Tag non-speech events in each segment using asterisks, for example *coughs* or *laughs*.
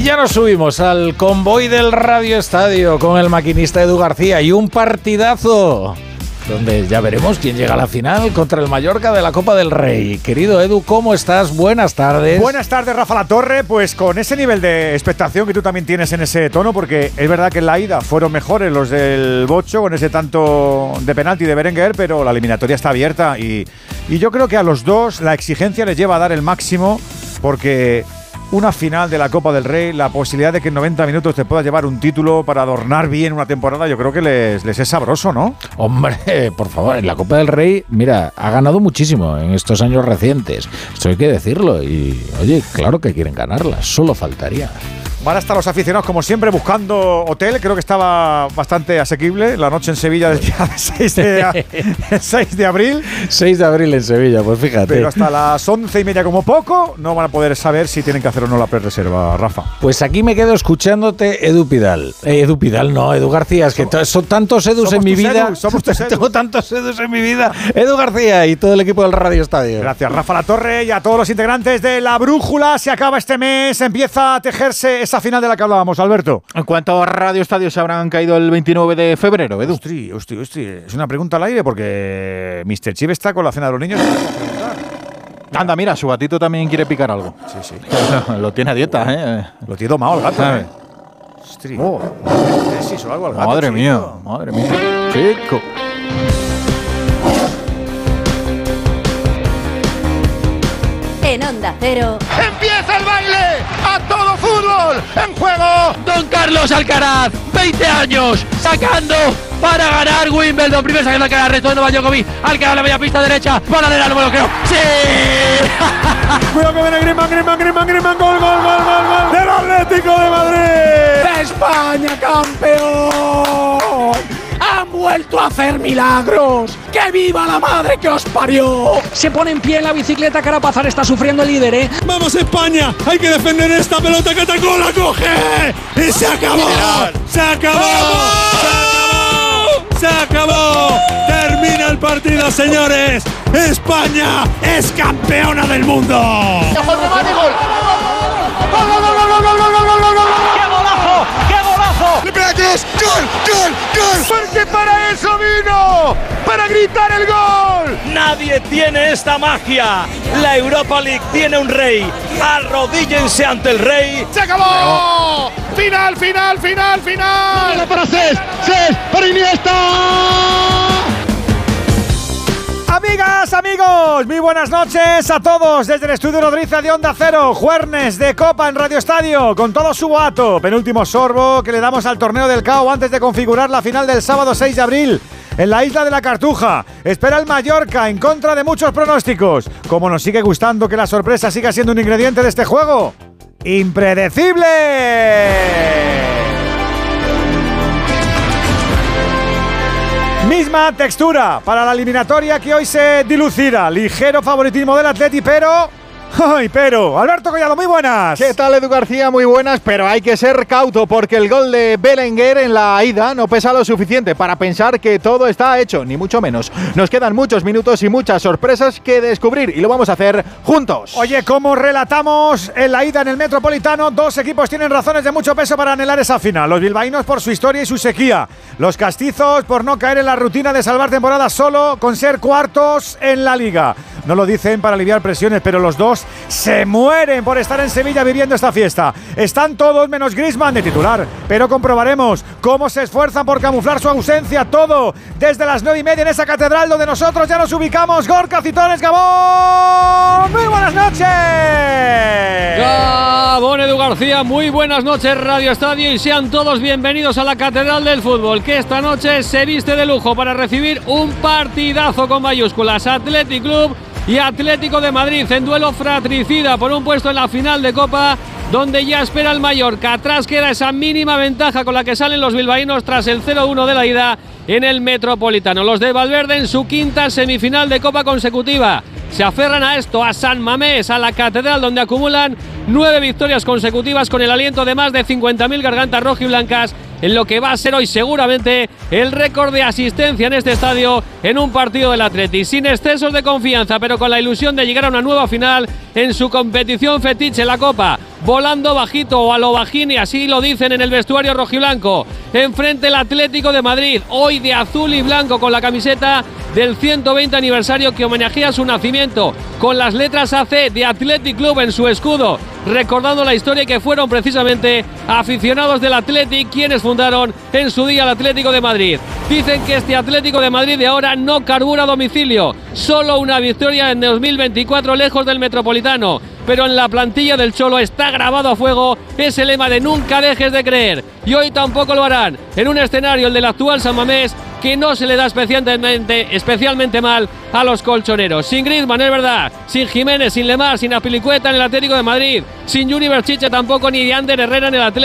Y ya nos subimos al convoy del Radio Estadio con el maquinista Edu García y un partidazo donde ya veremos quién llega a la final contra el Mallorca de la Copa del Rey. Querido Edu, ¿cómo estás? Buenas tardes. Buenas tardes, Rafa La Torre. Pues con ese nivel de expectación que tú también tienes en ese tono, porque es verdad que en la ida fueron mejores los del Bocho con ese tanto de penalti de Berenguer, pero la eliminatoria está abierta y, y yo creo que a los dos la exigencia les lleva a dar el máximo porque una final de la Copa del Rey, la posibilidad de que en 90 minutos te puedas llevar un título para adornar bien una temporada, yo creo que les, es sabroso, ¿no? Hombre, por favor, en la Copa del Rey, mira, ha ganado muchísimo en estos años recientes. Esto hay que decirlo. Y, oye, claro que quieren ganarla, solo faltaría. Van a estar los aficionados, como siempre, buscando hotel. Creo que estaba bastante asequible la noche en Sevilla del día 6 de, 6 *laughs* *laughs* de abril. 6 de abril en Sevilla, pues fíjate. Pero hasta las once y media, como poco, no van a poder saber si tienen que hacer o no la pre-reserva, Rafa. Pues aquí me quedo escuchándote, Edu Pidal. Eh, Edu Pidal, no, Edu García. Es que son tantos Edus en mi vida. Somos tus. *laughs* Tengo tantos Edus en mi vida. Edu García y todo el equipo del Radio Estadio. Gracias, Rafa La Torre y a todos los integrantes de La Brújula. Se acaba este mes, empieza a tejerse esa final de la que hablábamos, Alberto. ¿En cuántos radio estadios se habrán caído el 29 de febrero, Edu? Ostri, ostri, ostri. Es una pregunta al aire porque Mr. Chip está con la cena de los niños. Anda, mira, su gatito también quiere picar algo. Sí, sí. *laughs* Lo tiene a dieta, ¿eh? Lo tiene domado el gato. ¿Sabe? ¿eh? Ostri. Oh. Sí, algo al gato, Madre chico. mía, madre mía. Chico. En Onda Cero, ¡Empieza ¡En juego! Don Carlos Alcaraz, 20 años, sacando para ganar Wimbledon. Primer sacando Alcaraz, resto de Novak Djokovic. Alcaraz la media pista derecha, para de no me lo creo. ¡Sí! *laughs* Cuidado que viene Griezmann, Griezmann, Griezmann, Griezmann, gol, gol, gol, gol, gol del Atlético de Madrid. ¡España campeón! ¡Han vuelto a hacer milagros! ¡Que viva la madre que os parió! Se pone en pie en la bicicleta, Carapazar está sufriendo el líder, ¿eh? ¡Vamos España! ¡Hay que defender esta pelota que atacó! ¡La coge! ¡Y se acabó! ¡Se acabó! ¡Se acabó! ¡Se acabó! ¡Termina el partido, señores! ¡España es campeona del mundo! ¡Gol, ¡Le pega Kroos! ¡Gol, gol, gol! ¡Porque para eso vino! ¡Para gritar el gol! Nadie tiene esta magia. La Europa League tiene un rey. Arrodíllense ante el rey. ¡Se acabó! ¡Final, final, final, final! para Cés! ¡Cés! ¡Para Iniesta! Amigas, amigos, muy buenas noches a todos desde el estudio nodriza de Onda Cero, Juernes de Copa en Radio Estadio, con todo su boato, penúltimo sorbo que le damos al torneo del CAO antes de configurar la final del sábado 6 de abril. En la isla de la Cartuja, espera el Mallorca en contra de muchos pronósticos. Como nos sigue gustando que la sorpresa siga siendo un ingrediente de este juego, impredecible. Misma textura para la eliminatoria que hoy se dilucida. Ligero favoritismo del Atleti, pero... ¡Ay, pero! Alberto Collado, muy buenas. ¿Qué tal, Edu García? Muy buenas, pero hay que ser cauto porque el gol de Belenguer en la ida no pesa lo suficiente para pensar que todo está hecho, ni mucho menos. Nos quedan muchos minutos y muchas sorpresas que descubrir y lo vamos a hacer juntos. Oye, como relatamos en la ida en el Metropolitano, dos equipos tienen razones de mucho peso para anhelar esa final. Los bilbaínos por su historia y su sequía. Los castizos por no caer en la rutina de salvar temporadas solo con ser cuartos en la liga. No lo dicen para aliviar presiones, pero los dos se mueren por estar en Sevilla viviendo esta fiesta. Están todos menos Grisman de titular, pero comprobaremos cómo se esfuerzan por camuflar su ausencia. Todo desde las nueve y media en esa catedral donde nosotros ya nos ubicamos. Gorka Citones Gabón. Muy buenas noches. Gabón Edu García, muy buenas noches Radio Estadio y sean todos bienvenidos a la Catedral del Fútbol que esta noche se viste de lujo para recibir un partidazo con mayúsculas Athletic Club y Atlético de Madrid en duelo fratricida por un puesto en la final de Copa donde ya espera el Mallorca. Atrás queda esa mínima ventaja con la que salen los bilbaínos tras el 0-1 de la ida en el Metropolitano. Los de Valverde en su quinta semifinal de Copa consecutiva. Se aferran a esto, a San Mamés, a la catedral donde acumulan nueve victorias consecutivas con el aliento de más de 50.000 gargantas rojiblancas en lo que va a ser hoy seguramente el récord de asistencia en este estadio en un partido del Atleti, sin excesos de confianza, pero con la ilusión de llegar a una nueva final en su competición fetiche, la Copa, volando bajito o a lo bajín y así lo dicen en el vestuario rojiblanco. Enfrente el Atlético de Madrid, hoy de azul y blanco con la camiseta del 120 aniversario que homenajea su nacimiento, con las letras AC de Athletic Club en su escudo, recordando la historia que fueron precisamente aficionados del Athletic quienes fundaron en su día el Atlético de Madrid. Dicen que este Atlético de Madrid de ahora no carbura a domicilio, solo una victoria en 2024 lejos del Metropolitano pero en la plantilla del Cholo está grabado a fuego ese lema de nunca dejes de creer. Y hoy tampoco lo harán. En un escenario, el del actual San Mamés, que no se le da especialmente, especialmente mal a los colchoneros. Sin Griezmann, es verdad. Sin Jiménez, sin Lemar, sin Apilicueta en el Atlético de Madrid. Sin Juni Berchiche tampoco, ni de Ander Herrera en el Atlético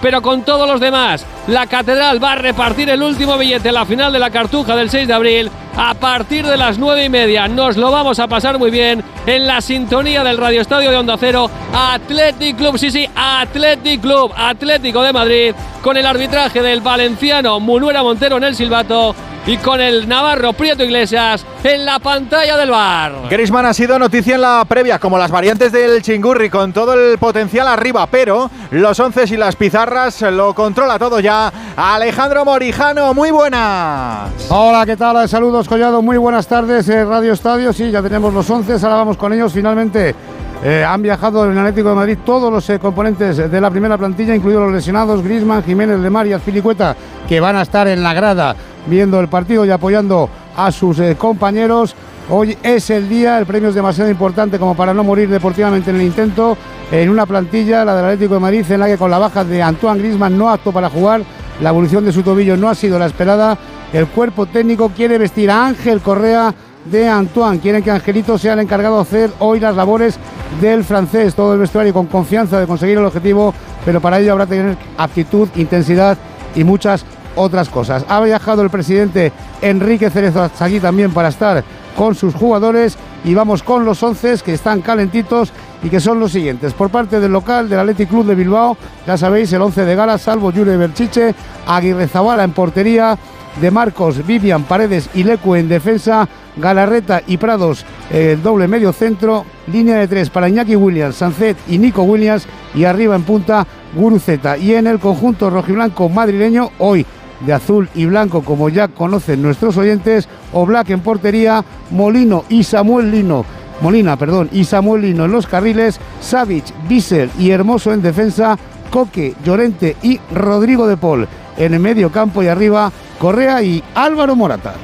pero con todos los demás. La Catedral va a repartir el último billete en la final de la Cartuja del 6 de abril a partir de las 9 y media. Nos lo vamos a pasar muy bien en la sintonía del Radio Estadio de Onda Cero. Athletic Club, sí, sí, Athletic Club, Atlético de Madrid, con el arbitraje del valenciano Munuera Montero en el silbato y con el Navarro Prieto Iglesias en la pantalla del bar. Grisman ha sido noticia en la previa, como las variantes del Chingurri, con todo el potencial arriba, pero los once y las pizarras lo controla todo ya. Alejandro Morijano, muy buenas. Hola, ¿qué tal? Saludos, Collado, muy buenas tardes. Eh, Radio Estadio, sí, ya tenemos los once, ahora vamos con ellos finalmente. Eh, han viajado en el Atlético de Madrid todos los eh, componentes de la primera plantilla, incluidos los lesionados Grisman, Jiménez de María, Filicueta, que van a estar en la grada viendo el partido y apoyando a sus compañeros. Hoy es el día, el premio es demasiado importante como para no morir deportivamente en el intento. En una plantilla, la del Atlético de Madrid, en la que con la baja de Antoine Grisman no apto para jugar, la evolución de su tobillo no ha sido la esperada. El cuerpo técnico quiere vestir a Ángel Correa de Antoine. Quieren que Angelito sea el encargado de hacer hoy las labores del francés. Todo el vestuario con confianza de conseguir el objetivo, pero para ello habrá que tener actitud, intensidad y muchas otras cosas. Ha viajado el presidente Enrique Cerezo aquí también para estar con sus jugadores y vamos con los once que están calentitos y que son los siguientes. Por parte del local del Athletic Club de Bilbao, ya sabéis, el 11 de gala, salvo Yure Berchiche, Aguirre Zabala en portería, de Marcos, Vivian, Paredes y Lecu en defensa, Galarreta y Prados el doble medio centro, línea de tres para Iñaki Williams, Sancet y Nico Williams y arriba en punta Guruceta. Y en el conjunto rojiblanco madrileño, hoy de azul y blanco, como ya conocen nuestros oyentes, o Black en portería, Molino y Samuel Lino. Molina, perdón, y Samuel Lino en los carriles, Savic, Bissell y Hermoso en defensa, Coque, Llorente y Rodrigo de Paul en el medio campo y arriba Correa y Álvaro Morata.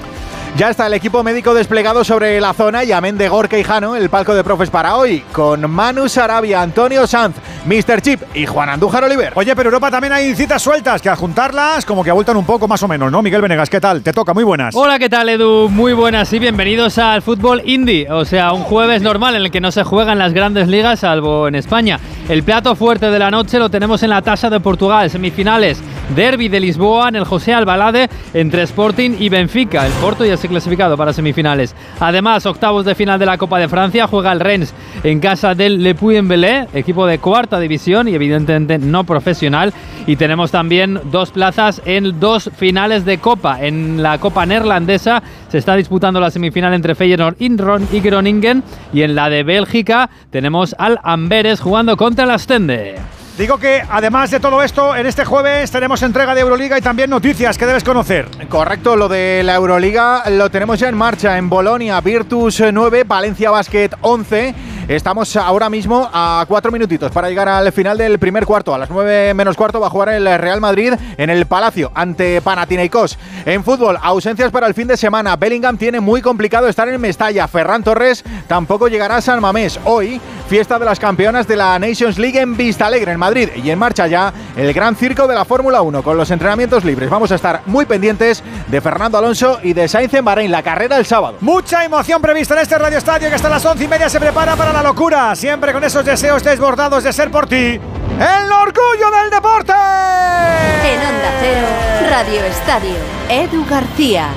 Ya está el equipo médico desplegado sobre la zona y amén de Gorka y Jano, el palco de profes para hoy, con Manu Sarabia, Antonio Sanz, Mr. Chip y Juan Andújar Oliver. Oye, pero Europa también hay citas sueltas, que a juntarlas como que vueltan un poco más o menos, ¿no? Miguel Venegas, ¿qué tal? Te toca, muy buenas. Hola, ¿qué tal, Edu? Muy buenas y bienvenidos al fútbol indie, o sea, un jueves normal en el que no se juegan las grandes ligas, salvo en España. El plato fuerte de la noche lo tenemos en la tasa de Portugal, semifinales. Derby de Lisboa en el José Albalade entre Sporting y Benfica. El Porto ya se ha clasificado para semifinales. Además, octavos de final de la Copa de Francia juega el Rennes en casa del Le Puy-en-Velay, equipo de cuarta división y evidentemente no profesional. Y tenemos también dos plazas en dos finales de Copa. En la Copa neerlandesa se está disputando la semifinal entre Feyenoord y Groningen y en la de Bélgica tenemos al Amberes jugando contra el Astende. Digo que además de todo esto, en este jueves tenemos entrega de Euroliga y también noticias que debes conocer. Correcto, lo de la Euroliga lo tenemos ya en marcha en Bolonia, Virtus 9, Valencia Basket 11. Estamos ahora mismo a cuatro minutitos para llegar al final del primer cuarto. A las nueve menos cuarto va a jugar el Real Madrid en el Palacio ante Panathinaikos. En fútbol, ausencias para el fin de semana. Bellingham tiene muy complicado estar en Mestalla. Ferran Torres tampoco llegará a San Mamés. Hoy, fiesta de las campeonas de la Nations League en Vista Alegre, en Madrid. Y en marcha ya el gran circo de la Fórmula 1 con los entrenamientos libres. Vamos a estar muy pendientes de Fernando Alonso y de Sainz en Bahrein, la carrera el sábado. Mucha emoción prevista en este Radio Estadio que hasta las once y media se prepara para la locura. Siempre con esos deseos desbordados de ser por ti. ¡El orgullo del deporte! En Onda Cero, Radio Estadio, Edu García.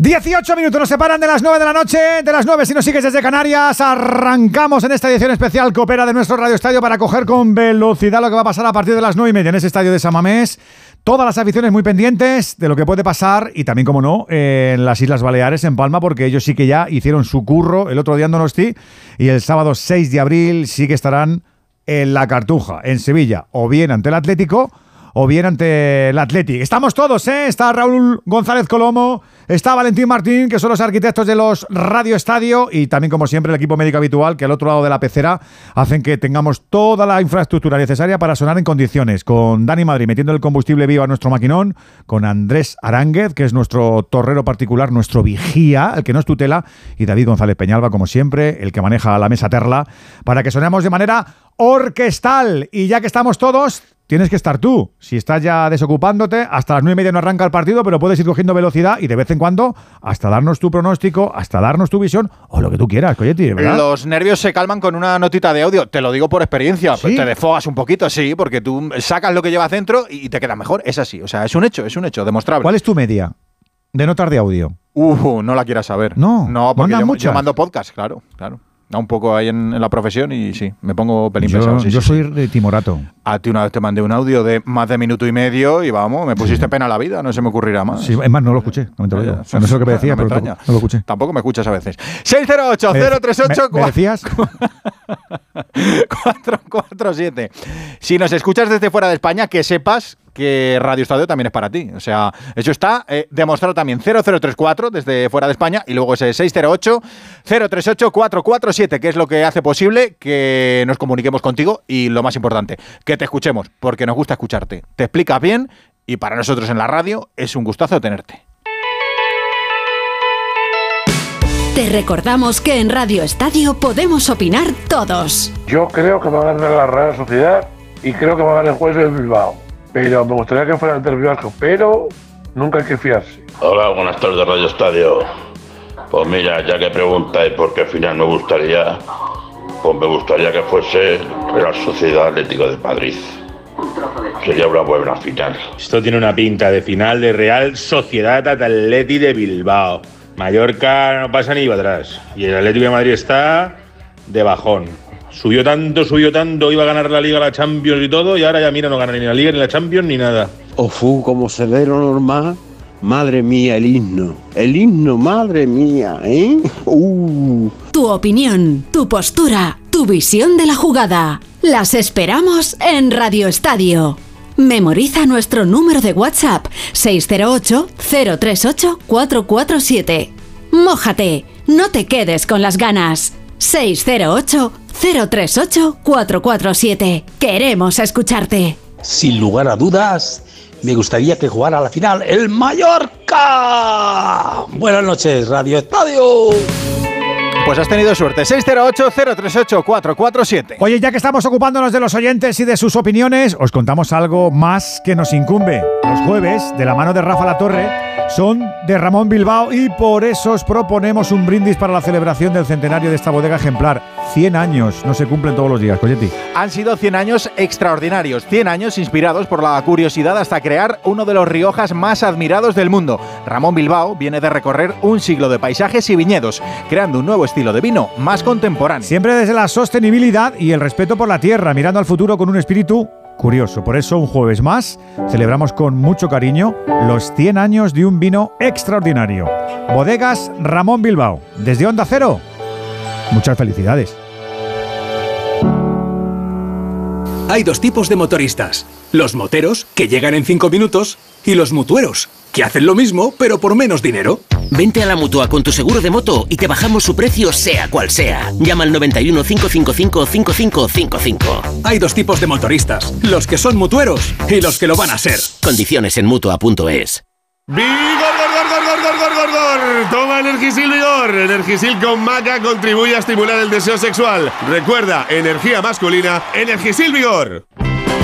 18 minutos nos separan de las 9 de la noche, de las 9 si nos sigues desde Canarias, arrancamos en esta edición especial que opera de nuestro Radio Estadio para coger con velocidad lo que va a pasar a partir de las 9 y media en ese estadio de Samamés. Todas las aficiones muy pendientes de lo que puede pasar y también, como no, en las Islas Baleares, en Palma, porque ellos sí que ya hicieron su curro el otro día en Donosti y el sábado 6 de abril sí que estarán en la Cartuja, en Sevilla, o bien ante el Atlético o bien ante el Athletic. Estamos todos, ¿eh? Está Raúl González Colomo, está Valentín Martín, que son los arquitectos de los Radio Estadio, y también, como siempre, el equipo médico habitual, que al otro lado de la pecera hacen que tengamos toda la infraestructura necesaria para sonar en condiciones. Con Dani Madrid metiendo el combustible vivo a nuestro maquinón, con Andrés Aránguez, que es nuestro torrero particular, nuestro vigía, el que nos tutela, y David González Peñalba, como siempre, el que maneja la mesa terla, para que sonemos de manera orquestal. Y ya que estamos todos, tienes que estar tú. Si estás ya desocupándote, hasta las nueve y media no arranca el partido, pero puedes ir cogiendo velocidad y de vez en cuando hasta darnos tu pronóstico, hasta darnos tu visión o lo que tú quieras, ¿verdad? Los nervios se calman con una notita de audio. Te lo digo por experiencia. ¿Sí? Te desfogas un poquito, sí, porque tú sacas lo que llevas dentro y te queda mejor. Es así. O sea, es un hecho, es un hecho demostrable. ¿Cuál es tu media de notas de audio? Uh, no la quieras saber. No, no, porque yo, muchas. yo mando podcast, claro, claro. Da un poco ahí en, en la profesión y sí, me pongo pelín Yo, pesado. sí, yo sí, soy sí. de timorato. A ti una vez te mandé un audio de más de minuto y medio y vamos, me pusiste pena la vida, no se me ocurrirá más. Sí, es más, no lo escuché, no te lo digo. No sé lo que me *laughs* decías, No me pero no lo escuché. Tampoco me escuchas a veces. 608-038. ¿Me, me decías? *laughs* 447. Si nos escuchas desde fuera de España, que sepas que Radio Estadio también es para ti. O sea, eso está eh, demostrado también 0034 desde fuera de España y luego ese 608 038 447, que es lo que hace posible que nos comuniquemos contigo y lo más importante, que te escuchemos, porque nos gusta escucharte. Te explicas bien y para nosotros en la radio es un gustazo tenerte. Te recordamos que en Radio Estadio podemos opinar todos. Yo creo que va a ganar la Real Sociedad y creo que va a ganar el jueves el Bilbao. Pero me gustaría que fuera el del Bilbao, pero nunca hay que fiarse. Hola, buenas tardes Radio Estadio. Pues mira, ya que preguntáis por qué final me gustaría, pues me gustaría que fuese Real Sociedad Atlético de Madrid. Sería una buena final. Esto tiene una pinta de final de Real Sociedad Atleti de Bilbao. Mallorca no pasa ni va atrás. Y el Atlético de Madrid está de bajón. Subió tanto, subió tanto, iba a ganar la Liga, la Champions y todo, y ahora ya mira, no gana ni la Liga, ni la Champions, ni nada. Ofu, como se ve lo normal. Madre mía, el himno. El himno, madre mía, ¿eh? Uh. Tu opinión, tu postura, tu visión de la jugada. Las esperamos en Radio Estadio. Memoriza nuestro número de WhatsApp 608-038-447. Mójate, no te quedes con las ganas. 608-038-447. Queremos escucharte. Sin lugar a dudas, me gustaría que jugara la final el Mallorca. Buenas noches, Radio Estadio. Pues has tenido suerte. 608-038-447. Oye, ya que estamos ocupándonos de los oyentes y de sus opiniones, os contamos algo más que nos incumbe. Los jueves, de la mano de Rafa La Torre, son de Ramón Bilbao y por eso os proponemos un brindis para la celebración del centenario de esta bodega ejemplar. 100 años, no se cumplen todos los días, Coyetti. Han sido 100 años extraordinarios, 100 años inspirados por la curiosidad hasta crear uno de los Riojas más admirados del mundo. Ramón Bilbao viene de recorrer un siglo de paisajes y viñedos, creando un nuevo estilo de vino más contemporáneo. Siempre desde la sostenibilidad y el respeto por la tierra, mirando al futuro con un espíritu curioso. Por eso, un jueves más, celebramos con mucho cariño los 100 años de un vino extraordinario. Bodegas Ramón Bilbao. Desde Onda Cero, muchas felicidades. Hay dos tipos de motoristas. Los moteros, que llegan en 5 minutos, y los mutueros, que hacen lo mismo, pero por menos dinero. Vente a la mutua con tu seguro de moto y te bajamos su precio sea cual sea. Llama al 91 555 5555. Hay dos tipos de motoristas, los que son mutueros y los que lo van a ser. Condiciones en mutua.es. ¡Vigor, gor, gor, gor, gor, gor, gor, gor! Toma Energisil Vigor. Energisil con maca contribuye a estimular el deseo sexual. Recuerda, energía masculina, Energisil Vigor.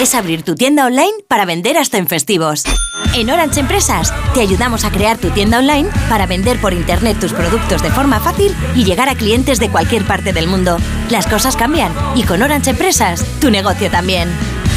Es abrir tu tienda online para vender hasta en festivos. En Orange Empresas te ayudamos a crear tu tienda online para vender por internet tus productos de forma fácil y llegar a clientes de cualquier parte del mundo. Las cosas cambian y con Orange Empresas tu negocio también.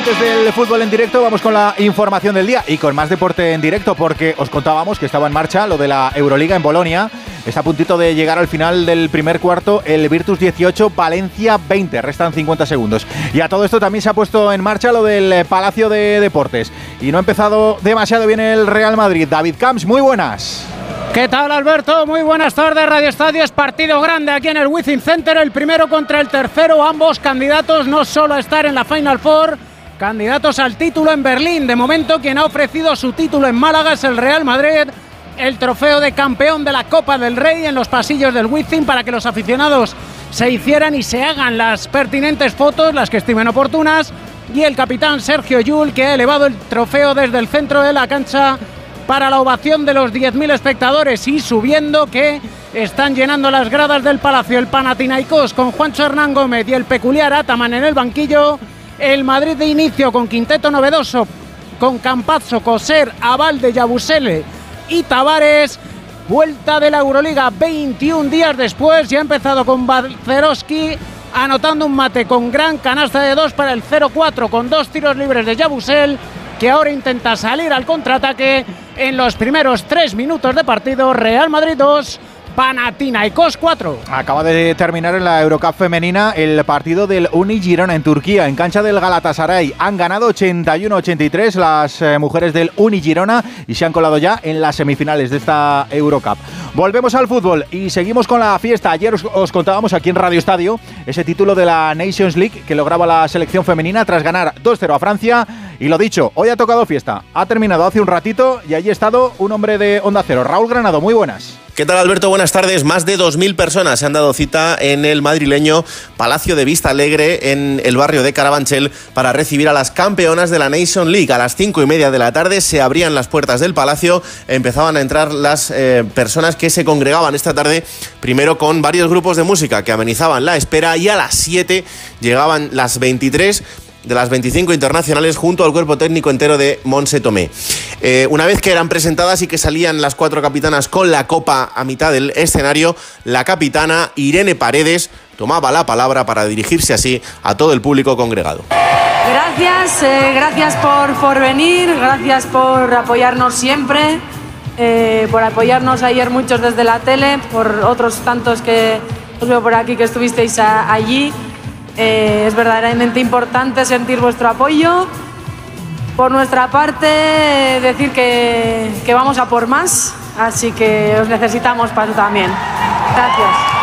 Antes del fútbol en directo vamos con la información del día y con más deporte en directo porque os contábamos que estaba en marcha lo de la Euroliga en Bolonia. Está a puntito de llegar al final del primer cuarto el Virtus 18, Valencia 20. Restan 50 segundos. Y a todo esto también se ha puesto en marcha lo del eh, Palacio de Deportes. Y no ha empezado demasiado bien el Real Madrid. David Camps, muy buenas. ¿Qué tal Alberto? Muy buenas tardes, Radio Estadio. Es partido grande aquí en el Wizzing Center, el primero contra el tercero, ambos candidatos no solo a estar en la Final Four, candidatos al título en Berlín. De momento quien ha ofrecido su título en Málaga es el Real Madrid, el trofeo de campeón de la Copa del Rey en los pasillos del Wizzing para que los aficionados se hicieran y se hagan las pertinentes fotos, las que estimen oportunas, y el capitán Sergio Yul que ha elevado el trofeo desde el centro de la cancha para la ovación de los 10.000 espectadores y subiendo que están llenando las gradas del Palacio el Panathinaikos con Juancho Hernán Gómez y el peculiar Ataman en el banquillo, el Madrid de inicio con quinteto novedoso con Campazzo, Coser, Avalde, Yabusele y Tavares. Vuelta de la Euroliga 21 días después, ya ha empezado con Balcerowski anotando un mate con gran canasta de dos para el 0-4 con dos tiros libres de Yabusel que ahora intenta salir al contraataque en los primeros tres minutos de partido. Real Madrid 2, Panathinaikos 4. Acaba de terminar en la Eurocup femenina el partido del Uni Girona en Turquía, en cancha del Galatasaray. Han ganado 81-83 las eh, mujeres del Uni Girona y se han colado ya en las semifinales de esta Eurocup. Volvemos al fútbol y seguimos con la fiesta. Ayer os, os contábamos aquí en Radio Estadio ese título de la Nations League que lograba la selección femenina tras ganar 2-0 a Francia. Y lo dicho, hoy ha tocado fiesta. Ha terminado hace un ratito y allí ha estado un hombre de Onda Cero, Raúl Granado. Muy buenas. ¿Qué tal Alberto? Buenas tardes. Más de 2.000 personas se han dado cita en el madrileño Palacio de Vista Alegre en el barrio de Carabanchel para recibir a las campeonas de la Nation League. A las cinco y media de la tarde se abrían las puertas del palacio, empezaban a entrar las eh, personas que se congregaban esta tarde, primero con varios grupos de música que amenizaban la espera y a las 7 llegaban las 23 de las 25 internacionales junto al cuerpo técnico entero de Monse Tomé. Eh, una vez que eran presentadas y que salían las cuatro capitanas con la copa a mitad del escenario, la capitana Irene Paredes tomaba la palabra para dirigirse así a todo el público congregado. Gracias, eh, gracias por, por venir, gracias por apoyarnos siempre, eh, por apoyarnos ayer muchos desde la tele, por otros tantos que os veo por aquí que estuvisteis allí. Eh, es verdaderamente importante sentir vuestro apoyo. Por nuestra parte, decir que, que vamos a por más, así que os necesitamos para eso también. Gracias.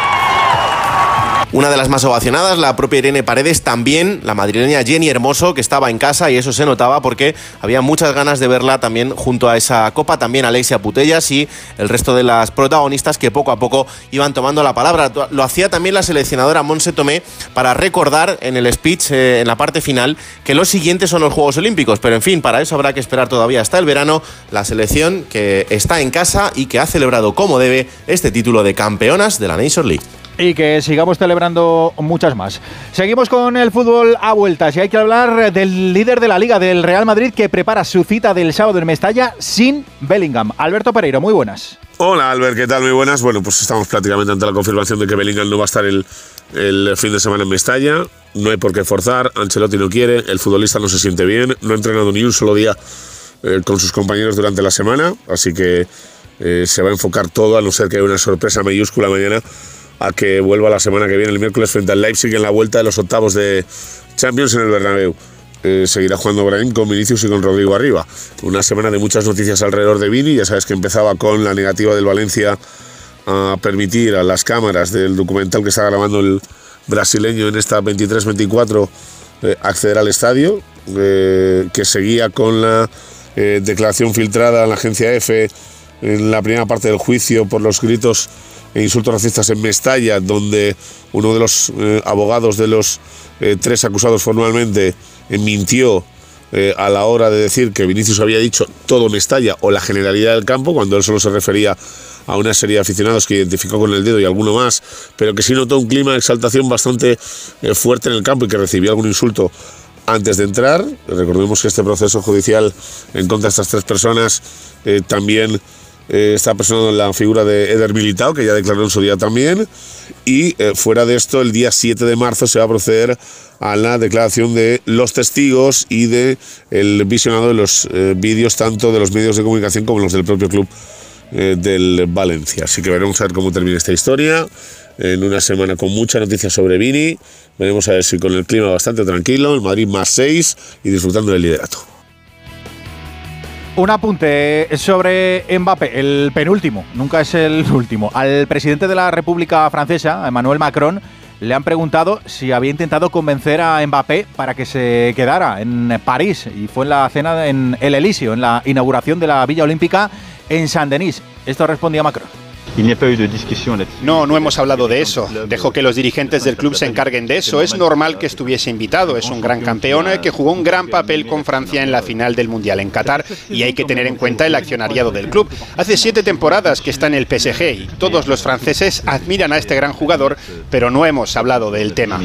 Una de las más ovacionadas, la propia Irene Paredes, también la madrileña Jenny Hermoso, que estaba en casa y eso se notaba porque había muchas ganas de verla también junto a esa copa, también Alexia Putellas y el resto de las protagonistas que poco a poco iban tomando la palabra. Lo hacía también la seleccionadora Monse Tomé para recordar en el speech, eh, en la parte final, que los siguientes son los Juegos Olímpicos, pero en fin, para eso habrá que esperar todavía hasta el verano la selección que está en casa y que ha celebrado como debe este título de campeonas de la Nation League. Y que sigamos celebrando muchas más. Seguimos con el fútbol a vueltas y hay que hablar del líder de la liga, del Real Madrid, que prepara su cita del sábado en Mestalla sin Bellingham. Alberto Pereiro, muy buenas. Hola Albert, ¿qué tal? Muy buenas. Bueno, pues estamos prácticamente ante la confirmación de que Bellingham no va a estar el, fin de semana en Mestalla. No hay por qué forzar, Ancelotti no quiere, el futbolista no se siente bien, no ha entrenado ni un solo día eh, con sus compañeros durante la semana, así que eh, se va a enfocar todo, a no ser que haya una sorpresa mayúscula mañana, a que vuelva la semana que viene, el miércoles, frente al Leipzig en la vuelta de los octavos de Champions en el Bernabéu. Eh, seguirá jugando Brahim con Vinicius y con Rodrigo arriba. Una semana de muchas noticias alrededor de Vini. Ya sabes que empezaba con la negativa del Valencia a permitir a las cámaras del documental que está grabando el brasileño en esta 23-24 eh, acceder al estadio. eh, que seguía con la eh, declaración filtrada en la agencia EFE en la primera parte del juicio por los gritos insultos racistas en Mestalla, donde uno de los eh, abogados de los tres acusados formalmente mintió a la hora de decir que Vinicius había dicho todo Mestalla o la generalidad del campo, cuando él solo se refería a una serie de aficionados que identificó con el dedo y alguno más, pero que sí notó un clima de exaltación bastante eh, fuerte en el campo y que recibió algún insulto antes de entrar. Recordemos que este proceso judicial en contra de estas tres personas eh, también eh, está personado la figura de Eder Militao, que ya declaró en su día también. Y fuera de esto, el día 7 de marzo se va a proceder a la declaración de los testigos y de visionado de los vídeos tanto de los medios de comunicación como los del propio club eh, del Valencia. Así que veremos a ver cómo termina esta historia. En una semana con mucha noticia sobre Vini. Veremos a ver si con el clima bastante tranquilo, el Madrid más 6 y disfrutando del liderato. Un apunte sobre Mbappé, el penúltimo, nunca es el *laughs* último. Al presidente de la República Francesa, Emmanuel Macron, le han preguntado si había intentado convencer a Mbappé para que se quedara en París y fue en la cena en el Elíseo, en la inauguración de la Villa Olímpica en Saint-Denis. Esto respondía Macron. No, no hemos hablado de eso. Dejo que los dirigentes del club se encarguen de eso. Es normal que estuviese invitado. Es un gran campeón que jugó un gran papel con Francia en la final del Mundial en Qatar y hay que tener en cuenta el accionariado del club. Hace siete temporadas que está en el PSG y todos los franceses admiran a este gran jugador, pero no hemos hablado del tema.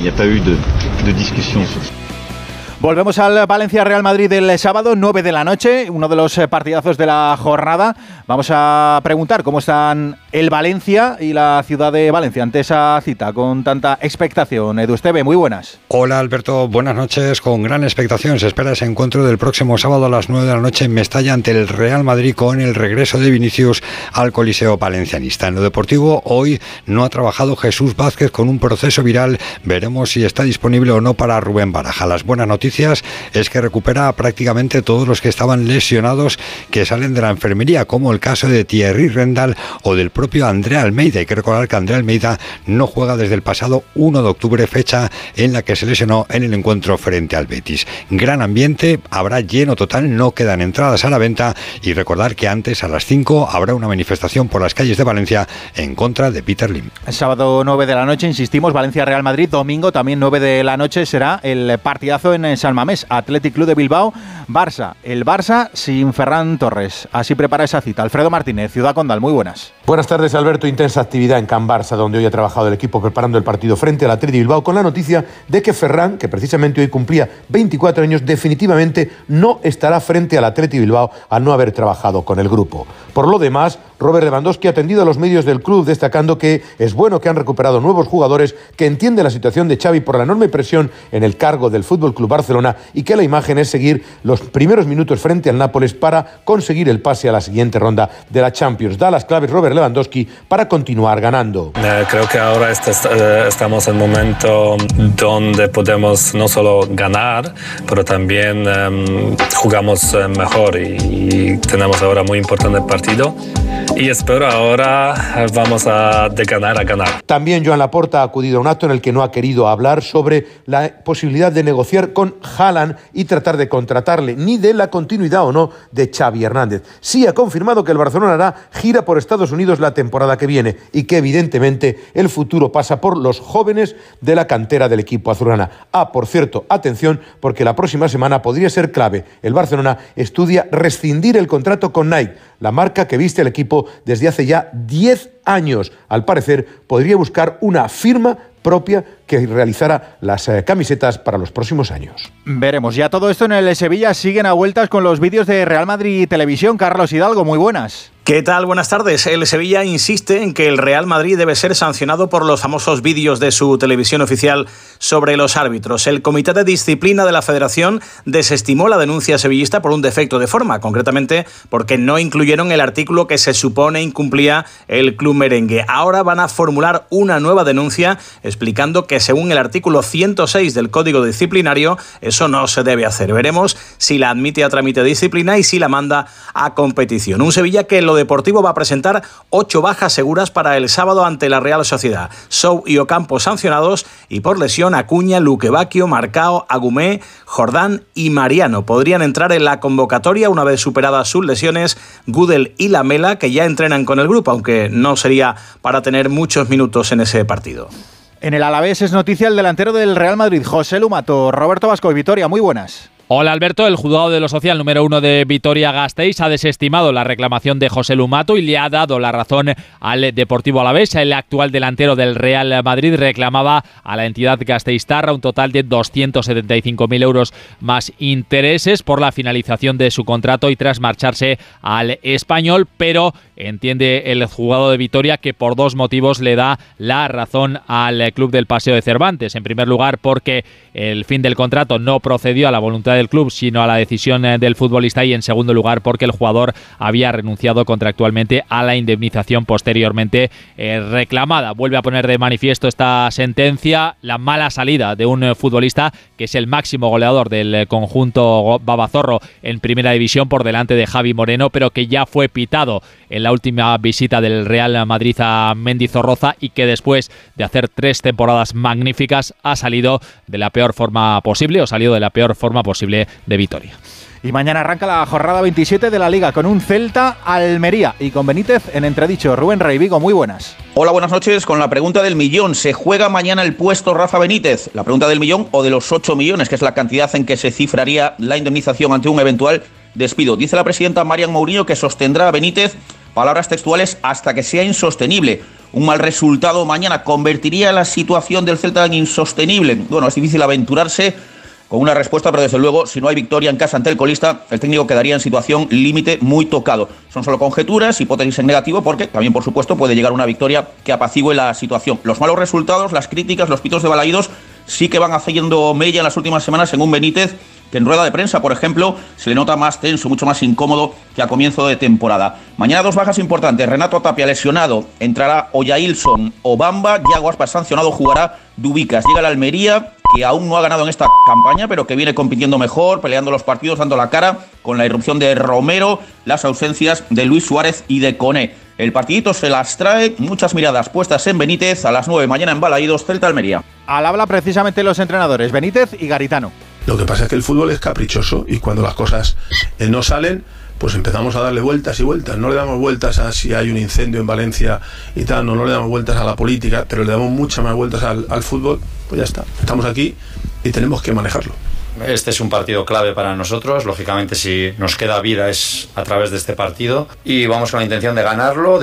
Volvemos al Valencia Real Madrid del sábado, 9 de la noche, uno de los eh, partidazos de la jornada. Vamos a preguntar cómo están el Valencia y la ciudad de Valencia ante esa cita con tanta expectación. Edu Esteve, muy buenas. Hola Alberto, buenas noches. Con gran expectación se espera ese encuentro del próximo sábado a las 9 de la noche en Mestalla ante el Real Madrid con el regreso de Vinicius al Coliseo Valencianista. En lo deportivo, hoy no ha trabajado Jesús Vázquez con un proceso viral. Veremos si está disponible o no para Rubén Baraja. Las buenas noticias es que recupera prácticamente todos los que estaban lesionados que salen de la enfermería, como el caso de Thierry Rendal o del propio Andrea Almeida. Hay que recordar que Andrea Almeida no juega desde el pasado 1 de octubre, fecha en la que se lesionó en el encuentro frente al Betis. Gran ambiente, habrá lleno total, no quedan entradas a la venta y recordar que antes a las 5 habrá una manifestación por las calles de Valencia en contra de Peter Lim. Sábado 9 de la noche, insistimos, Valencia-Real Madrid, domingo también 9 de la noche será el partidazo en San Mamés, Athletic Club de Bilbao, Barça. El Barça sin Ferran Torres. Así prepara esa cita. Alfredo Martínez, Ciudad Condal, muy buenas. Buenas tardes, Alberto. Intensa actividad en Can Barça, donde hoy ha trabajado el equipo preparando el partido frente al Athletic Bilbao, con la noticia de que Ferran, que precisamente hoy cumplía 24 años, definitivamente no estará frente al Athletic Bilbao al no haber trabajado con el grupo. Por lo demás, Robert Lewandowski ha atendido a los medios del club destacando que es bueno que han recuperado nuevos jugadores, que entiende la situación de Xavi por la enorme presión en el cargo del Fútbol Club Barcelona y que la imagen es seguir los primeros minutos frente al Nápoles para conseguir el pase a la siguiente ronda de la Champions. Da las claves Robert Lewandowski para continuar ganando. Eh, creo que ahora eh, estamos en un momento donde podemos no solo ganar, pero también em, jugamos eh, mejor y, tenemos ahora muy importante partido y espero ahora vamos a de ganar a ganar. También Joan Laporta ha acudido a un acto en el que no ha querido hablar sobre la posibilidad de negociar con Haaland y tratar de contratarle, ni de la continuidad o no de Xavi Hernández. Sí ha confirmado que el Barcelona hará gira por Estados Unidos la temporada que viene y que evidentemente el futuro pasa por los jóvenes de la cantera del equipo azulgrana. Ah, por cierto, atención porque la próxima semana podría ser clave. El Barcelona estudia rescindir el contrato con Nike, la marca que viste el equipo desde hace ya 10 años. Al parecer, podría buscar una firma propia que realizara las eh, camisetas para los próximos años. Veremos. Ya todo esto en el Sevilla siguen a vueltas con los vídeos de Real Madrid Televisión. Carlos Hidalgo, muy buenas. ¿Qué tal? Buenas tardes. El Sevilla insiste en que el Real Madrid debe ser sancionado por los famosos vídeos de su televisión oficial sobre los árbitros. El Comité de Disciplina de la Federación desestimó la denuncia sevillista por un defecto de forma, concretamente porque no incluyeron el artículo que se supone incumplía el club merengue. Ahora van a formular una nueva denuncia explicando que según el artículo 106 del Código Disciplinario, eso no se debe hacer. Veremos si la admite a trámite disciplina y si la manda a competición. Un Sevilla que en lo deportivo va a presentar ocho bajas seguras para el sábado ante la Real Sociedad. Sou y Ocampo sancionados y por lesión Acuña, Luquevaquio, Marcao, Agumé, Jordán y Mariano. Podrían entrar en la convocatoria una vez superadas sus lesiones Gudel y Lamela, que ya entrenan con el grupo, aunque no sería para tener muchos minutos en ese partido. En el Alavés es noticia el delantero del Real Madrid, José Lumato. Roberto Vasco y Vitoria, muy buenas. Hola Alberto, el juzgado de lo social número uno de Vitoria Gasteiz ha desestimado la reclamación de José Lumato y le ha dado la razón al Deportivo Alavés. El actual delantero del Real Madrid reclamaba a la entidad gasteiztarra un total de 275.000 euros más intereses por la finalización de su contrato y tras marcharse al español, pero entiende el juzgado de Vitoria que por dos motivos le da la razón al club del Paseo de Cervantes. En primer lugar, porque el fin del contrato no procedió a la voluntad de club, sino a la decisión eh, del futbolista y en segundo lugar porque el jugador había renunciado contractualmente a la indemnización posteriormente eh, reclamada. Vuelve a poner de manifiesto esta sentencia la mala salida de un eh, futbolista que es el máximo goleador del conjunto Babazorro en primera división por delante de Javi Moreno, pero que ya fue pitado en la última visita del Real Madrid a Mendizorroza y que después de hacer tres temporadas magníficas ha salido de la peor forma posible o salido de la peor forma posible de Vitoria. Y mañana arranca la jornada 27 de la Liga con un Celta Almería y con Benítez en entredicho. Rubén Rey Vigo, muy buenas. Hola, buenas noches. Con la pregunta del millón, ¿se juega mañana el puesto Rafa Benítez? La pregunta del millón o de los 8 millones, que es la cantidad en que se cifraría la indemnización ante un eventual despido. Dice la presidenta Marian Mourinho que sostendrá a Benítez, palabras textuales, hasta que sea insostenible. Un mal resultado mañana convertiría la situación del Celta en insostenible. Bueno, es difícil aventurarse con una respuesta, pero desde luego, si no hay victoria en casa ante el colista, el técnico quedaría en situación límite muy tocado. Son solo conjeturas, hipótesis en negativo, porque también, por supuesto, puede llegar una victoria que apacigüe la situación. Los malos resultados, las críticas, los pitos de balaídos sí que van haciendo mella en las últimas semanas en un Benítez que en rueda de prensa, por ejemplo, se le nota más tenso, mucho más incómodo que a comienzo de temporada. Mañana dos bajas importantes. Renato Tapia lesionado, entrará Oyailson o Bamba, Yago Aspas sancionado, jugará Dubicas. Llega la Almería, que aún no ha ganado en esta campaña, pero que viene compitiendo mejor, peleando los partidos, dando la cara, con la irrupción de Romero, las ausencias de Luis Suárez y de Coné. El partidito se las trae, muchas miradas puestas en Benítez, a las 9 mañana en Balaídos, Celta Almería. Al habla precisamente los entrenadores, Benítez y Garitano. Lo que pasa es que el fútbol es caprichoso y cuando las cosas eh, no salen, pues empezamos a darle vueltas y vueltas. No le damos vueltas a si hay un incendio en Valencia y tal, no, le damos vueltas a la política, pero le damos muchas más vueltas al, fútbol, pues ya está. Estamos aquí y tenemos que manejarlo. Este es un partido clave para nosotros. Lógicamente, si nos queda vida es a través de este partido. Y vamos con la intención de ganarlo.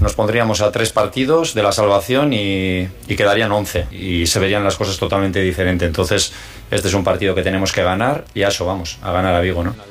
Nos pondríamos a tres partidos de la salvación y, y quedarían once. Y se verían las cosas totalmente diferentes. Entonces, este es un partido que tenemos que ganar y a eso vamos, a ganar a Vigo, ¿no?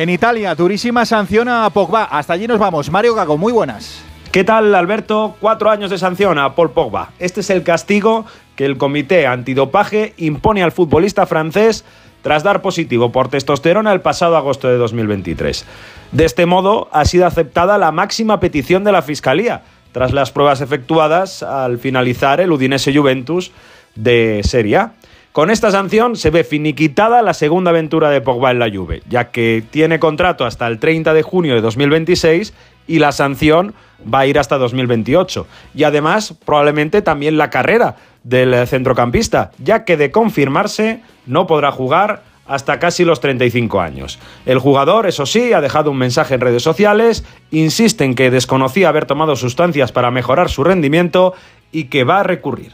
En Italia, durísima sanción a Pogba. Hasta allí nos vamos. Mario Gago, muy buenas. ¿Qué tal, Alberto? Cuatro años de sanción a Paul Pogba. Este es el castigo que el Comité Antidopaje impone al futbolista francés tras dar positivo por testosterona el pasado agosto de 2023. De este modo, ha sido aceptada la máxima petición de la Fiscalía, tras las pruebas efectuadas al finalizar el Udinese Juventus de Serie A. Con esta sanción se ve finiquitada la segunda aventura de Pogba en la Juve, ya que tiene contrato hasta el 30 de junio de 2026 y la sanción va a ir hasta 2028. Y además, probablemente también la carrera del centrocampista, ya que de confirmarse no podrá jugar hasta casi los 35 años. El jugador, eso sí, ha dejado un mensaje en redes sociales, insiste en que desconocía haber tomado sustancias para mejorar su rendimiento y que va a recurrir.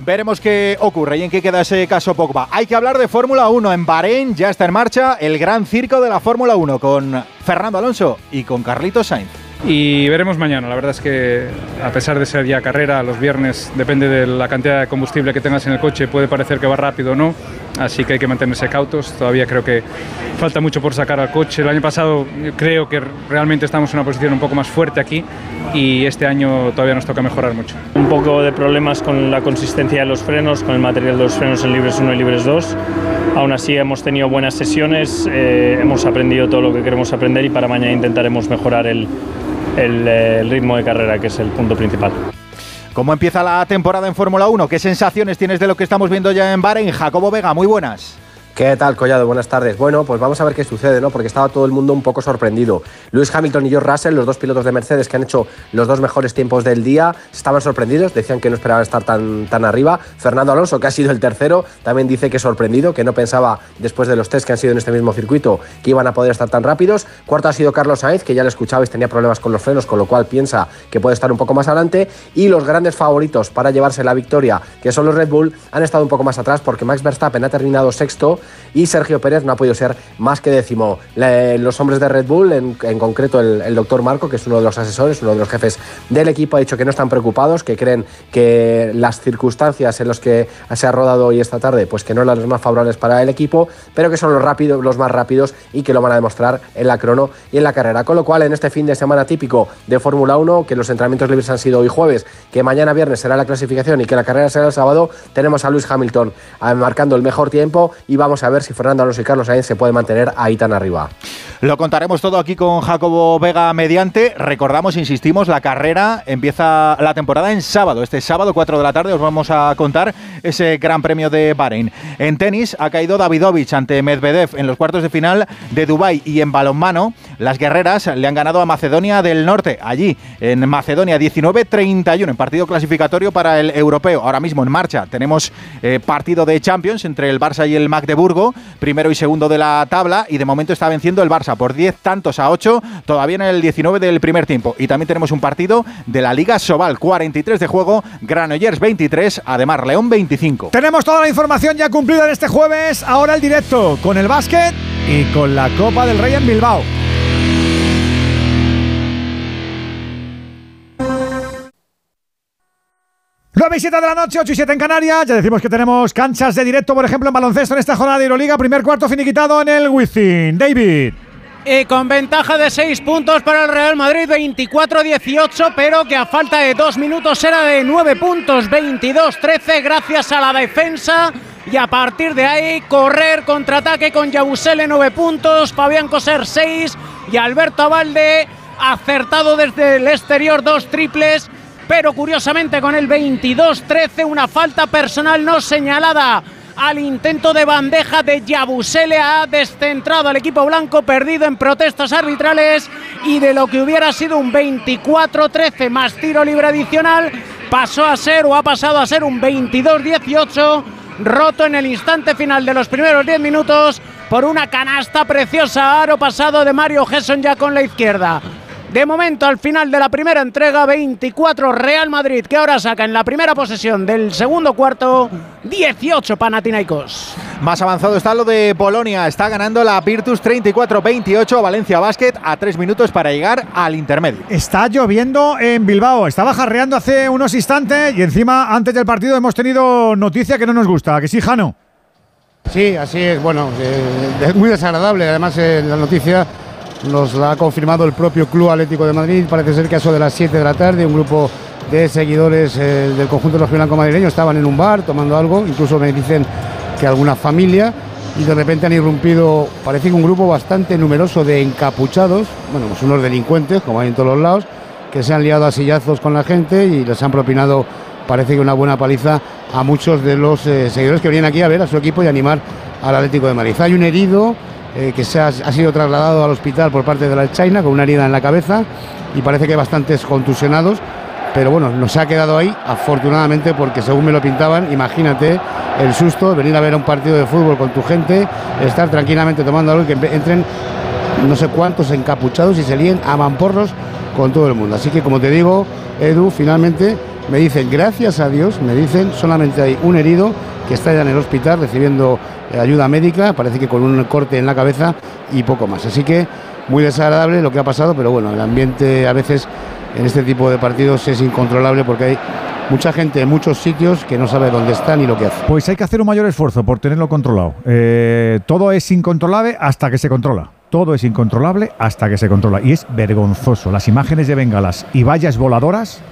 Veremos qué ocurre y en qué queda ese caso Pogba. Hay que hablar de Fórmula 1. En Bahrein ya está en marcha el gran circo de la Fórmula 1 con Fernando Alonso y con Carlitos Sainz. Y veremos mañana. La verdad es que a pesar de ser ya carrera, los viernes depende de la cantidad de combustible que tengas en el coche, puede parecer que va rápido o no. Así que hay que mantenerse cautos. Todavía creo que falta mucho por sacar al coche. El año pasado creo que realmente estamos en una posición un poco más fuerte aquí y este año todavía nos toca mejorar mucho. Un poco de problemas con la consistencia de los frenos, con el material de los frenos en libres 1 y libres 2. Aún así hemos tenido buenas sesiones, eh, hemos aprendido todo lo que queremos aprender y para mañana intentaremos mejorar el, el ritmo de carrera, que es el punto principal. ¿Cómo empieza la temporada en Fórmula 1? ¿Qué sensaciones tienes de lo que estamos viendo ya en Bahrein? Jacobo Vega, muy buenas. ¿Qué tal, Collado? Buenas tardes. Bueno, pues vamos a ver qué sucede, ¿no? Porque estaba todo el mundo un poco sorprendido. Lewis Hamilton y George Russell, los dos pilotos de Mercedes que han hecho los dos mejores tiempos del día, estaban sorprendidos, decían que no esperaban estar tan, tan arriba. Fernando Alonso, que ha sido el tercero, también dice que sorprendido, que no pensaba, después de los test que han sido en este mismo circuito, que iban a poder estar tan rápidos. Cuarto ha sido Carlos Sainz, que ya lo escuchabais, tenía problemas con los frenos, con lo cual piensa que puede estar un poco más adelante. Y los grandes favoritos para llevarse la victoria, que son los Red Bull, han estado un poco más atrás porque Max Verstappen ha terminado sexto y Sergio Pérez no ha podido ser más que décimo. los hombres de Red Bull, en, concreto el, doctor Marco, que es uno de los asesores, uno de los jefes del equipo, ha dicho que no están preocupados, que creen que las circunstancias en las que se ha rodado hoy esta tarde, pues que no eran las más favorables para el equipo, pero que son los, rápidos, los más rápidos y que lo van a demostrar en la crono y en la carrera. Con lo cual, en este fin de semana típico de Fórmula 1, que los entrenamientos libres han sido hoy jueves, que mañana viernes será la clasificación y que la carrera será el sábado, tenemos a Luis Hamilton ah, marcando el mejor tiempo y vamos a ver si Fernando Alonso y Carlos Sainz se puede mantener ahí tan arriba. Lo contaremos todo aquí con Jacobo Vega mediante. Recordamos, insistimos, la carrera empieza la temporada en sábado. Este sábado, 4 de la tarde, os vamos a contar ese Gran Premio de Bahrein. En tenis ha caído Davidovich ante Medvedev en los cuartos de final de Dubái y en balonmano las guerreras le han ganado a Macedonia del Norte, allí en Macedonia 19-31 en partido clasificatorio para el europeo. Ahora mismo en marcha tenemos eh, partido de Champions entre el Barça y el Magdeburgo, primero y segundo de la tabla y de momento está venciendo el Barça por 10 tantos a 8, todavía en el 19 del primer tiempo. Y también tenemos un partido de la Liga Sobal, 43 de juego, Granollers 23, además León 25. Tenemos toda la información ya cumplida en este jueves, ahora el directo con el básquet y con la Copa del Rey en Bilbao. 9 y 7 de la noche, 8 y 7 en Canarias. Ya decimos que tenemos canchas de directo, por ejemplo, en baloncesto en esta jornada de Euroliga. Primer cuarto finiquitado en el Wizzing. David. Y con ventaja de 6 puntos para el Real Madrid, 24-18, pero que a falta de 2 minutos era de 9 puntos, 22-13, gracias a la defensa. Y a partir de ahí, correr, contraataque con Yabusele, 9 puntos, Fabián Coser, 6 y Alberto Avalde, acertado desde el exterior, dos triples pero curiosamente con el 22-13 una falta personal no señalada al intento de bandeja de Yabusele ha descentrado al equipo blanco perdido en protestas arbitrales y de lo que hubiera sido un 24-13 más tiro libre adicional pasó a ser o ha pasado a ser un 22-18 roto en el instante final de los primeros 10 minutos por una canasta preciosa aro pasado de Mario Gesson ya con la izquierda. De momento, al final de la primera entrega, 24 Real Madrid, que ahora saca en la primera posesión del segundo cuarto, 18 Panathinaikos. Más avanzado está lo de Polonia. Está ganando la Virtus 34-28 a Valencia Basket a tres minutos para llegar al intermedio. Está lloviendo en Bilbao. Estaba jarreando hace unos instantes y encima, antes del partido, hemos tenido noticia que no nos gusta. ¿Que sí, Jano? Sí, así es. Bueno, eh, es muy desagradable. Además, eh, la noticia nos la ha confirmado el propio Club Atlético de Madrid. Parece ser que a eso de las 7 de la tarde un grupo de seguidores eh, del conjunto de los blanco madrileños estaban en un bar tomando algo, incluso me dicen que alguna familia, y de repente han irrumpido, parece que un grupo bastante numeroso de encapuchados, bueno, pues unos delincuentes, como hay en todos los lados, que se han liado a sillazos con la gente y les han propinado, parece que una buena paliza a muchos de los eh, seguidores que venían aquí a ver a su equipo y animar al Atlético de Madrid. Hay un herido eh, que se ha, sido trasladado al hospital por parte de la China con una herida en la cabeza y parece que bastantes contusionados. Pero bueno, nos ha quedado ahí, afortunadamente, porque según me lo pintaban, imagínate el susto venir a ver un partido de fútbol con tu gente, estar tranquilamente tomando algo y que entren no sé cuántos encapuchados y se líen a mamporros con todo el mundo. Así que, como te digo, Edu, finalmente me dicen, gracias a Dios, me dicen, solamente hay un herido que está ya en el hospital recibiendo eh, ayuda médica, parece que con un corte en la cabeza y poco más. Así que muy desagradable lo que ha pasado, pero bueno, el ambiente a veces en este tipo de partidos es incontrolable porque hay mucha gente en muchos sitios que no sabe dónde están ni lo que hace. Pues hay que hacer un mayor esfuerzo por tenerlo controlado. Eh, todo es incontrolable hasta que se controla. Todo es incontrolable hasta que se controla. Y es vergonzoso. Las imágenes de bengalas y vallas voladoras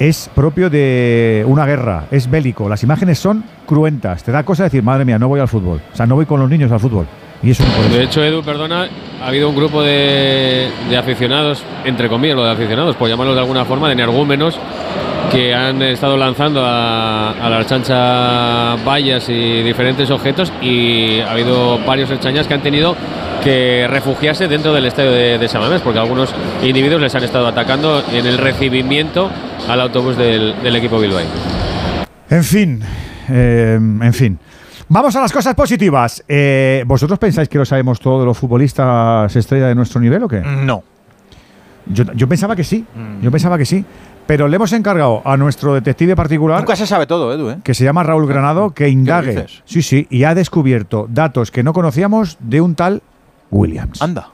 es propio de una guerra, es bélico. Las imágenes son cruentas. Te da cosa decir, madre mía, no voy al fútbol. O sea, no voy con los niños al fútbol. Y no De hecho, Edu, perdona, ha habido un grupo de, aficionados, entre comillas, lo de aficionados, por llamarlos de alguna forma, de energúmenos, que han estado lanzando a, a la chancha vallas y diferentes objetos y ha habido varios erchañas que han tenido que refugiarse dentro del estadio de, de San Mamés porque algunos individuos les han estado atacando en el recibimiento al autobús del, del equipo Bilbao. En fin, eh, en fin. Vamos a las cosas positivas. Eh, ¿Vosotros pensáis que lo sabemos todo de los futbolistas estrella de nuestro nivel o qué? No. Yo, yo pensaba que sí. Yo pensaba que sí. Pero le hemos encargado a nuestro detective particular. Nunca se sabe todo, Edu, ¿eh? Que se llama Raúl Granado, que indague. dices? Sí, sí, y ha descubierto datos que no conocíamos de un tal Williams. Anda.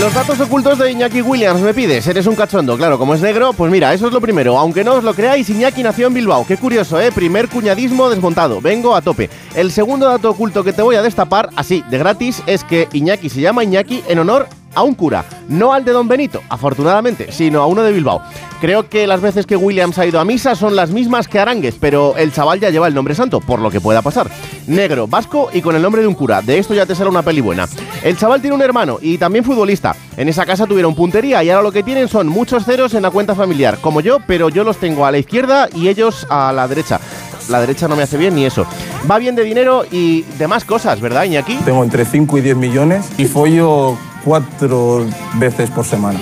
Los datos ocultos de Iñaki Williams me pides. Eres un cachondo, claro, como es negro, pues mira, eso es lo primero. Aunque no os lo creáis, Iñaki nació en Bilbao. Qué curioso, ¿eh? Primer cuñadismo desmontado. Vengo a tope. El segundo dato oculto que te voy a destapar, así, de gratis, es que Iñaki se llama Iñaki en honor a un cura. No al de Don Benito, afortunadamente, sino a uno de Bilbao. Creo que las veces que Williams ha ido a misa son las mismas que Arangues, pero el chaval ya lleva el nombre santo, por lo que pueda pasar. Negro, vasco y con el nombre de un cura. De esto ya te sale una peli buena. El chaval tiene un hermano y también futbolista. En esa casa tuvieron puntería y ahora lo que tienen son muchos ceros en la cuenta familiar, como yo, pero yo los tengo a la izquierda y ellos a la derecha. La derecha no me hace bien ni eso. Va bien de dinero y de más cosas, ¿verdad, Iñaki? Tengo entre 5 y 10 millones y follo cuatro veces por semana.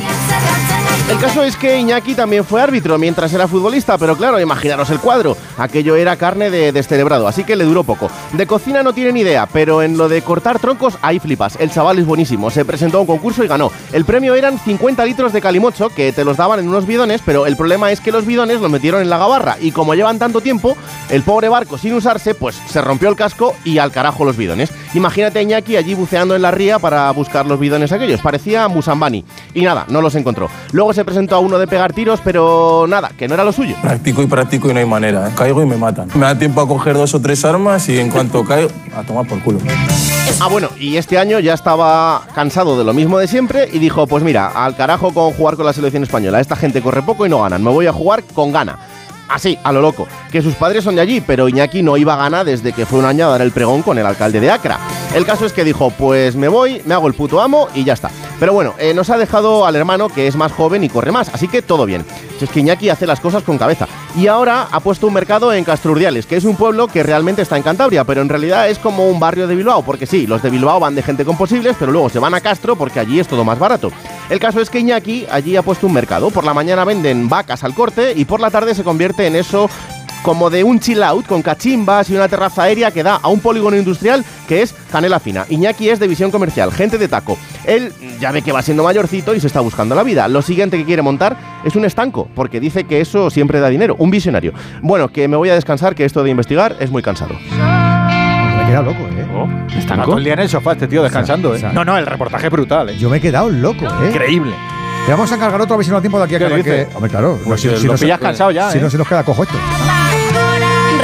El caso es que Iñaki también fue árbitro mientras era futbolista, pero claro, imaginaros el cuadro. Aquello era carne de descerebrado, así que le duró poco. De cocina no tiene ni idea, pero en lo de cortar troncos ahí flipas. El chaval es buenísimo, se presentó a un concurso y ganó. El premio eran 50 litros de calimocho que te los daban en unos bidones, pero el problema es que los bidones los metieron en la gabarra y como llevan tanto tiempo, el pobre barco sin usarse, pues se rompió el casco y al carajo los bidones. Imagínate a Iñaki allí buceando en la ría para buscar los bidones aquellos, parecía Musambani. Y nada, no los encontró. Luego se presentó a uno de pegar tiros, pero nada, que no era lo suyo. Practico y practico y no hay manera. ¿eh? Caigo y me matan. Me da tiempo a coger dos o tres armas y en cuanto caigo, a tomar por culo. Ah, bueno, y este año ya estaba cansado de lo mismo de siempre y dijo, pues mira, al carajo con jugar con la selección española. Esta gente corre poco y no ganan. Me voy a jugar con gana. Así, a lo loco. Que sus padres son de allí, pero Iñaki no iba a gana desde que fue un año a dar el pregón con el alcalde de Acra. El caso es que dijo, pues me voy, me hago el puto amo y ya está. Pero bueno, eh, nos ha dejado al hermano que es más joven y corre más, así que todo bien. Es que Iñaki hace las cosas con cabeza. Y ahora ha puesto un mercado en Castrurdiales, que es un pueblo que realmente está en Cantabria, pero en realidad es como un barrio de Bilbao, porque sí, los de Bilbao van de gente con posibles, pero luego se van a Castro porque allí es todo más barato. El caso es que Iñaki allí ha puesto un mercado. Por la mañana venden vacas al corte y por la tarde se convierte en eso como de un chill out con cachimbas y una terraza aérea que da a un polígono industrial que es Canela Fina. Iñaki es de visión comercial, gente de taco. Él ya ve que va siendo mayorcito y se está buscando la vida. Lo siguiente que quiere montar es un estanco, porque dice que eso siempre da dinero, un visionario. Bueno, que me voy a descansar, que esto de investigar es muy cansado. Me he quedado loco, ¿eh? Está todo el día en el sofá este tío descansando, ¿eh? No, no, el reportaje es brutal, ¿eh? Yo me he quedado loco, ¿eh? Increíble. Le vamos a encargar otro a ver si nos da tiempo de aquí a ¿Qué que? Hombre, claro. Pues si- lo si no se- pillas cansado ya, Si ¿eh? no se nos queda cojo esto.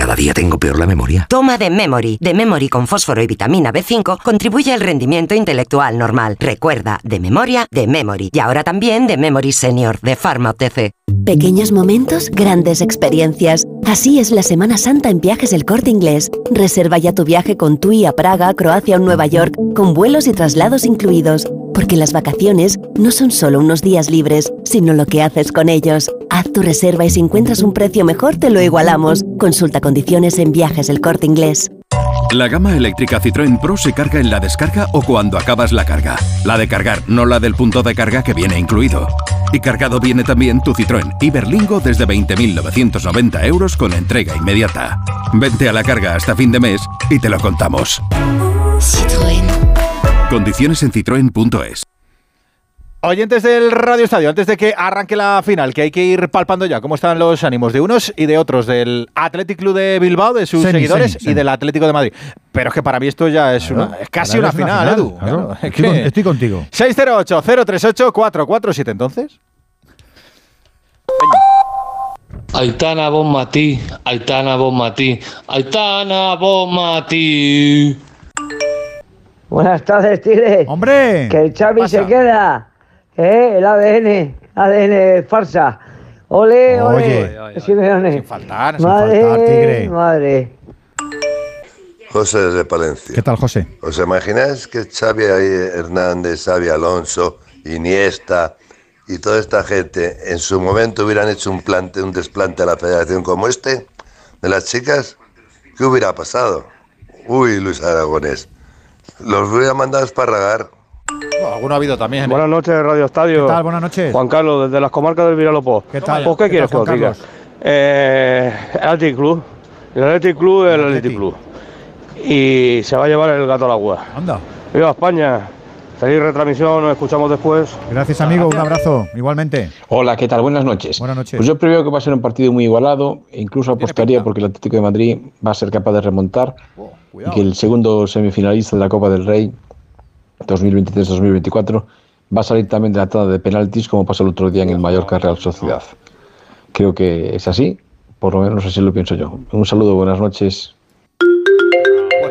Cada día tengo peor la memoria. Toma de Memory. De Memory con fósforo y vitamina B5 contribuye al rendimiento intelectual normal. Recuerda, de memoria, de Memory. Y ahora también de Memory Senior, de Pharma OTC. Pequeños momentos, grandes experiencias. Así es la Semana Santa en Viajes El Corte Inglés. Reserva ya tu viaje con TUI a Praga, Croacia o Nueva York, con vuelos y traslados incluidos. Porque las vacaciones no son solo unos días libres, sino lo que haces con ellos. Haz tu reserva y si encuentras un precio mejor te lo igualamos. Consulta condiciones en Viajes El Corte Inglés. La gama eléctrica Citroën Pro se carga en la descarga o cuando acabas la carga. La de cargar, no la del punto de carga que viene incluido. Y cargado viene también tu Citroën Iberlingo desde 20.990 euros con entrega inmediata. Vente a la carga hasta fin de mes y te lo contamos. Citroën. Condiciones en citroen.es. Oyentes del Radio Estadio, antes de que arranque la final, que hay que ir palpando ya cómo están los ánimos de unos y de otros, del Athletic Club de Bilbao, de sus Seni, seguidores seni, seni. y del Atlético de Madrid. Pero es que para mí esto ya es, una, es casi una él es final, Edu. claro. Claro, es Estoy, con- estoy contigo. 608-038-447 entonces. Aitana Bonmatí, Aitana Bonmatí, Aitana Bonmatí. Buenas tardes, Tigre. ¡Hombre! Que el Xavi pasa? se queda. ¿Eh? El ADN. ADN farsa. Ole, ole. Oye. Simeone. Sin faltar, sin madre, faltar, Tigre. Madre. José desde Palencia. ¿Qué tal, José? ¿Os imagináis que Xavi Hernández, Xavi Alonso, Iniesta y toda esta gente en su momento hubieran hecho un, plante, un desplante a la federación como este de las chicas? ¿Qué hubiera pasado? Uy, Luis Aragonés. Los hubiera mandado a esparragar. Bueno, alguno ha habido también. ¿eh? Buenas noches, Radio Estadio. ¿Qué tal? Buenas noches. Juan Carlos, desde las comarcas del Viralopó. ¿Qué tal? Pues, ¿qué, ¿Qué quieres tal, que os Juan diga? Carlos? Eh, el Athletic Club. El Athletic Club es el Athletic Club. Y se va a llevar el gato al agua. Anda. ¡Viva España! Feliz retransmisión, nos escuchamos después. Gracias, amigo. Un abrazo. Igualmente. Hola, ¿qué tal? Buenas noches. Buenas noches. Pues yo preveo que va a ser un partido muy igualado e incluso apostaría porque el Atlético de Madrid va a ser capaz de remontar y que el segundo semifinalista de la Copa del Rey 2023-2024 va a salir también de la tanda de penaltis como pasó el otro día en el Mallorca Real Sociedad. Creo que es así, por lo menos así lo pienso yo. Un saludo, buenas noches.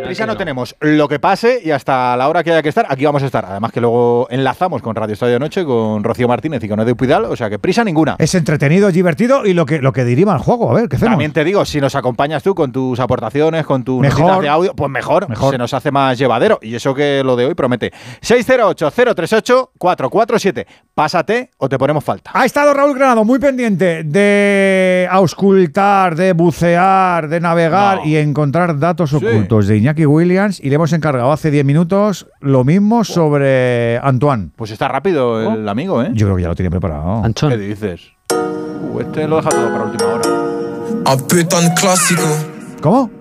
Prisa no tenemos. Lo que pase y hasta la hora que haya que estar, aquí vamos a estar. Además que luego enlazamos con Radio Estadio Noche, con Rocío Martínez y con Edu Pidal, o sea que prisa ninguna. Es entretenido, es divertido y lo que, lo que dirima el juego. A ver, ¿qué hacemos? También te digo, si nos acompañas tú con tus aportaciones, con tus Mejor. de audio, pues mejor, Mejor. se nos hace más llevadero. Y eso que lo de hoy promete. 608-038-447. Pásate o te ponemos falta. Ha estado Raúl Granado muy pendiente de auscultar, de bucear, de navegar y encontrar datos ocultos de Iñaki Williams y le hemos encargado hace 10 minutos lo mismo sobre Antoine. Pues está rápido el amigo, ¿eh? Yo creo que ya lo tiene preparado. ¿Qué dices? Uh, este lo deja todo para última hora. Putain de clásico. ¿Cómo?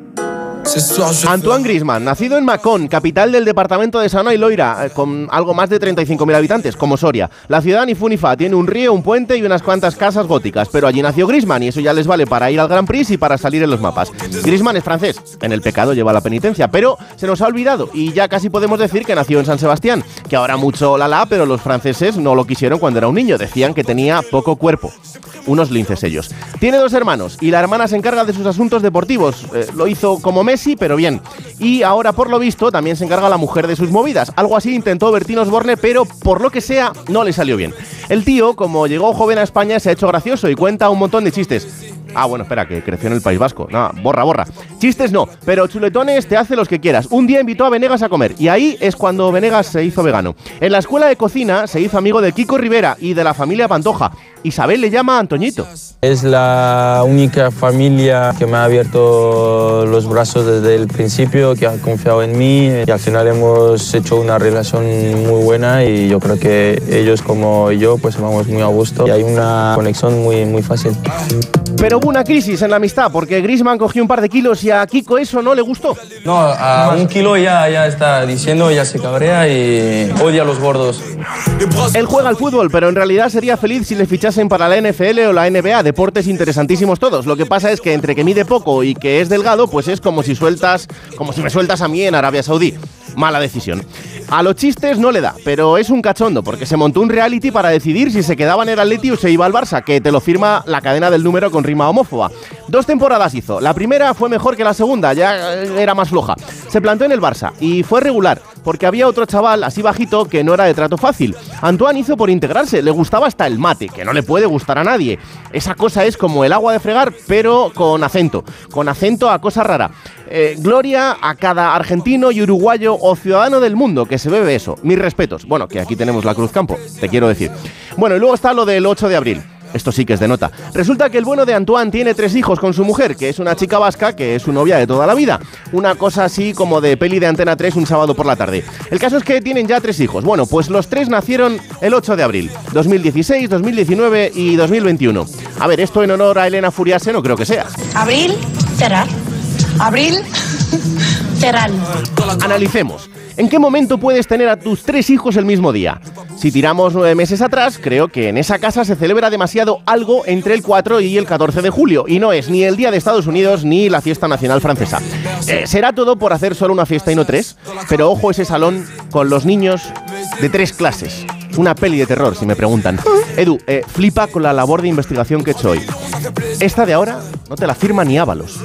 Antoine Griezmann, nacido en Macón, capital del departamento de Sana y Loira, eh, con algo más de 35.000 habitantes, como Soria. La ciudad ni fu ni fa, tiene un río, un puente y unas cuantas casas góticas, pero allí nació Griezmann y eso ya les vale para ir al Grand Prix y para salir en los mapas. Griezmann es francés, en el pecado lleva la penitencia, pero se nos ha olvidado y ya casi podemos decir que nació en San Sebastián, que ahora mucho la la, pero los franceses no lo quisieron cuando era un niño, decían que tenía poco cuerpo. Unos linces ellos. Tiene dos hermanos y la hermana se encarga de sus asuntos deportivos. Eh, lo hizo como Messi, pero bien. Y ahora, por lo visto, también se encarga la mujer de sus movidas. Algo así intentó Bertín Osborne, pero por lo que sea, no le salió bien. El tío, como llegó joven a España, se ha hecho gracioso y cuenta un montón de chistes. Ah, bueno, espera, que creció en el País Vasco. No, borra, borra. Chistes no, pero chuletones te hace los que quieras. Un día invitó a Venegas a comer y ahí es cuando Venegas se hizo vegano. En la escuela de cocina se hizo amigo de Kiko Rivera y de la familia Pantoja. Isabel le llama Antoñito. Es la única familia que me ha abierto los brazos desde el principio, que ha confiado en mí y al final hemos hecho una relación muy buena y yo creo que ellos como yo pues vamos muy a gusto y hay una conexión muy, muy fácil. Pero hubo una crisis en la amistad porque Grisman cogió un par de kilos y a Kiko eso no le gustó. No, a un kilo ya, ya está diciendo, ya se cabrea y odia a los gordos. Él juega al fútbol, pero en realidad sería feliz si le fichasen para la NFL o la NBA, deportes interesantísimos todos. Lo que pasa es que entre que mide poco y que es delgado, pues es como si sueltas, como si me sueltas a mí en Arabia Saudí. Mala decisión. A los chistes no le da, pero es un cachondo porque se montó un reality para decidir si se quedaba en el Atleti o se iba al Barça, que te lo firma la cadena del número con rima homófoba. Dos temporadas hizo. La primera fue mejor que la segunda, ya era más floja. Se plantó en el Barça y fue regular, porque había otro chaval así bajito que no era de trato fácil. Antoine hizo por integrarse, le gustaba hasta el mate, que no le puede gustar a nadie. Esa cosa es como el agua de fregar, pero con acento, con acento a cosa rara. Eh, gloria a cada argentino y uruguayo o ciudadano del mundo que se bebe eso. Mis respetos. Bueno, que aquí tenemos la Cruz Campo, te quiero decir. Bueno, y luego está lo del 8 de abril. Esto sí que es de nota. Resulta que el bueno de Antoine tiene tres hijos con su mujer, que es una chica vasca, que es su novia de toda la vida. Una cosa así como de peli de Antena 3 un sábado por la tarde. El caso es que tienen ya tres hijos. Bueno, pues los tres nacieron el 8 de abril. 2016, 2019 y 2021. A ver, esto en honor a Elena Furiase no creo que sea. Abril, cerrar. Abril, *laughs* cerrar. Analicemos. ¿En qué momento puedes tener a tus tres hijos el mismo día? Si tiramos nueve meses atrás, creo que en esa casa se celebra demasiado algo entre el 4 y el 14 de julio, y no es ni el Día de Estados Unidos ni la fiesta nacional francesa. Eh, será todo por hacer solo una fiesta y no tres, pero ojo ese salón con los niños de tres clases. Una peli de terror, si me preguntan. Edu, eh, flipa con la labor de investigación que he hecho hoy. Esta de ahora no te la firma ni Ábalos.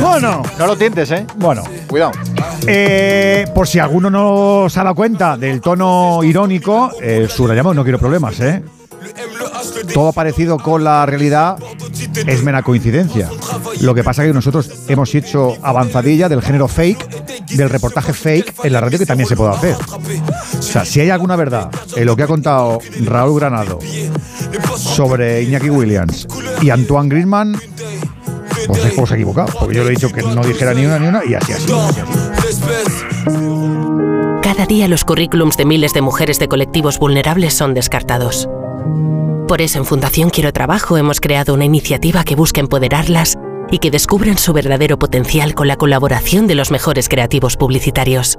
Bueno, No lo tientes, ¿eh? bueno. Cuidado. Eh, por si alguno no se ha dado cuenta del tono irónico, eh, subrayamos, no quiero problemas, ¿eh? Todo parecido con la realidad es mera coincidencia. Lo que pasa es que nosotros hemos hecho avanzadilla del género fake, del reportaje fake en la radio que también se puede hacer. O sea, si hay alguna verdad en lo que ha contado Raúl Granado sobre Iñaki Williams y Antoine Griezmann, pues es pues equivocado, porque yo le he dicho que no dijera ni una ni una y así, así. Cada día los currículums de miles de mujeres de colectivos vulnerables son descartados. Por eso en Fundación Quiero Trabajo hemos creado una iniciativa que busca empoderarlas y que descubran su verdadero potencial con la colaboración de los mejores creativos publicitarios.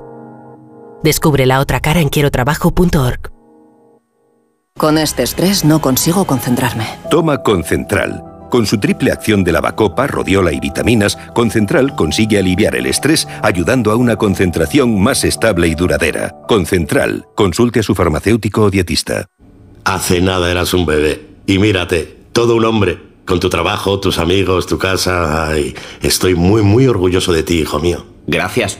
Descubre la otra cara en quierotrabajo.org. Con este estrés no consigo concentrarme. Toma Concentral. Con su triple acción de lavacopa, rodiola y vitaminas, Concentral consigue aliviar el estrés ayudando a una concentración más estable y duradera. Concentral. Consulte a su farmacéutico o dietista. Hace nada eras un bebé. Y mírate, todo un hombre. Con tu trabajo, tus amigos, tu casa. Ay, estoy muy, muy orgulloso de ti, hijo mío. Gracias.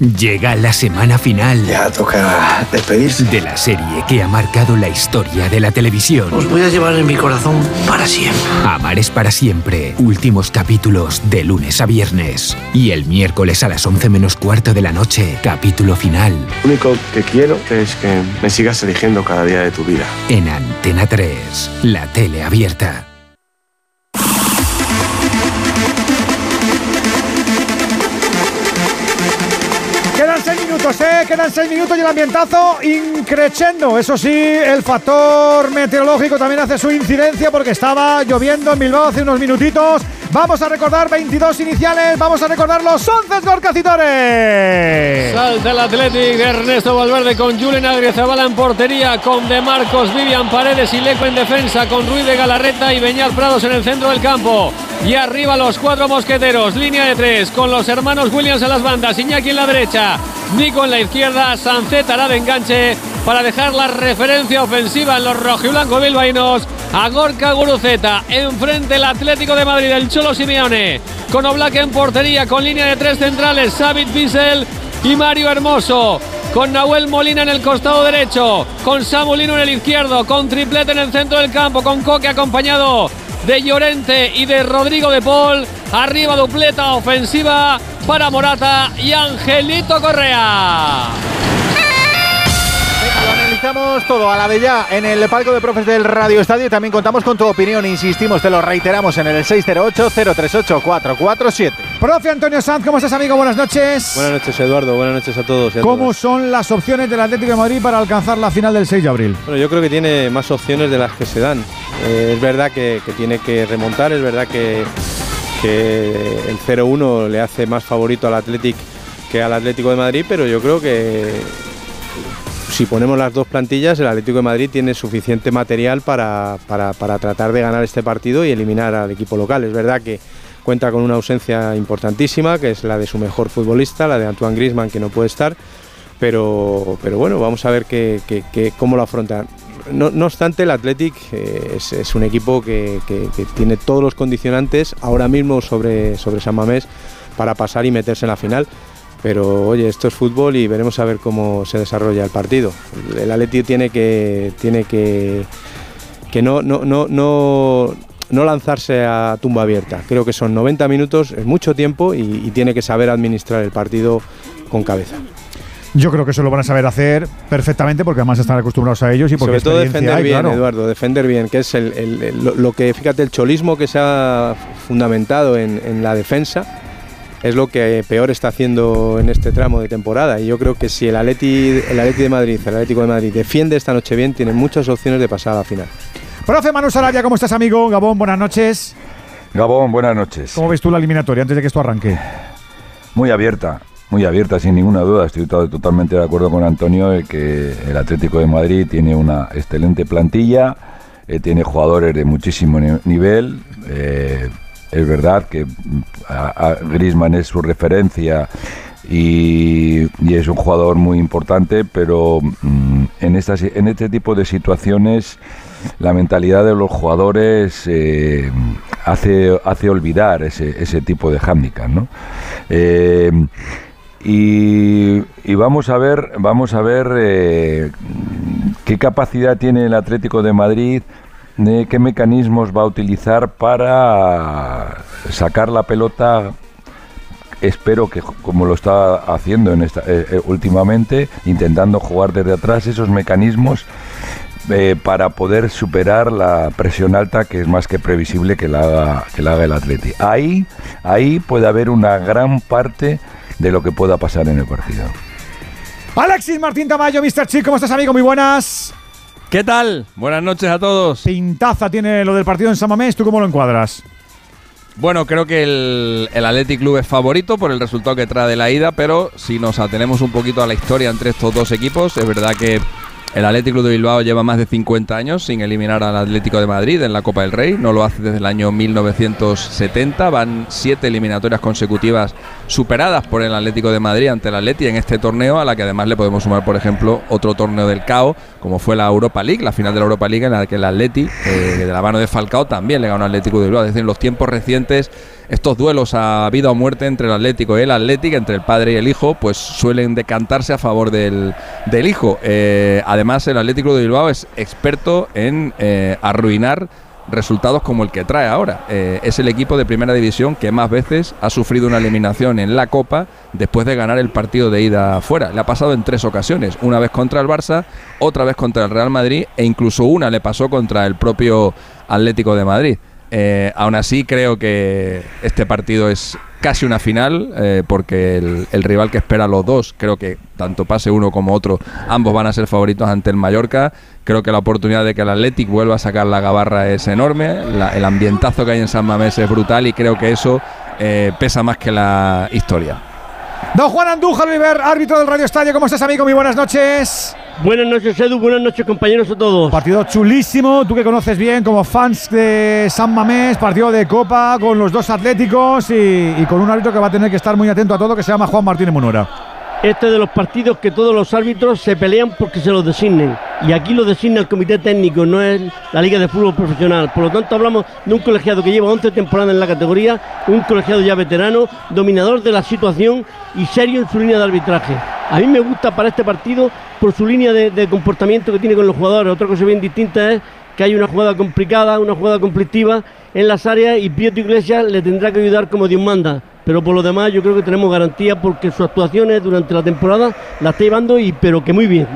Llega la semana final. Ya toca despedirse. De la serie que ha marcado la historia de la televisión. Os voy a llevar en mi corazón para siempre. Amar es para siempre. Últimos capítulos de lunes a viernes. Y el miércoles a las 11 menos cuarto de la noche, capítulo final. Lo único que quiero es que me sigas eligiendo cada día de tu vida. En Antena 3, la tele abierta. Minutos, ¿eh? Quedan seis minutos y el ambientazo increchendo. Eso sí, el factor meteorológico también hace su incidencia porque estaba lloviendo en Bilbao hace unos minutitos. Vamos a recordar 22 iniciales, vamos a recordar los 11 Gorcacitores. Salta el Athletic de Ernesto Valverde con Julen Agriezabala en portería, con De Marcos, Vivian Paredes y Leco en defensa, con Ruiz de Galarreta y Beñat Prados en el centro del campo. Y arriba los cuatro mosqueteros, línea de tres, con los hermanos Williams en las bandas, Iñaki en la derecha, Nico en la izquierda, Sancet hará de enganche para dejar la referencia ofensiva en los rojiblanco bilbaínos a Gorka Guruceta. Enfrente el Atlético de Madrid, el Cholo Simeone, con Oblak en portería, con línea de tres centrales, Sabit Bissell y Mario Hermoso. Con Nahuel Molina en el costado derecho, con Samulino en el izquierdo, con triplete en el centro del campo, con Coque acompañado de Llorente y de Rodrigo de Paul. Arriba dupleta ofensiva para Morata y Angelito Correa. Analizamos todo a la de ya en el palco de profes del Radio Estadio y también contamos con tu opinión. Insistimos, te lo reiteramos en el 608-038-447. Profe Antonio Sanz, ¿cómo estás, amigo? Buenas noches. Buenas noches, Eduardo. Buenas noches a todos. y a ¿Cómo todas. son las opciones del Atlético de Madrid para alcanzar la final del 6 de abril? Bueno, yo creo que tiene más opciones de las que se dan. Eh, es verdad que, que tiene que remontar, es verdad que, que el 0-1 le hace más favorito al Athletic que al Atlético de Madrid, pero yo creo que si ponemos las dos plantillas, el Atlético de Madrid tiene suficiente material para, para- para tratar de ganar este partido y eliminar al equipo local. Es verdad que cuenta con una ausencia importantísima, que es la de su mejor futbolista, la de Antoine Griezmann, que no puede estar, pero, pero bueno, vamos a ver qué- qué- cómo lo afrontan. No, obstante, el Athletic eh, es, es un equipo que, que- que tiene todos los condicionantes ahora mismo sobre, sobre San Mamés para pasar y meterse en la final. Pero oye, esto es fútbol y veremos a ver cómo se desarrolla el partido. El Athletic tiene que, tiene que, que no, no, no, no, no lanzarse a tumba abierta. Creo que son 90 minutos, es mucho tiempo y, y tiene que saber administrar el partido con cabeza. Yo creo que eso lo van a saber hacer perfectamente porque además están acostumbrados a ellos y porque Sobre todo defender hay, bien, claro. Eduardo, defender bien, que es el, el- el- lo, lo que, fíjate, el cholismo que se ha fundamentado en, en la defensa es lo que peor está haciendo en este tramo de temporada. Y yo creo que si el Atleti, el Atleti de Madrid, el Atlético de Madrid defiende esta noche bien, tiene muchas opciones de pasar a la final. Profe Manu Sarabia, ¿cómo estás, amigo? Gabón, buenas noches. Gabón, buenas noches. ¿Cómo ves tú la eliminatoria antes de que esto arranque? Muy abierta, muy abierta, sin ninguna duda. Estoy to- totalmente de acuerdo con Antonio de que el Atlético de Madrid tiene una excelente plantilla, eh, tiene jugadores de muchísimo ni- nivel. eh, es verdad que mm, Griezmann es su referencia y, es un jugador muy importante, pero mm, en, estas, en este tipo de situaciones la mentalidad de los jugadores eh, hace, hace olvidar ese, ese tipo de hándicap, ¿no? Eh, y, y vamos a ver, vamos a ver eh, qué capacidad tiene el Atlético de Madrid, de qué mecanismos va a utilizar para sacar la pelota espero que como lo está haciendo eh, eh, últimamente, intentando jugar desde atrás esos mecanismos eh, para poder superar la presión alta que es más que previsible que la haga, que la haga el Atleti. Ahí, ahí puede haber una gran parte de lo que pueda pasar en el partido. Alexis Martín Tamayo, Mr. Chic, ¿cómo estás, amigo? Muy buenas. ¿Qué tal? Buenas noches a todos. Pintaza tiene lo del partido en San Mamés, ¿tú cómo lo encuadras? Bueno, creo que el, el Athletic Club es favorito por el resultado que trae de la ida, pero si nos atenemos un poquito a la historia entre estos dos equipos, es verdad que el Athletic Club de Bilbao lleva más de 50 años sin eliminar al Atlético de Madrid en la Copa del Rey, no lo hace desde el año 1970, van siete eliminatorias consecutivas superadas por el Atlético de Madrid ante el Atleti en este torneo, a la que además le podemos sumar, por ejemplo, otro torneo del CAO, como fue la Europa League, la final de la Europa League en la que el Atleti, eh, de la mano de Falcao, también le ganó al Atlético de Bilbao. Es decir, en los tiempos recientes, estos duelos a vida o muerte entre el Atlético y el Atlético, entre el padre y el hijo, pues suelen decantarse a favor del, del hijo. Eh, además, el Atlético de Bilbao es experto en eh, arruinar resultados como el que trae ahora. Eh, es el equipo de primera división que más veces ha sufrido una eliminación en la Copa después de ganar el partido de ida fuera. Le ha pasado en tres ocasiones, una vez contra el Barça, otra vez contra el Real Madrid e incluso una le pasó contra el propio Atlético de Madrid. Eh, aún así creo que este partido es casi una final eh, porque el, rival que espera los dos, creo que tanto pase uno como otro, ambos van a ser favoritos ante el Mallorca. Creo que la oportunidad de que el Athletic vuelva a sacar la gabarra es enorme. La- el ambientazo que hay en San Mamés es brutal y creo que eso eh, pesa más que la historia. Don Juan Andújar Oliver, árbitro del Radio Estadio, ¿cómo estás, amigo? Muy buenas noches. Buenas noches, Edu. Buenas noches, compañeros a todos. Partido chulísimo, tú que conoces bien como fans de San Mamés, partido de Copa con los dos Atléticos y, y con un árbitro que va a tener que estar muy atento a todo, que se llama Juan Martínez Munora. Este de los partidos que todos los árbitros se pelean porque se los designen. Y aquí lo designa el comité técnico, no es la Liga de Fútbol Profesional. Por lo tanto, hablamos de un colegiado que lleva 11 temporadas en la categoría, un colegiado ya veterano, dominador de la situación y serio en su línea de arbitraje. A mí me gusta para este partido por su línea de, de comportamiento que tiene con los jugadores. Otra cosa bien distinta es que hay una jugada complicada, una jugada conflictiva en las áreas y Prieto Iglesias le tendrá que ayudar como Dios manda. Pero por lo demás yo creo que tenemos garantía porque sus actuaciones durante la temporada la está llevando y pero que muy bien.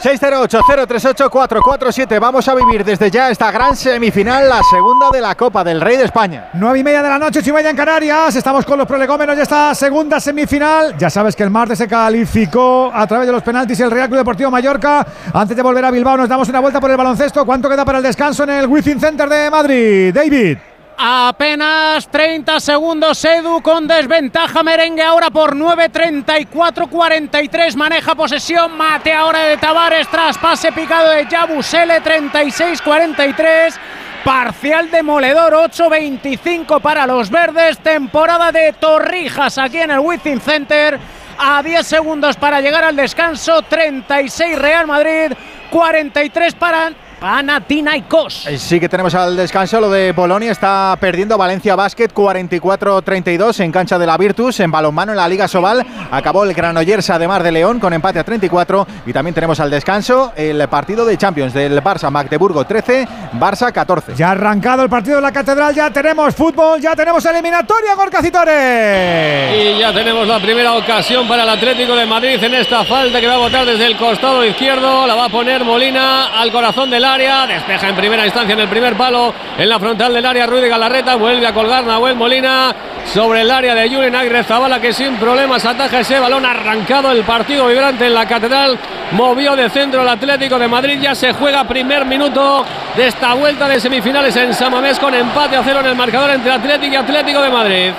608-038-447. Vamos a vivir desde ya esta gran semifinal, la segunda de la Copa del Rey de España. Nueve y media de la noche, ocho y media en Canarias. Estamos con los prolegómenos de esta segunda semifinal. Ya sabes que el martes se calificó a través de los penaltis el Real Club Deportivo Mallorca. Antes de volver a Bilbao, nos damos una vuelta por el baloncesto. ¿Cuánto queda para el descanso en el Wizzing Center de Madrid? David. Apenas 30 segundos Edu con desventaja merengue ahora por 9 34 43 maneja posesión mate ahora de Tavares tras pase picado de Yabusele 36 43 Parcial demoledor 8-25 para los verdes. Temporada de Torrijas aquí en el Wizzing Center. A 10 segundos para llegar al descanso. 36 Real Madrid. 43 para Panathinaikos. Eh, Sí que tenemos al descanso lo de Polonia. Está perdiendo Valencia Basket 44-32 en cancha de la Virtus. En balonmano en la Liga Sobal acabó el Granollers además de León con empate a 34. Y también tenemos al descanso el partido de Champions del Barça Magdeburgo 13, Barça 14. Ya ha arrancado el partido de la Catedral. Ya tenemos fútbol. Ya tenemos eliminatoria, Gorka Citores. Y ya tenemos la primera ocasión para el Atlético de Madrid en esta falta que va a botar desde el costado izquierdo. La va a poner Molina al corazón del área. Despeja en primera instancia en el primer palo. En la frontal del área, Ruiz de Galarreta. Vuelve a colgar Nahuel Molina sobre el área de Julen Agre Zabala que sin problemas ataja ese balón arrancado. El partido vibrante en la Catedral. Movió de centro el Atlético de Madrid. Ya se juega primer minuto de esta vuelta de semifinales en Samamés con empate a cero en el marcador entre Atlético y Atlético de Madrid.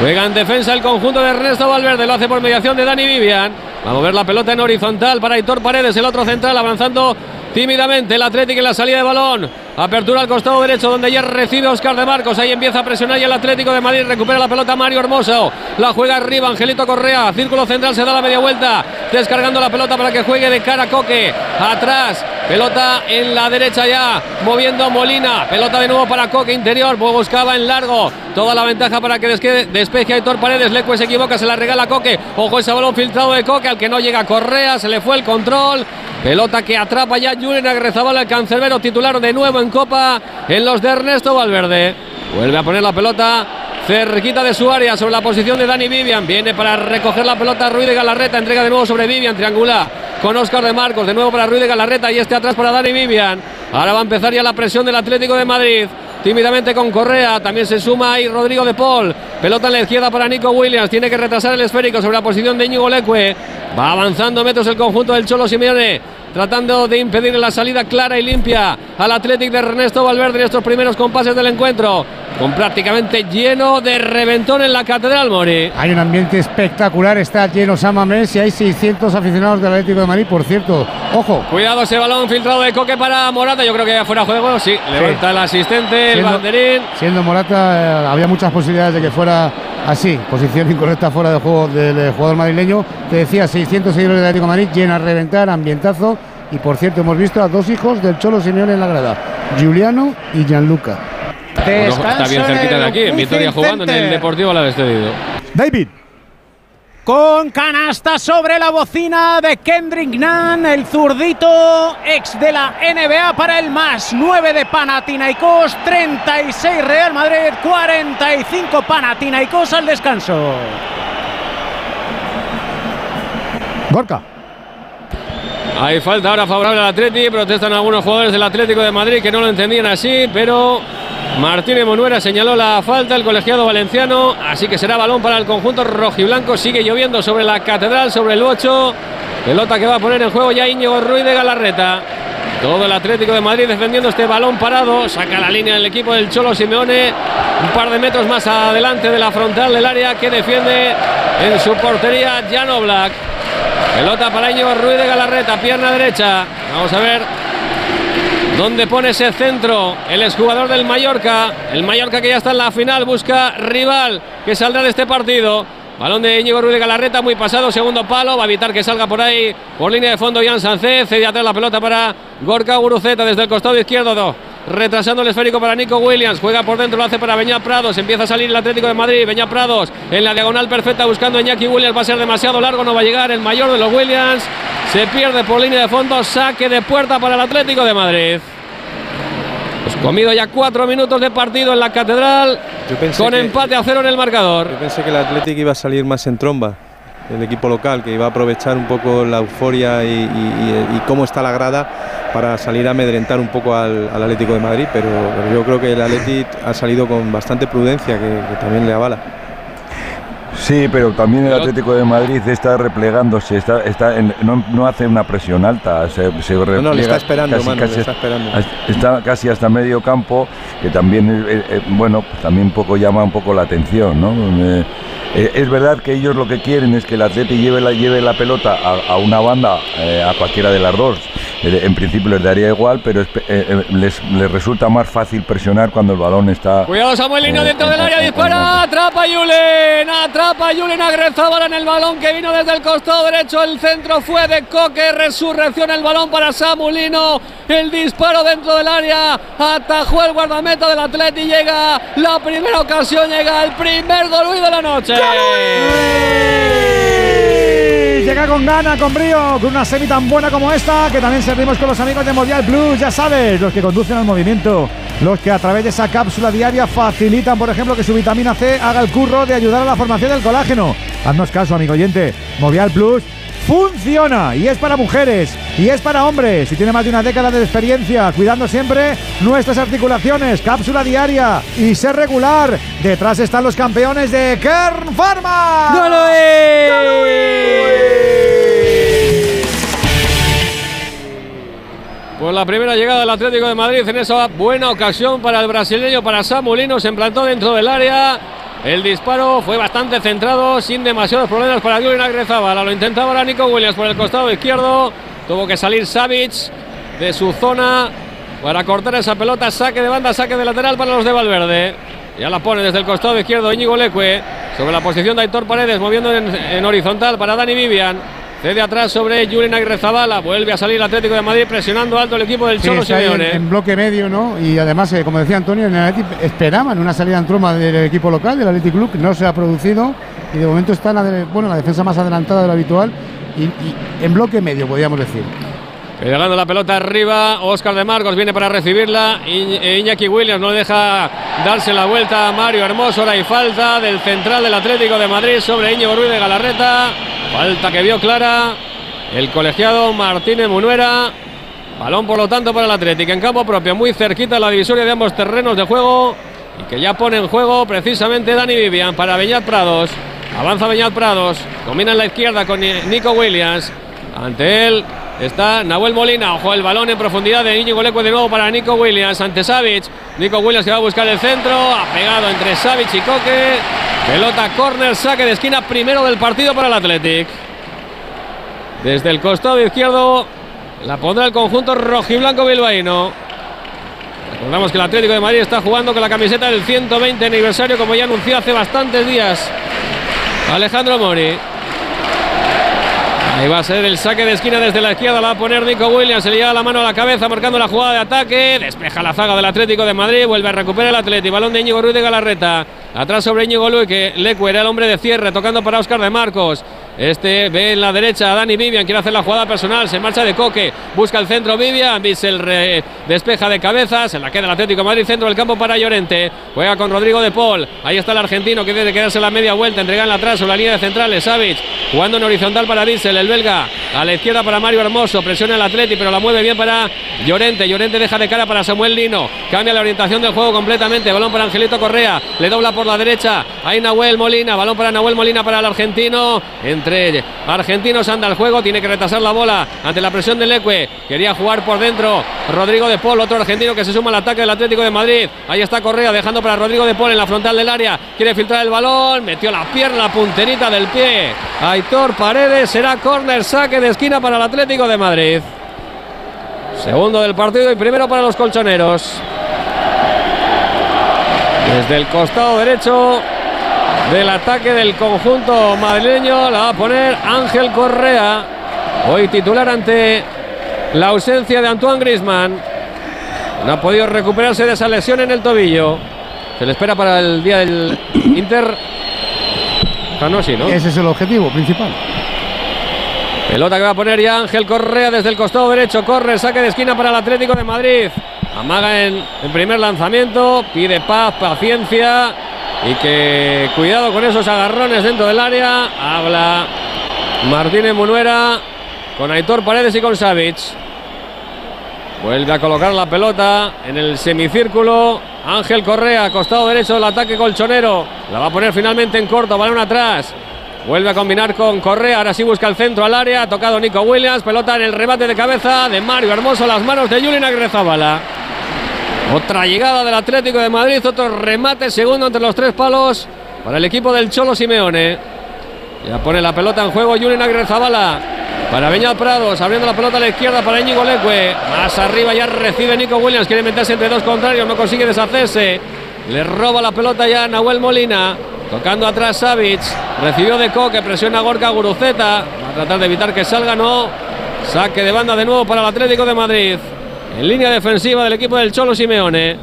Juega en defensa el conjunto de Ernesto Valverde, lo hace por mediación de Dani Vivian. Va a mover la pelota en horizontal para Hitor Paredes, el otro central avanzando tímidamente el Atlético en la salida de balón. Apertura al costado derecho donde ya recibe Oscar de Marcos. Ahí empieza a presionar y el Atlético de Madrid recupera la pelota Mario Hermoso. La juega arriba Angelito Correa. Círculo central se da la media vuelta. Descargando la pelota para que juegue de cara a Coque. Atrás. Pelota en la derecha ya. Moviendo Molina. Pelota de nuevo para Coque interior. Buscaba en largo. Toda la ventaja para que despeje a Héctor Paredes. Leque se equivoca. Se la regala Coque. Ojo ese balón filtrado de Coque. Al que no llega Correa. Se le fue el control. Pelota que atrapa ya Julen Agrezabala, el cancerbero titular de nuevo en Copa en los de Ernesto Valverde. Vuelve a poner la pelota cerquita de su área sobre la posición de Dani Vivian. Viene para recoger la pelota Ruiz de Galarreta. Entrega de nuevo sobre Vivian, triangular con Oscar de Marcos. De nuevo para Ruiz de Galarreta y este atrás para Dani Vivian. Ahora va a empezar ya la presión del Atlético de Madrid. Tímidamente con Correa, también se suma ahí Rodrigo de Paul. Pelota en la izquierda para Nico Williams. Tiene que retrasar el esférico sobre la posición de Íñigo Leque. Va avanzando metros el conjunto del Cholo Simeone. Tratando de impedir la salida clara y limpia al Athletic de Ernesto Valverde en estos primeros compases del encuentro. Con prácticamente lleno de reventón en la Catedral Mori. Hay un ambiente espectacular, está lleno Samamés y hay 600 aficionados del Atlético de Madrid, por cierto. Ojo. Cuidado ese balón filtrado de Coque para Morata. Yo creo que ya fuera juego. Sí, levanta el asistente, el banderín. Siendo Morata, eh, había muchas posibilidades de que fuera así. Posición incorrecta fuera de juego del eh, jugador madrileño. Te decía, 600 seguidores del Atlético de Madrid, llena a reventar, ambientazo. Y por cierto, hemos visto a dos hijos del Cholo Simeone en la grada, Giuliano y Gianluca. Está bien cerquita de aquí. En Vitoria jugando en el Deportivo la despedido. David. Con canasta sobre la bocina de Kendrick Nunn, el zurdito ex de la NBA para el más 9 de Panathinaikos, 36 Real Madrid, 45 Panathinaikos al descanso. Gorka. Hay falta ahora favorable al Atleti. Protestan algunos jugadores del Atlético de Madrid que no lo entendían así, pero Martínez Monuera señaló la falta, el colegiado valenciano. Así que será balón para el conjunto rojiblanco. Sigue lloviendo sobre la catedral, sobre el 8. Pelota que va a poner en juego ya Íñigo Ruiz de Galarreta. Todo el Atlético de Madrid defendiendo este balón parado. Saca la línea el equipo del Cholo Simeone. Un par de metros más adelante de la frontal del área que defiende en su portería Jan Black. Pelota para Íñigo Ruiz de Galarreta, pierna derecha. Vamos a ver dónde pone ese centro el exjugador del Mallorca. El Mallorca que ya está en la final busca rival que saldrá de este partido. Balón de Íñigo Ruiz de Galarreta, muy pasado, segundo palo. Va a evitar que salga por ahí por línea de fondo Jan Sánchez. Cede atrás la pelota para Gorka Guruceta desde el costado izquierdo. Do- Retrasando el esférico para Nico Williams. Juega por dentro, lo hace para Beñat Prados. Empieza a salir el Atlético de Madrid. Beñat Prados en la diagonal perfecta buscando a Iñaki Williams. Va a ser demasiado largo, no va a llegar el mayor de los Williams. Se pierde por línea de fondo. Saque de puerta para el Atlético de Madrid. Pues comido ya cuatro minutos de partido en la Catedral. Con que- empate a cero en el marcador. Yo pensé que el Atlético iba a salir más en tromba. el equipo local, que iba a aprovechar un poco la euforia y, y- y- y cómo está la grada para salir a amedrentar un poco al, al Atlético de Madrid, pero, pero yo creo que el Atlético ha salido con bastante prudencia, que, que también le avala. Sí, pero también el Atlético de Madrid está replegándose, está, está en- no, no hace una presión alta, se, se no, le está esperando, casi, Manu, casi le está esperando. está casi hasta medio campo, que también, eh, eh, bueno, pues también un poco llama un poco la atención, ¿no? Eh, eh, es verdad que ellos lo que quieren es que el Atleti lleve la, lleve la pelota a, a una banda, eh, a cualquiera de las dos. Eh, en principio les daría igual, pero eh, eh, les, les resulta más fácil presionar cuando el balón está... Cuidado Samuelino Eh, dentro del área, eh, dispara, atrapa Julen, atrapa Julen Agrezabala en el balón que vino desde el costado derecho, el centro fue de Coque, resurrección el balón para Samuelino, el disparo dentro del área, atajó el guardameta del Atleti, llega la primera ocasión, llega el primer gol de la noche. Llega con gana, con brío, con una semi tan buena como esta, que también servimos con los amigos de Movial Plus, ya sabes, los que conducen al movimiento, los que a través de esa cápsula diaria facilitan, por ejemplo, que su vitamina C haga el curro de ayudar a la formación del colágeno. Haznos caso, amigo oyente, Movial Plus funciona y es para mujeres y es para hombres y tiene más de una década de experiencia cuidando siempre nuestras articulaciones, cápsula diaria y ser regular. Detrás están los campeones de Kern Pharma. Pues la primera llegada del Atlético de Madrid en esa buena ocasión para el brasileño, para Samulino, se implantó dentro del área. El disparo fue bastante centrado, sin demasiados problemas para Julian Agrezabala. Lo intentaba ahora Nico Williams por el costado izquierdo. Tuvo que salir Savic de su zona para cortar esa pelota. Saque de banda, saque de lateral para los de Valverde. Ya la pone desde el costado izquierdo Íñigo Leque sobre la posición de Aitor Paredes, moviendo en, en horizontal para Dani Vivian. Cede atrás sobre Julen Agrezabala. Vuelve a salir el Atlético de Madrid presionando alto el equipo del Sí, Cholo en, Simeone. en bloque medio, ¿no? Y además, eh, como decía Antonio, en el Athletic esperaban una salida en troma del equipo local, del Athletic Club, no se ha producido y de momento está en la, de- bueno, la defensa más adelantada de lo habitual y, y en bloque medio, podríamos decir. Llegando la pelota arriba, Oscar de Marcos viene para recibirla. Eh, Iñaki Williams no deja darse la vuelta a Mario Hermoso. Ahora hay falta del central del Atlético de Madrid sobre Íñigo Ruiz de Galarreta. Falta que vio clara el colegiado Martínez Munuera. Balón por lo tanto para el Atlético en campo propio, muy cerquita la divisoria de ambos terrenos de juego. Y que ya pone en juego precisamente Dani Vivian para Beñat Prados. Avanza Beñat Prados, domina en la izquierda con Ni- Nico Williams. Ante él está Nahuel Molina. Ojo el balón en profundidad de Íñigo Leque de nuevo para Nico Williams. Ante Savic. Nico Williams que va a buscar el centro. Ha pegado entre Savic y Coque. Pelota corner, saque de esquina primero del partido para el Athletic. Desde el costado izquierdo la pondrá el conjunto rojiblanco bilbaíno. Recordamos que el Atlético de Madrid está jugando con la camiseta del 120 aniversario, como ya anunció hace bastantes días Alejandro Mori. Ahí va a ser el saque de esquina desde la izquierda, la va a poner Nico Williams, se le lleva la mano a la cabeza marcando la jugada de ataque, despeja la zaga del Atlético de Madrid, vuelve a recuperar el Atlético, balón de Íñigo Ruiz de Galarreta, atrás sobre Íñigo Luis, que Lecu era el hombre de cierre, tocando para Oscar de Marcos, este ve en la derecha a Dani Vivian, quiere hacer la jugada personal, se marcha de Coque, busca el centro Vivian, Bissell despeja de cabeza, se la queda el Atlético de Madrid, centro del campo para Llorente, juega con Rodrigo de Paul, ahí está el argentino que debe quedarse la media vuelta, entregarla atrás sobre la línea de centrales, Savic, jugando en horizontal para Bissell, el belga, a la izquierda para Mario Hermoso, presiona el Atleti, pero la mueve bien para Llorente, Llorente deja de cara para Samuel Lino, cambia la orientación del juego completamente, balón para Angelito Correa, le dobla por la derecha, ahí Nahuel Molina, balón para Nahuel Molina para el argentino, entre argentinos anda el juego, tiene que retrasar la bola ante la presión del Leque, quería jugar por dentro, Rodrigo de Paul, otro argentino que se suma al ataque del Atlético de Madrid, ahí está Correa dejando para Rodrigo de Paul en la frontal del área, quiere filtrar el balón, metió la pierna, punterita del pie, Aitor Paredes, será córner, saque de esquina para el Atlético de Madrid. Segundo del partido y primero para los colchoneros. Desde el costado derecho del ataque del conjunto madrileño la va a poner Ángel Correa. Hoy titular ante la ausencia de Antoine Grisman. No ha podido recuperarse de esa lesión en el tobillo. Se le espera para el día del *coughs* Inter. Canosi, ¿no? Ese es el objetivo principal. Pelota que va a poner ya Ángel Correa desde el costado derecho. Corre, saque de esquina para el Atlético de Madrid. Amaga en, en primer lanzamiento. Pide paz, paciencia. Y que cuidado con esos agarrones dentro del área. Habla Martínez Munuera con Aitor Paredes y con Savic. Vuelve a colocar la pelota en el semicírculo. Ángel Correa, costado derecho del ataque colchonero. La va a poner finalmente en corto, balón atrás. Vuelve a combinar con Correa, ahora sí busca el centro al área. Ha tocado Nico Williams, pelota en el remate de cabeza de Mario Hermoso, las manos de Julian Agrezabala. Otra llegada del Atlético de Madrid, otro remate segundo entre los tres palos para el equipo del Cholo Simeone. Ya pone la pelota en juego Julian Agrezabala. Para Beñat Prados, abriendo la pelota a la izquierda para Íñigo Leque. Más arriba ya recibe Nico Williams. Quiere meterse entre dos contrarios, no consigue deshacerse. Le roba la pelota ya Nahuel Molina. Tocando atrás Savic. Recibió de Coque, presiona a Gorka Guruceta. Va a tratar de evitar que salga, no. Saque de banda de nuevo para el Atlético de Madrid. En línea defensiva del equipo del Cholo Simeone.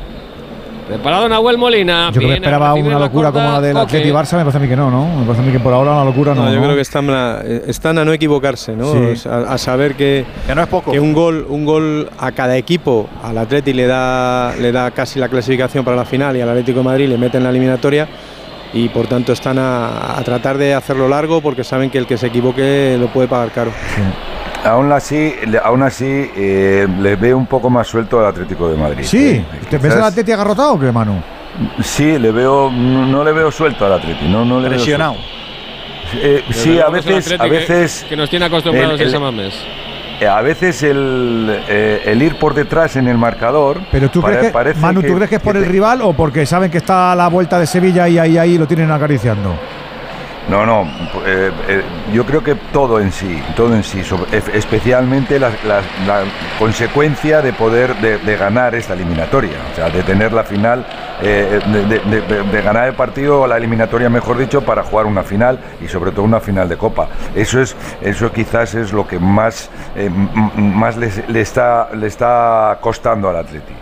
Preparado Nahuel Molina. Yo que me esperaba una la locura corta, como la del. Atleti Barça, me parece a mí que no, ¿no? Me parece a mí que por ahora una locura no. No, yo ¿no? creo que están a, están a no equivocarse, ¿no? Sí. O sea, A, a saber que, no es poco. que un gol, un gol a cada equipo, al Atleti le da, le da casi la clasificación para la final y al Atlético de Madrid le meten la eliminatoria y por tanto están a, a tratar de hacerlo largo porque saben que el que se equivoque lo puede pagar caro. Aún así, le- aún así eh, le veo un poco más suelto al Atlético de Madrid. Sí, ¿eh? ¿te ves el Atleti agarrotado o qué, Manu? Sí, le veo, no, no le veo suelto al Atleti, no, no le veo Presionado. Eh, sí, a veces, a Atleti que- veces, Que, nos tiene acostumbrados el- el- Samames. eh, a veces el, eh, el ir por detrás en el marcador. Pero tú crees que, Manu, ¿tú crees que es por que el te- rival o porque saben que está a la vuelta de Sevilla y ahí, ahí lo tienen acariciando? No, no, eh, eh, yo creo que todo en sí, todo en sí, especialmente la, la- consecuencia de poder de, ganar esta eliminatoria, o sea, de tener la final, eh, de, ganar el partido o la eliminatoria, mejor dicho, para jugar una final y sobre todo una final de Copa. Eso es, eso quizás es lo que más, más les- le, está, le está costando al Atleti.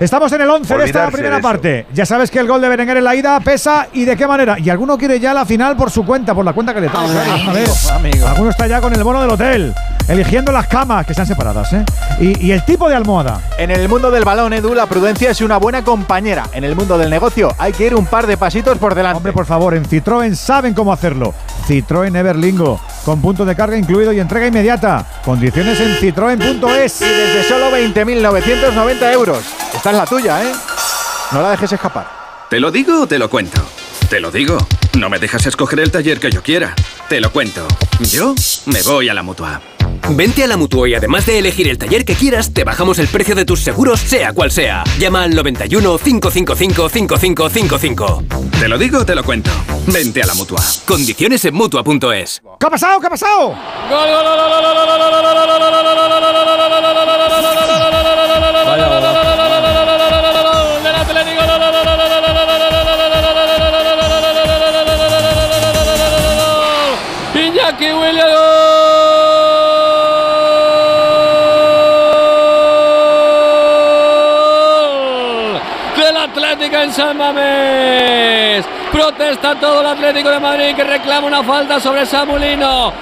Estamos en el 11 de esta primera de parte. Ya sabes que el gol de Berenguer en la ida pesa y de qué manera. Y alguno quiere ya la final por su cuenta, por la cuenta que le trae. claro, a ver. Alguno está ya con el bono del hotel, eligiendo las camas que están separadas, ¿eh? Y, y el tipo de almohada. En el mundo del balón, Edu, la prudencia es una buena compañera. En el mundo del negocio hay que ir un par de pasitos por delante. Hombre, por favor, en Citroën saben cómo hacerlo. Citroën Everlingo, con punto de carga incluido y entrega inmediata. Condiciones en citroen.es. Y desde solo 20.990 euros. Esta es la tuya, ¿eh? No la dejes escapar. ¿Te lo digo o te lo cuento? Te lo digo. No me dejas escoger el taller que yo quiera. Te lo cuento. Yo me voy a la mutua. Vente a la Mutua y además de elegir el taller que quieras, te bajamos el precio de tus seguros, sea cual sea. Llama al 91 555 5555. Te lo digo o te lo cuento. Vente a la mutua. Condiciones en Mutua.es. ¿Qué ha pasado? ¿Qué ha pasado? Protesta todo el Atlético de Madrid que reclama una falta sobre Samulino.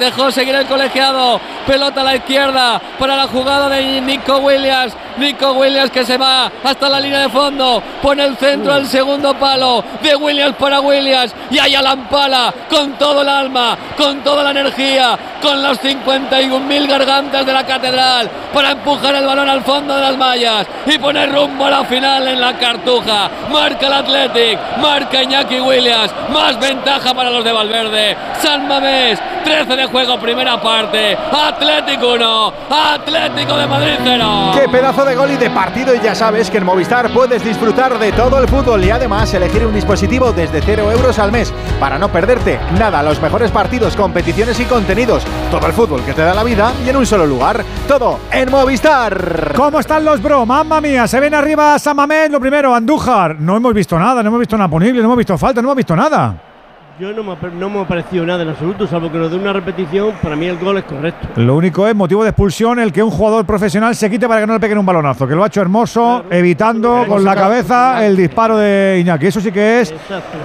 Dejó seguir el colegiado. Pelota a la izquierda para la jugada de Nico Williams. Nico Williams que se va hasta la línea de fondo. Pone el centro al segundo palo. De Williams para Williams. Y ahí Alampala con todo el alma, con toda la energía, con los 51.000 gargantas de la catedral para empujar el balón al fondo de las mallas y poner rumbo a la final en la cartuja. Marca el Athletic, marca Iñaki Williams. Más ventaja para los de Valverde. San Mamés, 13 de juego, primera parte. Atlético 1, Atlético de Madrid 0. ¡Qué pedazo de gol y de partido! Y ya sabes que en Movistar puedes disfrutar de todo el fútbol y además elegir un dispositivo desde 0 euros al mes para no perderte nada, los mejores partidos, competiciones y contenidos. Todo el fútbol que te da la vida y en un solo lugar. Todo en Movistar. ¿Cómo están los bro? Mamma mía, se ven arriba San Mamés, lo primero, Andújar. No hemos visto nada, no hemos visto nada ponible, no hemos visto falta, no hemos visto nada. Yo no me, ha- no me ha parecido nada en absoluto, salvo que nos dé una repetición. Para mí el gol es correcto. Lo único es motivo de expulsión el que un jugador profesional se quite para que no le peguen un balonazo, que lo ha hecho hermoso, evitando con la cabeza el disparo de Iñaki. Eso sí que es,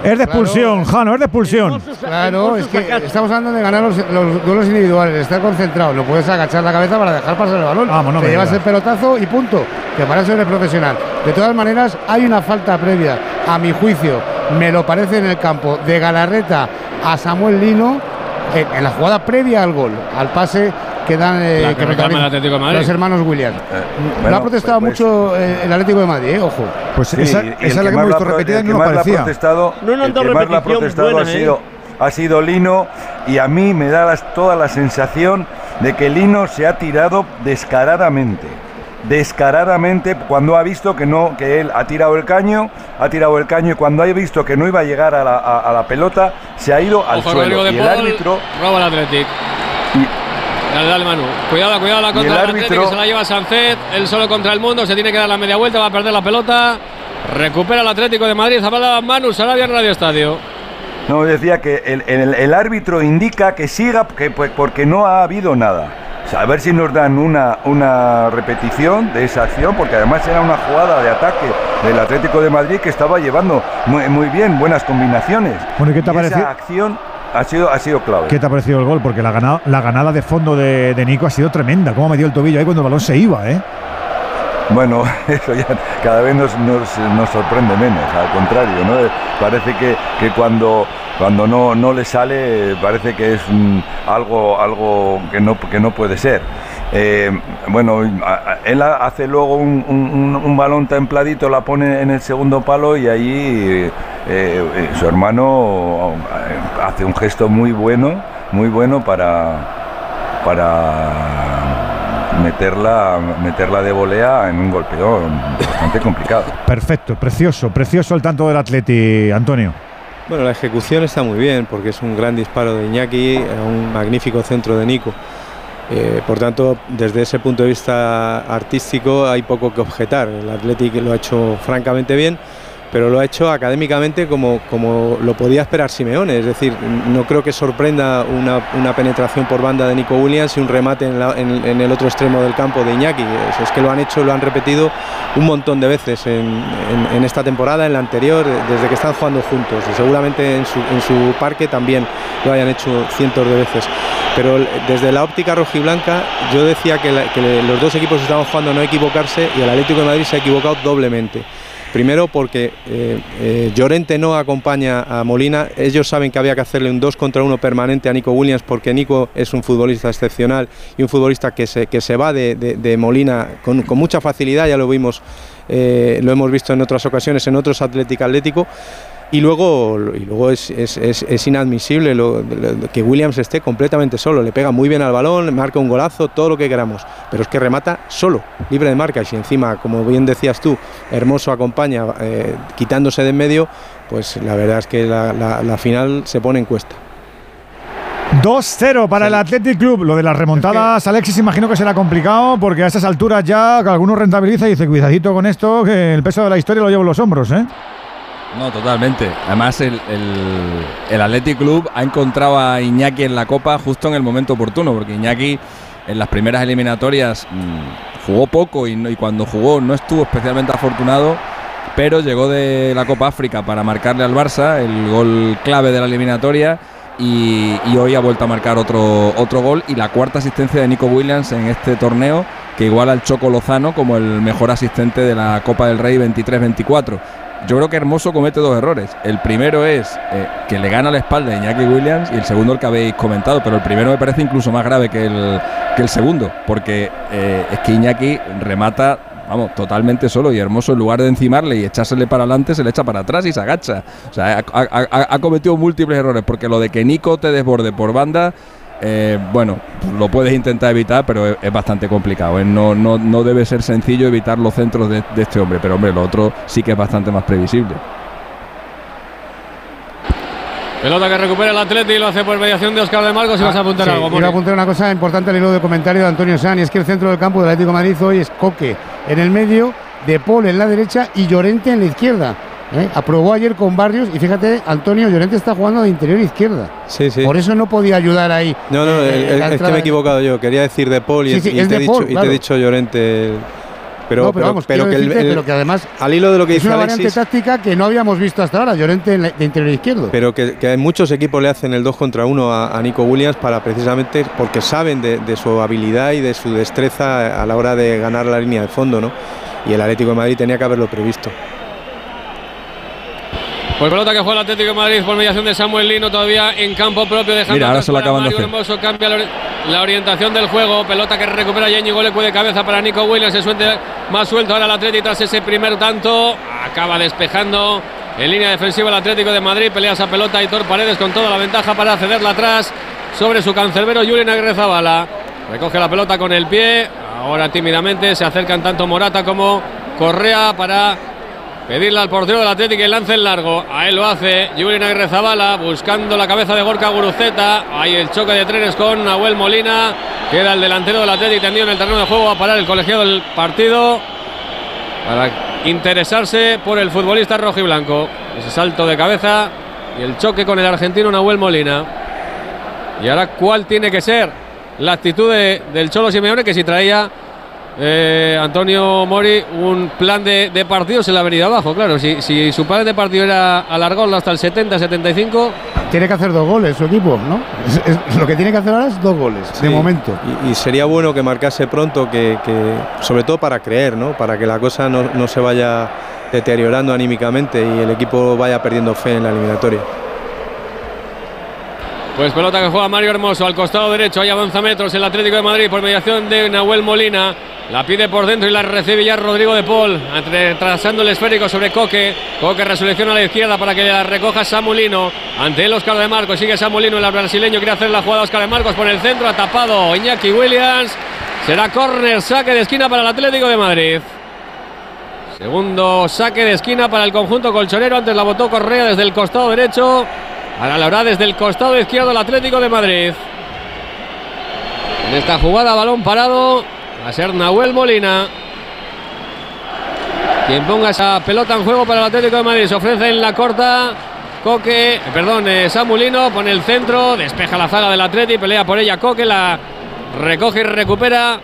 es de expulsión, Jano, es de expulsión. Claro, es que estamos hablando de ganar los, los duelos individuales, de estar concentrado. No puedes agachar la cabeza para dejar pasar el balón. Vamos, no Te llevas el pelotazo y punto. Que para eso eres profesional. De todas maneras, hay una falta previa, a mi juicio, me lo parece en el campo, de Galarreta a Samuel Lino, en, en la jugada previa al gol, al pase que dan eh, que realizan el Atlético de Madrid. los hermanos Williams. Lo bueno, ha protestado pues- mucho eh, el Atlético de Madrid, eh, ojo. Pues Sí, esa, y el esa es la que hemos visto repetida y el no que parecía. No, no han el dado que más la ha repetición protestado buena, ha sido, ha sido Lino y a mí me da las- toda la sensación de que Lino se ha tirado descaradamente. Descaradamente cuando ha visto que no, que él ha tirado el caño, ha tirado el caño y cuando ha visto que no iba a llegar a la, a- a la pelota, se ha ido al Ojo, suelo. Y el Paul, árbitro, roba el Athletic. Dale, dale, Manu. Cuidado, cuidado la Y contra el Athletic, árbitro- que se la lleva Sancet. Él solo contra el mundo. Se tiene que dar la media vuelta. Va a perder la pelota. Recupera el Atlético de Madrid. Zapala Manu. Sarabia en Radio Estadio. no decía que el, el- el árbitro indica que siga que, pues, porque no ha habido nada. A ver si nos dan una, una repetición de esa acción, porque además era una jugada de ataque del Atlético de Madrid que estaba llevando muy, muy bien, buenas combinaciones. Bueno, ¿y qué te ha Y parecido? Esa acción ha sido, ha sido clave. ¿Qué te ha parecido el gol? Porque la ganada, la ganada de fondo de, de Nico ha sido tremenda. Cómo me dio el tobillo ahí cuando el balón se iba, ¿eh? Bueno, *laughs* eso ya cada vez nos, nos, nos sorprende menos, al contrario, ¿no? Parece que, que cuando, cuando no, no le sale, parece que es mm, algo, algo que, no, que no puede ser. Eh, bueno, él ha- hace luego un, un- un- un balón templadito, la pone en el segundo palo y ahí eh, eh, su hermano hace un gesto muy bueno, muy bueno para, para meterla, meterla de volea en un golpeón bastante complicado. Perfecto, precioso, precioso el tanto del Atleti, Antonio. Bueno, la ejecución está muy bien porque es un gran disparo de Iñaki, eh, un magnífico centro de Nico. Eh, por tanto, desde ese punto de vista artístico hay poco que objetar. El Athletic lo ha hecho francamente bien, pero lo ha hecho académicamente como, como lo podía esperar Simeone. Es decir, no creo que sorprenda una, una penetración por banda de Nico Williams y un remate en, en- el otro extremo del campo de Iñaki. Es, es que lo han hecho, lo han repetido un montón de veces en, en- esta temporada, en la anterior, desde que están jugando juntos. Y seguramente en su, en su parque también lo hayan hecho cientos de veces. Pero desde la óptica rojiblanca, yo decía que, que los dos equipos estaban jugando a no equivocarse y el Atlético de Madrid se ha equivocado doblemente. Primero porque eh, eh, Llorente no acompaña a Molina. Ellos saben que había que hacerle un 2 contra 1 permanente a Nico Williams porque Nico es un futbolista excepcional y un futbolista que se, que se va de, de- Molina con, con mucha facilidad, ya lo vimos, eh, lo hemos visto en otras ocasiones, en otros Atlético Atlético. Y luego, y luego es, es- es- es inadmisible lo- lo- que Williams esté completamente solo. Le pega muy bien al balón, marca un golazo, todo lo que queramos. Pero es que remata solo, libre de marca. Y si encima, como bien decías tú, Hermoso acompaña eh, quitándose de en medio, pues la verdad es que la, la- la final se pone en cuesta. 2-0 para el Athletic Club. Lo de las remontadas, Alexis, imagino que será complicado porque a estas alturas ya que alguno rentabiliza y dice, cuidadito con esto, que el peso de la historia lo llevo en los hombros, ¿eh? No, totalmente. Además, el, el, Athletic Club ha encontrado a Iñaki en la Copa justo en el momento oportuno, porque Iñaki en las primeras eliminatorias mm, jugó poco y, cuando jugó no estuvo especialmente afortunado, pero llegó de la Copa África para marcarle al Barça el gol clave de la eliminatoria y, y hoy ha vuelto a marcar otro, otro gol y la cuarta asistencia de Nico Williams en este torneo que iguala al Choco Lozano como el mejor asistente de la Copa del Rey 23-24. Yo creo que Hermoso comete dos errores. El primero es eh, que le gana la espalda a Iñaki Williams y el segundo el que habéis comentado, pero el primero me parece incluso más grave que el, que el segundo, porque eh, es que Iñaki remata, vamos, totalmente solo y Hermoso en lugar de encimarle y echársele para adelante, se le echa para atrás y se agacha. O sea, ha, cometido múltiples errores, porque lo de que Nico te desborde por banda... eh, bueno, lo puedes intentar evitar, pero es, es bastante complicado. ¿eh? No, no, no debe ser sencillo evitar los centros de, de este hombre, pero hombre, lo otro sí que es bastante más previsible. Pelota que recupera el Atleti y lo hace por mediación de Oscar de Marcos. Si vas a apuntar Sí, algo, Moni. a apuntar una cosa importante al hilo del comentario de Antonio San, y es que el centro del campo del Atlético de Madrid hoy es Coque en el medio, De Paul en la derecha y Llorente en la izquierda. ¿Eh? Aprobó ayer con Barrios y fíjate, Antonio Llorente está jugando de interior izquierda. Sí, sí. Por eso no podía ayudar ahí. No, no, eh, el- la el- es que me he equivocado yo. Quería decir de Paul y, Sí, sí, y es te, he dicho, Paul, y te claro. he dicho Llorente. Pero, No, pero vamos, quiero que el- pero que además al hilo de lo que es dice una variante Alexis, táctica que no habíamos visto hasta ahora. Llorente en la- de interior izquierdo. pero que, que muchos equipos le hacen el 2 contra 1 a, a Nico Williams para precisamente porque saben de, de su habilidad y de su destreza a la hora de ganar la línea de fondo, ¿no? Y el Atlético de Madrid tenía que haberlo previsto. Pues pelota que juega el Atlético de Madrid por mediación de Samuel Lino todavía en campo propio dejando Mira, ahora se lo acaban de hacer. Hermoso cambia la, ori- la orientación del juego, pelota que recupera ya Íñigo Lecu de cabeza para Nico Williams, se suelte más suelto ahora el Atlético tras ese primer tanto, acaba despejando en línea defensiva el Atlético de Madrid, pelea esa pelota Hitor Paredes con toda la ventaja para cederla atrás sobre su cancerbero Julián Agrezabala. Recoge la pelota con el pie, ahora tímidamente se acercan tanto Morata como Correa para Pedirle al portero del Atlético el lance en largo. A él lo hace Julián Agrezabala buscando la cabeza de Gorka Guruceta. Hay el choque de trenes con Nahuel Molina. Queda el delantero del Atlético tendido en el terreno de juego a parar el colegiado del partido. Para interesarse por el futbolista rojo y blanco. Ese salto de cabeza y el choque con el argentino Nahuel Molina. Y ahora, ¿cuál tiene que ser la actitud de- del Cholo Simeone? Que si traía eh, Antonio Mori un plan de, de partido, se le ha venido abajo. Claro, si, si su plan de partido era alargarlo hasta el 70-75, Tiene que hacer dos goles su equipo, ¿no? Es- es- lo que tiene que hacer ahora es dos goles, de momento. Y, y sería bueno que marcase pronto, que, que- sobre todo para creer, ¿no? para que la cosa no, no se vaya deteriorando anímicamente y el equipo vaya perdiendo fe en la eliminatoria. Pues pelota que juega Mario Hermoso al costado derecho. Ahí avanza metros el Atlético de Madrid por mediación de Nahuel Molina. La pide por dentro y la recibe ya Rodrigo de Paul. Retrasando el esférico sobre Coque. Coque resolución a la izquierda para que la recoja Samulino. Ante él Oscar de Marcos. Sigue Samulino. El brasileño quiere hacer la jugada Oscar de Marcos por el centro. Ha tapado Iñaki Williams. Será córner, saque de esquina para el Atlético de Madrid. Segundo saque de esquina para el conjunto colchonero. Antes la botó Correa desde el costado derecho. Ahora desde el costado izquierdo el Atlético de Madrid. En esta jugada, balón parado. Va a ser Nahuel Molina. Quien ponga esa pelota en juego para el Atlético de Madrid. Se ofrece en la corta. Coque, eh, perdón, eh, Samulino pone el centro, despeja la zaga del Atlético, pelea por ella Coque, la recoge y recupera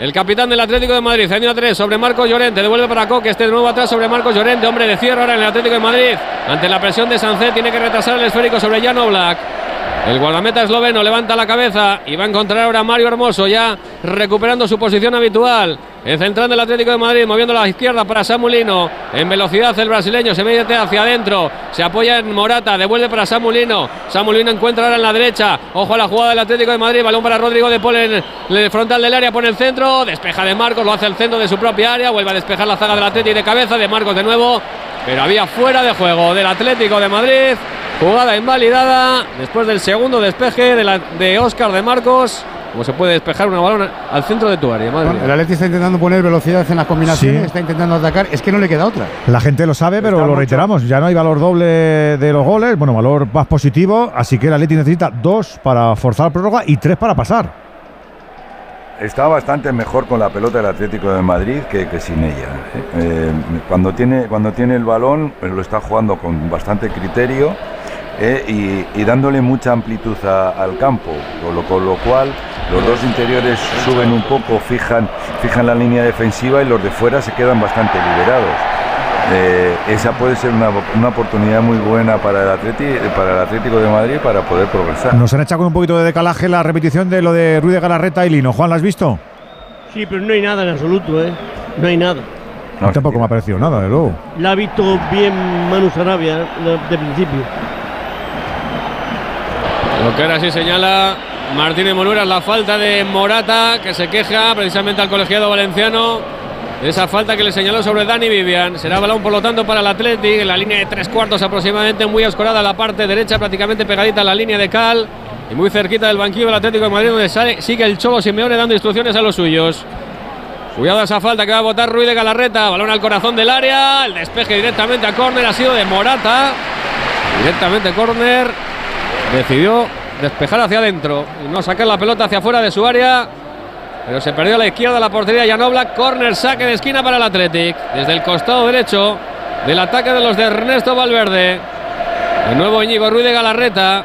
el capitán del Atlético de Madrid, año 3 sobre Marcos Llorente, devuelve para Coque, este de nuevo atrás sobre Marcos Llorente, hombre de cierre ahora en el Atlético de Madrid, ante la presión de Sancet, tiene que retrasar el esférico sobre Jan Black. El guardameta esloveno levanta la cabeza y va a encontrar ahora a Mario Hermoso, ya recuperando su posición habitual. El central del Atlético de Madrid, moviendo a la izquierda para Samulino. En velocidad el brasileño se mete hacia adentro. Se apoya en Morata, devuelve para Samulino. Samulino encuentra ahora en la derecha. Ojo a la jugada del Atlético de Madrid. Balón para Rodrigo de Paul en el frontal del área. Pone el centro. Despeja de Marcos, lo hace el centro de su propia área. Vuelve a despejar la zaga del Atlético de cabeza. De Marcos de nuevo. Pero había fuera de juego del Atlético de Madrid. Jugada invalidada después del segundo despeje de, la, de Oscar de Marcos. Como se puede despejar una balón al centro de tu área, madre Bueno, el Atleti está intentando poner velocidad en las combinaciones, Sí. está intentando atacar, es que no le queda otra. La gente lo sabe, pero Está lo mucho. reiteramos. Ya no hay valor doble de los goles, bueno, valor más positivo. Así que el Atleti necesita dos para forzar prórroga y tres para pasar. Está bastante mejor con la pelota del Atlético de Madrid que, que sin ella. ¿eh? Eh, cuando, tiene, cuando tiene el balón, lo está jugando con bastante criterio eh, y, y dándole mucha amplitud a- al campo, con lo, con lo cual los dos interiores suben un poco, fijan, fijan la línea defensiva y los de fuera se quedan bastante liberados. Eh, esa puede ser una, una oportunidad muy buena para el, Atleti- para el Atlético de Madrid para poder progresar. Nos han echado con un poquito de decalaje la repetición de lo de Ruiz de Galarreta y Lino. Juan, ¿la has visto? Sí, pero no hay nada en absoluto, ¿eh? No hay nada. Mí tampoco me ha parecido nada, de luego. La ha visto bien Manu Sarabia ¿eh? de, de principio. Lo que ahora sí señala Martínez Monuera es la falta de Morata, que se queja precisamente al colegiado valenciano. Esa falta que le señaló sobre Dani Vivian. Será balón, por lo tanto, para el Athletic. En la línea de tres cuartos aproximadamente, muy escorada la parte derecha, prácticamente pegadita a la línea de Cal. Y muy cerquita del banquillo del Atlético de Madrid, donde sale, sigue el Cholo Simeone dando instrucciones a los suyos. Cuidado a esa falta que va a botar Ruiz de Galarreta. Balón al corazón del área. El despeje directamente a córner ha sido de Morata. Directamente córner. Decidió despejar hacia adentro y no sacar la pelota hacia afuera de su área. Pero se perdió a la izquierda la portería Yanobla. Córner, saque de esquina para el Athletic. Desde el costado derecho del ataque de los de Ernesto Valverde. De nuevo Íñigo Ruiz de Galarreta.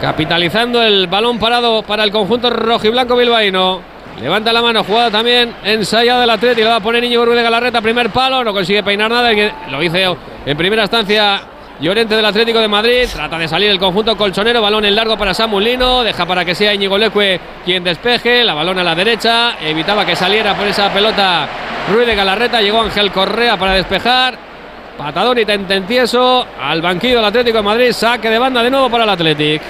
Capitalizando el balón parado para el conjunto rojiblanco bilbaíno. Levanta la mano, jugada también ensayada del Atleti. Le va a poner Íñigo Ruiz de Galarreta, primer palo. No consigue peinar nada. Lo hizo en primera instancia Llorente del Atlético de Madrid. Trata de salir el conjunto colchonero. Balón en largo para Samulino. Deja para que sea Íñigo Leque quien despeje. La balón a la derecha. Evitaba que saliera por esa pelota Ruiz de Galarreta. Llegó Ángel Correa para despejar. Patadón y tentencieso al banquillo del Atlético de Madrid. Saque de banda de nuevo para el Atlético.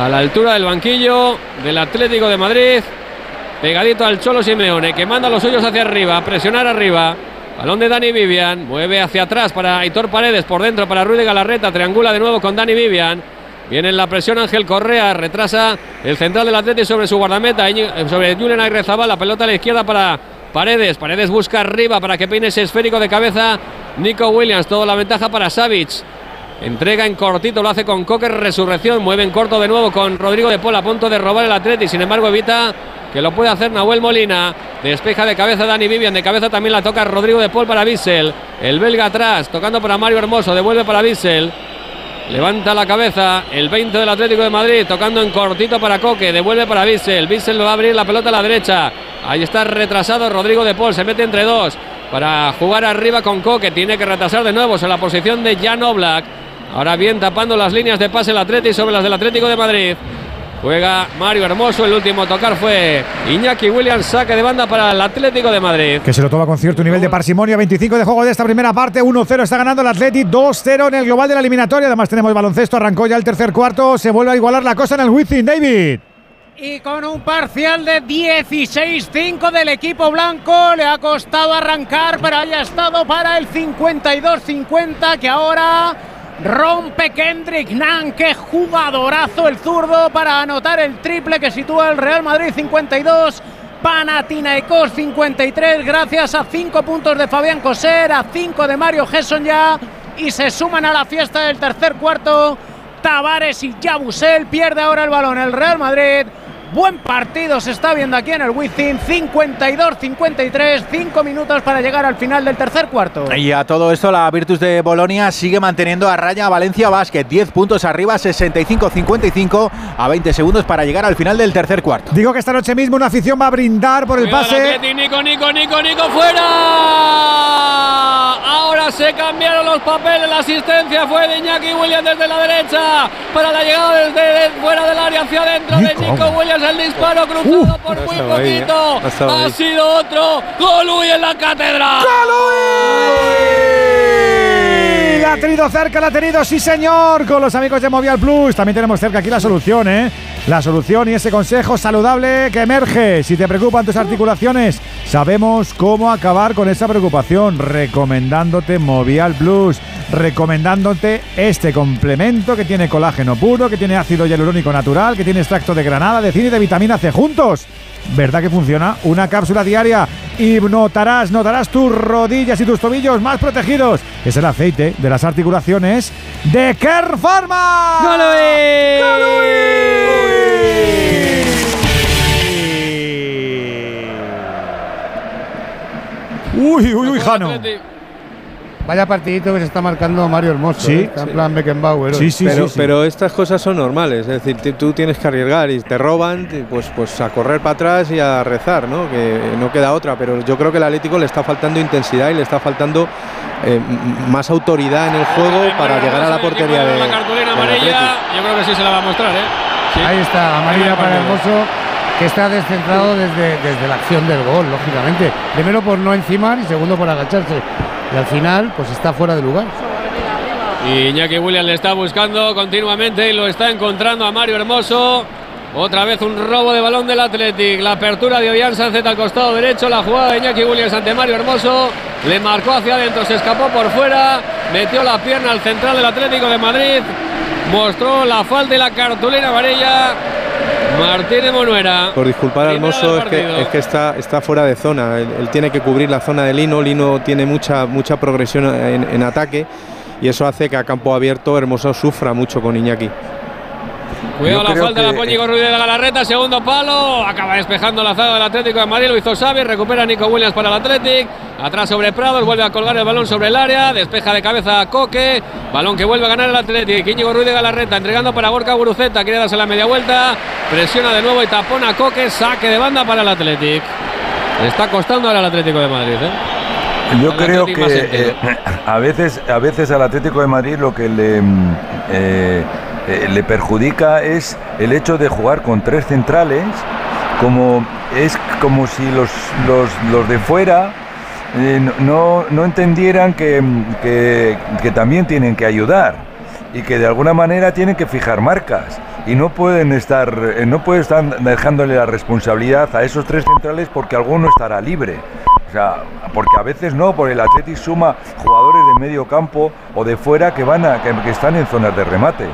A la altura del banquillo del Atlético de Madrid. Pegadito al Cholo Simeone, que manda los suyos hacia arriba, presionar arriba. Balón de Dani Vivian, mueve hacia atrás para Aitor Paredes, por dentro para Ruiz de Galarreta, triangula de nuevo con Dani Vivian. Viene en la presión Ángel Correa, retrasa el central del Atlético sobre su guardameta, sobre Julian Agrezabal, la pelota a la izquierda para Paredes. Paredes busca arriba para que peine ese esférico de cabeza Nico Williams, toda la ventaja para Savic. Entrega en cortito, lo hace con Cocker, resurrección, mueve en corto de nuevo con Rodrigo de Paul a punto de robar el Atlético, sin embargo evita que lo puede hacer Nahuel Molina. Despeja de cabeza Dani Vivian, de cabeza también la toca Rodrigo de Paul para Bissell. El belga atrás, tocando para Mario Hermoso, devuelve para Bissell. Levanta la cabeza el 20 del Atlético de Madrid, tocando en cortito para Coque, devuelve para Bissell. Bissell va a abrir la pelota a la derecha. Ahí está retrasado Rodrigo de Paul, se mete entre dos para jugar arriba con Coque. Tiene que retrasar de nuevo en la posición de Jan Oblak. Ahora bien tapando las líneas de pase el Atlético sobre las del Atlético de Madrid. Juega Mario Hermoso, el último tocar fue Iñaki Williams, saque de banda para el Atlético de Madrid. Que se lo toma con cierto nivel de parsimonia, 25 de juego de esta primera parte, 1-0 está ganando el Atlético, 2-0 en el global de la eliminatoria, además tenemos baloncesto, arrancó ya el tercer cuarto, se vuelve a igualar la cosa en el Wizzing, David. Y con un parcial de 16-5 del equipo blanco, le ha costado arrancar, pero haya estado para el 52-50 que ahora Rompe Kendrick Nunn, qué jugadorazo el zurdo para anotar el triple que sitúa el Real Madrid 52. Panathinaikos 53 gracias a 5 puntos de Fabián Coser, a 5 de Mario Gesson ya y se suman a la fiesta del tercer cuarto. Tavares y Yabusel pierde ahora el balón el Real Madrid Buen partido se está viendo aquí en el Wizzing. 52-53, 5 minutos para llegar al final del tercer cuarto. Y a todo esto, la Virtus de Bolonia sigue manteniendo a raya Valencia Basket. 10 puntos arriba, 65-55, a 20 segundos para llegar al final del tercer cuarto. Digo que esta noche mismo una afición va a brindar por el pase. Nico, Nico, Nico, Nico, fuera. Ahora se cambiaron los papeles. La asistencia fue de Iñaki Williams desde la derecha para la llegada desde fuera del área hacia adentro de Nico Williams el disparo cruzado por muy poquito. ha sido otro. Golui en la catedral. Ha tenido cerca, la ha tenido, sí señor, con los amigos de Movial Plus. También tenemos cerca aquí la solución, ¿eh? La solución y ese consejo saludable que emerge. Si te preocupan tus articulaciones, sabemos cómo acabar con esa preocupación. Recomendándote Movial Plus. Recomendándote este complemento que tiene colágeno puro, que tiene ácido hialurónico natural, que tiene extracto de granada, de cine y de vitamina C juntos. ¿Verdad que funciona? Una cápsula diaria y notarás, notarás tus rodillas y tus tobillos más protegidos. Es el aceite de las articulaciones de Care Pharma. Uy, uy, uy, Jano. Vaya partidito que se está marcando Mario Hermoso. Sí, ¿eh? Está en plan Beckenbauer. Sí, sí, pero, sí, sí. pero estas cosas son normales, es decir, tú tienes que arriesgar y te roban, pues, pues a correr para atrás y a rezar, ¿no? Que no queda otra, pero yo creo que el Atlético le está faltando intensidad y le está faltando eh, más autoridad en el juego para llegar a la portería de, la cartulina amarilla, yo creo que sí se la va a mostrar, ¿eh? Sí. Ahí está, amarilla para Hermoso, que está descentrado desde, desde la acción del gol, lógicamente. Primero por no encimar y segundo por agacharse. Al final, pues está fuera de lugar. Y Iñaki Williams le está buscando continuamente y lo está encontrando a Mario Hermoso. Otra vez un robo de balón del Athletic. La apertura de Ollán Sánchez al costado derecho. La jugada de Iñaki Williams ante Mario Hermoso. Le marcó hacia adentro, se escapó por fuera. Metió la pierna al central del Atlético de Madrid. Mostró la falta y la cartulina amarilla. Martínez Monuera. Por disculpar al mozo, es que, es que está, está fuera de zona. Él, él tiene que cubrir la zona de Lino. Lino tiene mucha, mucha progresión en, en ataque y eso hace que a campo abierto Hermoso sufra mucho con Iñaki. Cuidado Yo la falta de que- la Poñigo Ruiz de Galarreta, segundo palo, acaba despejando la zaga del Atlético de Madrid, lo hizo Xavi, recupera Nico Williams para el Atlético, atrás sobre Prados, vuelve a colgar el balón sobre el área, despeja de cabeza a Coque, balón que vuelve a ganar el Atlético, Íñigo Ruiz de Galarreta entregando para Gorka Guruceta, quiere darse la media vuelta, presiona de nuevo y tapona a Coque, saque de banda para el Atlético. Le está costando ahora al Atlético de Madrid, ¿eh? Yo creo que eh, a veces a veces al Atlético de Madrid lo que le mm, eh, eh, le perjudica es el hecho de jugar con tres centrales, como es como si los, los, los de fuera eh, no- no, entendieran que, que- también tienen que ayudar y que de alguna manera tienen que fijar marcas y no pueden estar eh, no pueden estar dejándole la responsabilidad a esos tres centrales porque alguno estará libre. O sea, porque a veces no, porque el Athletic suma jugadores de medio campo o de fuera que van a que están en zonas de remate.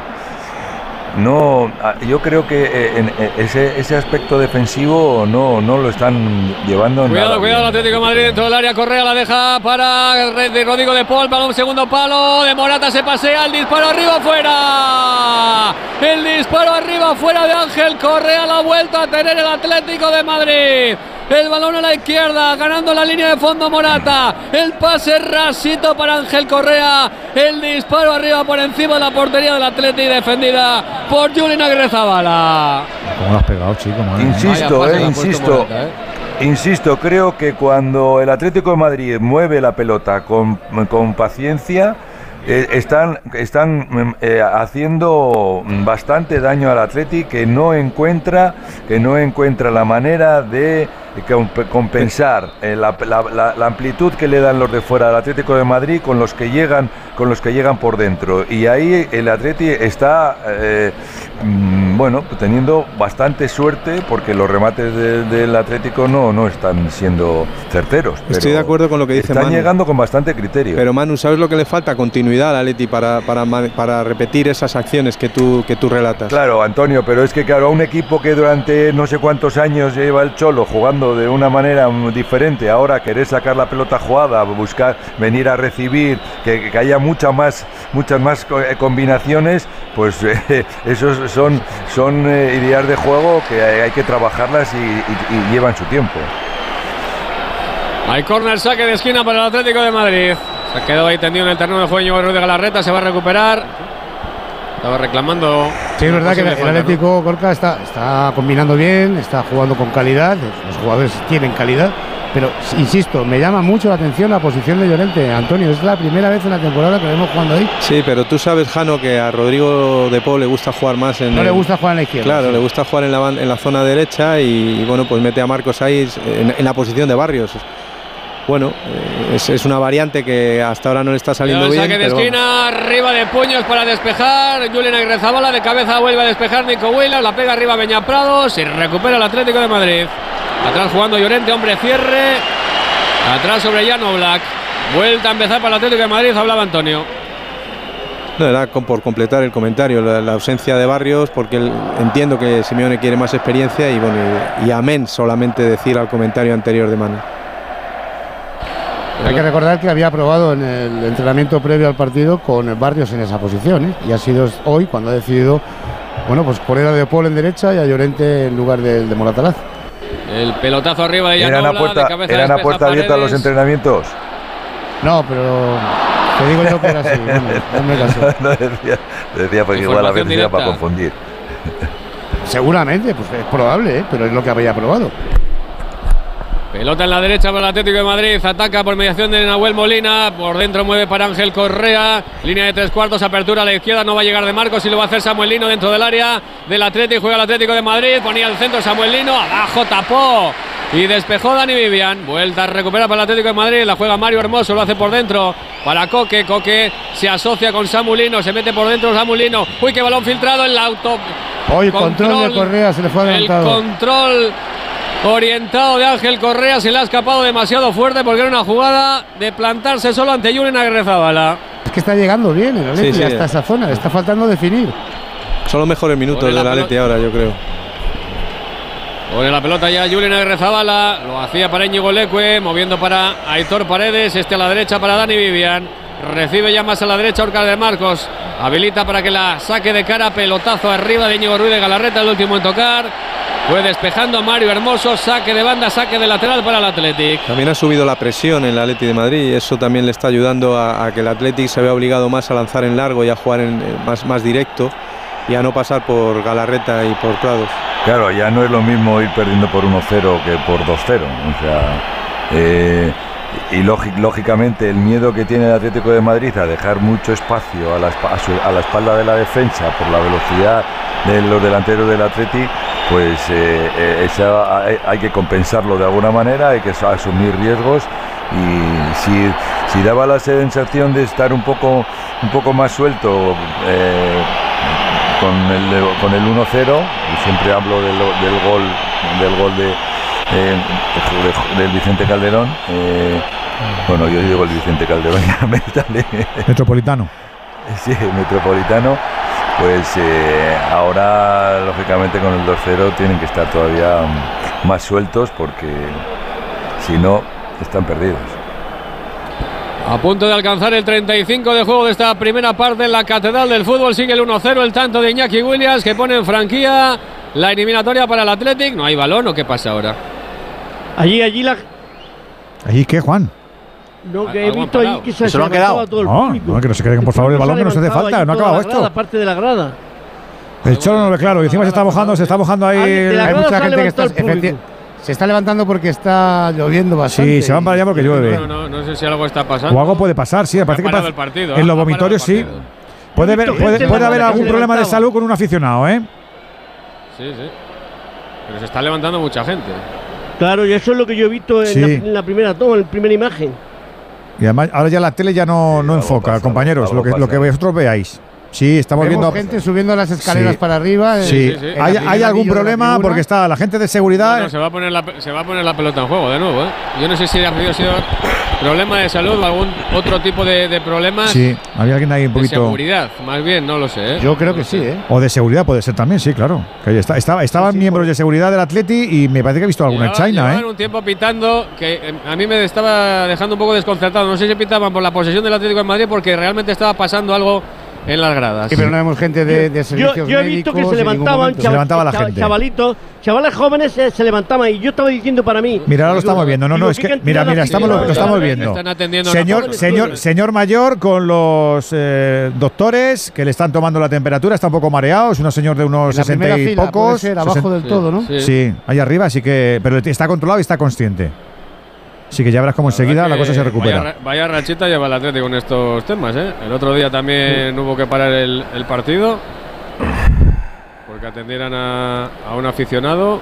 No, ah, yo creo que eh, en, eh, ese, ese aspecto defensivo no, no lo están llevando Cuidado, nada cuidado, el. Atlético de Madrid dentro del área. Correa la deja para de Rodrigo de Paul. Balón segundo palo. De Morata se pasea. El disparo arriba fuera. El disparo arriba fuera de Ángel Correa. La vuelta a tener el Atlético de Madrid. El balón a la izquierda, ganando la línea de fondo Morata. El pase rasito para Ángel Correa. El disparo arriba por encima de la portería del Atlético defendida por Julien Agrezabala. ¿Cómo lo has pegado, chico? Madre. Insisto, eh, insisto, Morata, eh. insisto, creo que cuando el Atlético de Madrid mueve la pelota con, con paciencia, eh, están, están mm, eh, haciendo bastante daño al Atlético que no encuentra, que no encuentra la manera de compensar eh, la, la- la- la amplitud que le dan los de fuera del Atlético de Madrid con los que llegan, con los que llegan por dentro. Y ahí el Atlético está eh, mm, bueno, teniendo bastante suerte porque los remates de- del Atlético no, no están siendo certeros. Estoy de acuerdo con lo que dice Están Manu. llegando con bastante criterio. Pero Manu, ¿sabes lo que le falta? Continuidad al Atleti para, para, para repetir esas acciones que tú, que tú relatas. Claro, Antonio, pero es que claro, a un equipo que durante no sé cuántos años lleva el Cholo jugando de una manera diferente, ahora querer sacar la pelota jugada, buscar venir a recibir, que, haya mucha más, muchas más eh, combinaciones, pues *laughs* eh, esos son, son eh, ideas de juego que hay, que trabajarlas y, llevan su tiempo. Hay corner, saque de esquina para el Atlético de Madrid. Se quedado ahí tendido en el terreno de juego de Galarreta, se va a recuperar. Estaba reclamando. Sí, es verdad que el. Atlético Gorka está, está combinando bien, está jugando con calidad, los jugadores tienen calidad, pero insisto, me llama mucho la atención la posición de Llorente. Antonio, es la primera vez en la temporada que vemos jugando ahí. Sí, pero tú sabes, Jano, que a Rodrigo de Paul le gusta jugar más en. No le gusta jugar en la izquierda. Claro, sí. le gusta jugar en la, en la zona derecha y, y, bueno, pues mete a Marcos ahí en, en la posición de Barrios. Bueno, eh, es, es una variante que hasta ahora no le está saliendo bien. saque de vamos. esquina, arriba de puños para despejar. Julián Agrezabala de cabeza vuelve a despejar Nico Williams, la pega arriba Beña Prado, se recupera el Atlético de Madrid. Atrás jugando Llorente, hombre cierre. Atrás sobre Llano Black. Vuelta a empezar para el Atlético de Madrid, hablaba Antonio. No, era por completar el comentario, la, la ausencia de Barrios, porque entiendo que Simeone quiere más experiencia y bueno, y, y amén solamente decir al comentario anterior de Manu. Hay que recordar que había probado en el entrenamiento previo al partido con Barrios en esa posición, ¿eh? y ha sido hoy cuando ha decidido, bueno, pues poner a De Paul en derecha y a Llorente en lugar del de Moratalaz. El pelotazo arriba de ¿Eran a Llano puerta, de cabeza eran a puerta abierta los entrenamientos? No, pero te digo yo que era así. no me- caso. *laughs* No, decía, decía porque igual a veces era para confundir. Seguramente, pues es probable, ¿eh? pero es lo que había probado. Pelota en la derecha para el Atlético de Madrid. Ataca por mediación de Nahuel Molina. Por dentro mueve para Ángel Correa. Línea de tres cuartos. Apertura a la izquierda. No va a llegar de Marcos y lo va a hacer Samuel Lino dentro del área del Atlético. Juega el Atlético de Madrid. Ponía el centro Samuel Lino. Abajo tapó. Y despejó Dani Vivian. Vuelta a recuperar para el Atlético de Madrid. La juega Mario Hermoso. Lo hace por dentro para Coque. Coque se asocia con Samulino. Se mete por dentro Samulino. Uy, qué balón filtrado. El auto. Hoy control, de Correa se le fue El adelantado. control orientado de Ángel Correa se le ha escapado demasiado fuerte porque era una jugada de plantarse solo ante Julen Agrezabala. Es que está llegando bien el Atleti Sí, sí. hasta esa zona, le está faltando definir. Son los mejores minutos Pone la del Atleti ahora, yo creo. Pone la pelota ya Julen Agrezabala, lo hacía para Íñigo Leque, moviendo para Aitor Paredes, este a la derecha para Dani Vivian. Recibe ya más a la derecha Orcar de Marcos. Habilita para que la saque de cara, pelotazo arriba de Íñigo Ruiz de Galarreta, el último en tocar. Fue despejando a Mario Hermoso, saque de banda, saque de lateral para el Athletic. También ha subido la presión en el Atleti de Madrid y eso también le está ayudando a, a que el Athletic se vea obligado más a lanzar en largo y a jugar en, eh, más, más directo y a no pasar por Galarreta y por Prados. Claro, ya no es lo mismo ir perdiendo por 1-0 que por 2-0. O sea, eh, y lógi- lógicamente el miedo que tiene el Atlético de Madrid a dejar mucho espacio a la, a la espalda de la defensa por la velocidad de los delanteros del Atleti, pues eh, eh, hay, que compensarlo de alguna manera, hay que asumir riesgos. Y si, si daba la sensación de estar un poco, un poco más suelto eh, con el, con el 1-0, y siempre hablo del, del gol, del gol de, eh, de- del Vicente Calderón. eh, bueno, yo digo el Vicente Calderón, *laughs* ya me sale. Metropolitano. Sí, Metropolitano. Pues eh, ahora, lógicamente, con el 2-0 tienen que estar todavía más sueltos porque si no, están perdidos. A punto de alcanzar el 35 de juego de esta primera parte en la Catedral del Fútbol. Sigue el 1-0, el tanto de Iñaki Williams que pone en franquía la eliminatoria para el Athletic. ¿No hay balón o qué pasa ahora? Allí, allí la. ¿Allí qué, Juan? No, que he visto allí que se, ¿Se lo han quedado? todo el No, público. no, que no se creen, por favor, el balón que no se hace falta, no ha acabado la esto. grada, Parte de la grada. El Cholo no lo ve claro, y encima se está mojando, se está mojando ahí. Hay mucha gente que está, se está levantando porque está lloviendo bastante. Sí, se van para allá porque llueve. No, no, no sé si algo está pasando. O algo puede pasar, sí, me parece que pasa- el partido, en los vomitorios sí. Puede, haber, puede, puede algún problema de salud con un aficionado, ¿eh? Sí, sí. Pero se está levantando mucha gente. Claro, y eso es lo que yo he visto en, Sí. la, en la primera toma, en la primera imagen. Y además, ahora ya la tele ya no, no enfoca, compañeros, lo que, lo que vosotros veáis. Sí, estamos Vemos viendo. gente subiendo las escaleras Sí. para arriba. eh, Sí, la ¿Hay, hay algún problema? Porque está la gente de seguridad. No, no, se, va a poner la, se va a poner la pelota en juego de nuevo. ¿eh? Yo no sé si ha sido problema de salud o algún otro tipo de, de problemas Sí, había alguien ahí un de poquito. seguridad. Más bien, no lo sé. ¿eh? Yo creo No que sí, sé. ¿eh? O de seguridad puede ser también, sí, claro. Que ahí está- estaba, estaban miembros de seguridad del Atleti y me parece que he visto alguna en China, llevaban ¿eh? un tiempo pitando que eh, a mí me estaba dejando un poco desconcertado. No sé si pitaban por la posesión del Atlético de Madrid porque realmente estaba pasando algo en las gradas. Sí, pero no vemos gente de, de Yo, servicios yo he visto que médicos se levantaban. Se levantaba la gente. chavalitos, chavales jóvenes se, se levantaban y yo estaba diciendo para mí. Mira, ahora lo estamos viendo. No, no, es ¿qué que. Mira, mira, estamos, lo, estamos viendo. Señor, jóvenes. señor, señor mayor con los eh, doctores que le están tomando la temperatura, está un poco mareado, es un señor de unos la 60 primera y fila, pocos. puede ser, abajo 60 del todo, ¿no? Sí. Sí, ahí arriba, así que. Pero está controlado y está consciente. Así que ya verás cómo enseguida la cosa se recupera. Vaya, vaya rachita lleva el Atlético con estos temas, ¿eh? El otro día también hubo que parar el, el partido porque atendieran a, a un aficionado.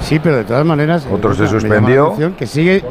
Sí, pero de todas maneras. Otro eh, se suspendió. Que sigue,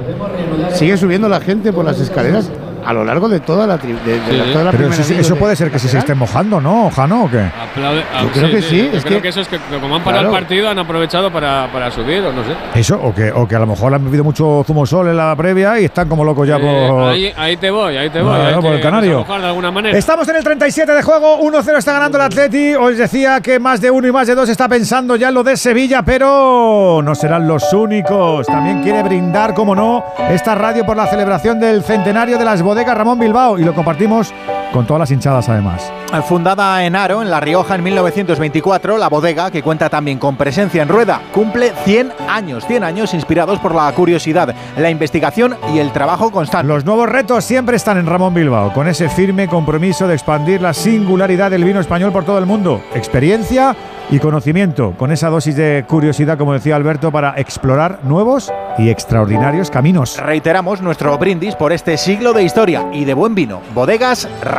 sigue subiendo la gente por las escaleras a lo largo de toda la, tri- de, de Sí, la- toda la Pero primera sí, sí, anillo eso de puede ser que si se lateral. esté mojando, ¿no, Jano, o qué? Aplaude, ah, Yo creo que sí, Yo es creo que- que, eso es que como han parado Claro. el partido han aprovechado para, para subir o no sé. Eso, o que, o que a lo mejor han bebido mucho zumo sol en la previa y están como locos ya Eh, por. ahí, ahí te voy, ahí te voy. Bueno, ahí por te- el Canario. de alguna manera. Estamos en el 37 de juego, 1-0 está ganando el Atleti. Os decía que más de uno y más de dos está pensando ya en lo de Sevilla, pero no serán los únicos. También quiere brindar, como no, esta radio por la celebración del centenario de las bodegas Ramón Bilbao y lo compartimos con todas las hinchadas además. Fundada en Aro, en La Rioja, en 1924, la bodega, que cuenta también con presencia en rueda, cumple 100 años, 100 años inspirados por la curiosidad, la investigación y el trabajo constante. Los nuevos retos siempre están en Ramón Bilbao, con ese firme compromiso de expandir la singularidad del vino español por todo el mundo. Experiencia y conocimiento, con esa dosis de curiosidad, como decía Alberto, para explorar nuevos y extraordinarios caminos. Reiteramos nuestro brindis por este siglo de historia y de buen vino. Bodegas Ramón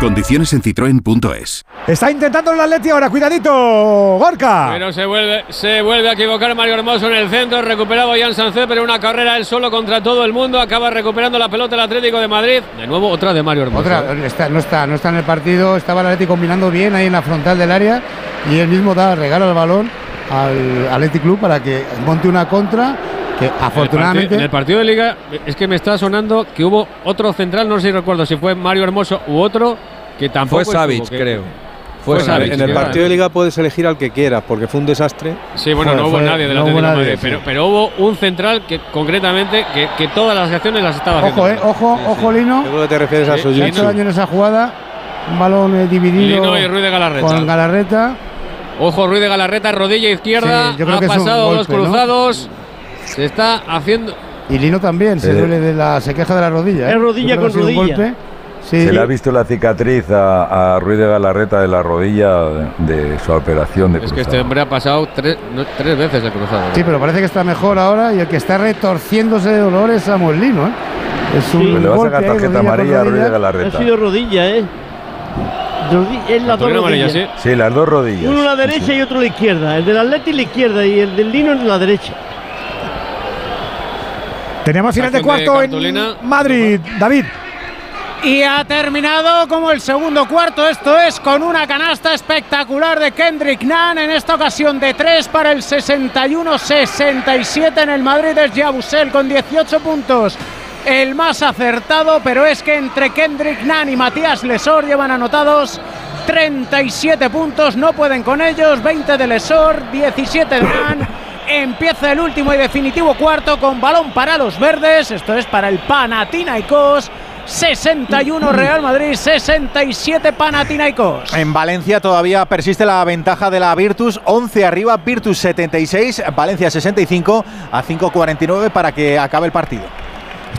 Condiciones en citroen.es. Está intentando el Atleti ahora, cuidadito, Gorka. Pero se vuelve, se vuelve a equivocar Mario Hermoso en el centro, recuperado Jan Sancé, pero una carrera él solo contra todo el mundo, acaba recuperando la pelota el Atlético de Madrid. De nuevo otra de Mario Hermoso. Otra, está- no, está, no está en el partido, estaba el Atleti combinando bien ahí en la frontal del área y él mismo da regalo el balón al Athletic Club para que monte una contra que En el afortunadamente partido- En el partido de liga es que me está sonando que hubo otro central, no sé si recuerdo si fue Mario Hermoso u otro, que tampoco Fue Savic, creo. Fue Savic, en el partido de liga puedes elegir al que quieras, porque fue un desastre. Sí, bueno, no hubo fue- nadie no hubo de nadie, Madrid, sí. pero, pero hubo un central que concretamente que, que todas las acciones las estaba haciendo. ojo, eh, ojo, ojo Lino, Yo creo que te refieres a Soyuncu. hecho daño en esa jugada, un balón eh, dividido Lino y Ruiz de Galarreta. con Galarreta. Ojo, Ruiz de Galarreta, rodilla izquierda, Sí, yo creo ha que pasado dos golpe, ¿no? Se está haciendo... Y Lino también, se Eh. duele de la, se queja de la rodilla. ¿eh? Es rodilla Yo creo con rodilla. golpe. Se le ha visto la cicatriz a, a, Ruiz de Galarreta de la rodilla de, su operación de Es que este hombre ha pasado tres, tres veces el cruzado. Sí, pero parece que está mejor ahora y el que está retorciéndose de dolor es Samuel Lino. ¿eh? Es un le va a sacar tarjeta amarilla a Ruiz de Galarreta. Ha sido rodilla, ¿eh? Es la dos rodillas. ¿sí? sí, las dos rodillas. Uno a la derecha y otro a la izquierda. El del Atleti a la izquierda y el del Lino en la derecha. Tenemos final de cuarto en Madrid, David. Y ha terminado como el segundo cuarto, esto es con una canasta espectacular de Kendrick Nunn, en esta ocasión de tres para el 61-67 en el Madrid es Yabusel con 18 puntos. El más acertado, pero es que entre Kendrick Nunn y Matías Lesor llevan anotados 37 puntos, no pueden con ellos, 20 de Lesor, 17 de Nunn. Empieza el último y definitivo cuarto con balón para los verdes, esto es para el Panathinaikos 61 *clears throat* Real Madrid, 67 Panathinaikos. En Valencia todavía persiste la ventaja de la Virtus, 11 arriba, Virtus 76, Valencia 65 a 5.49 para que acabe el partido.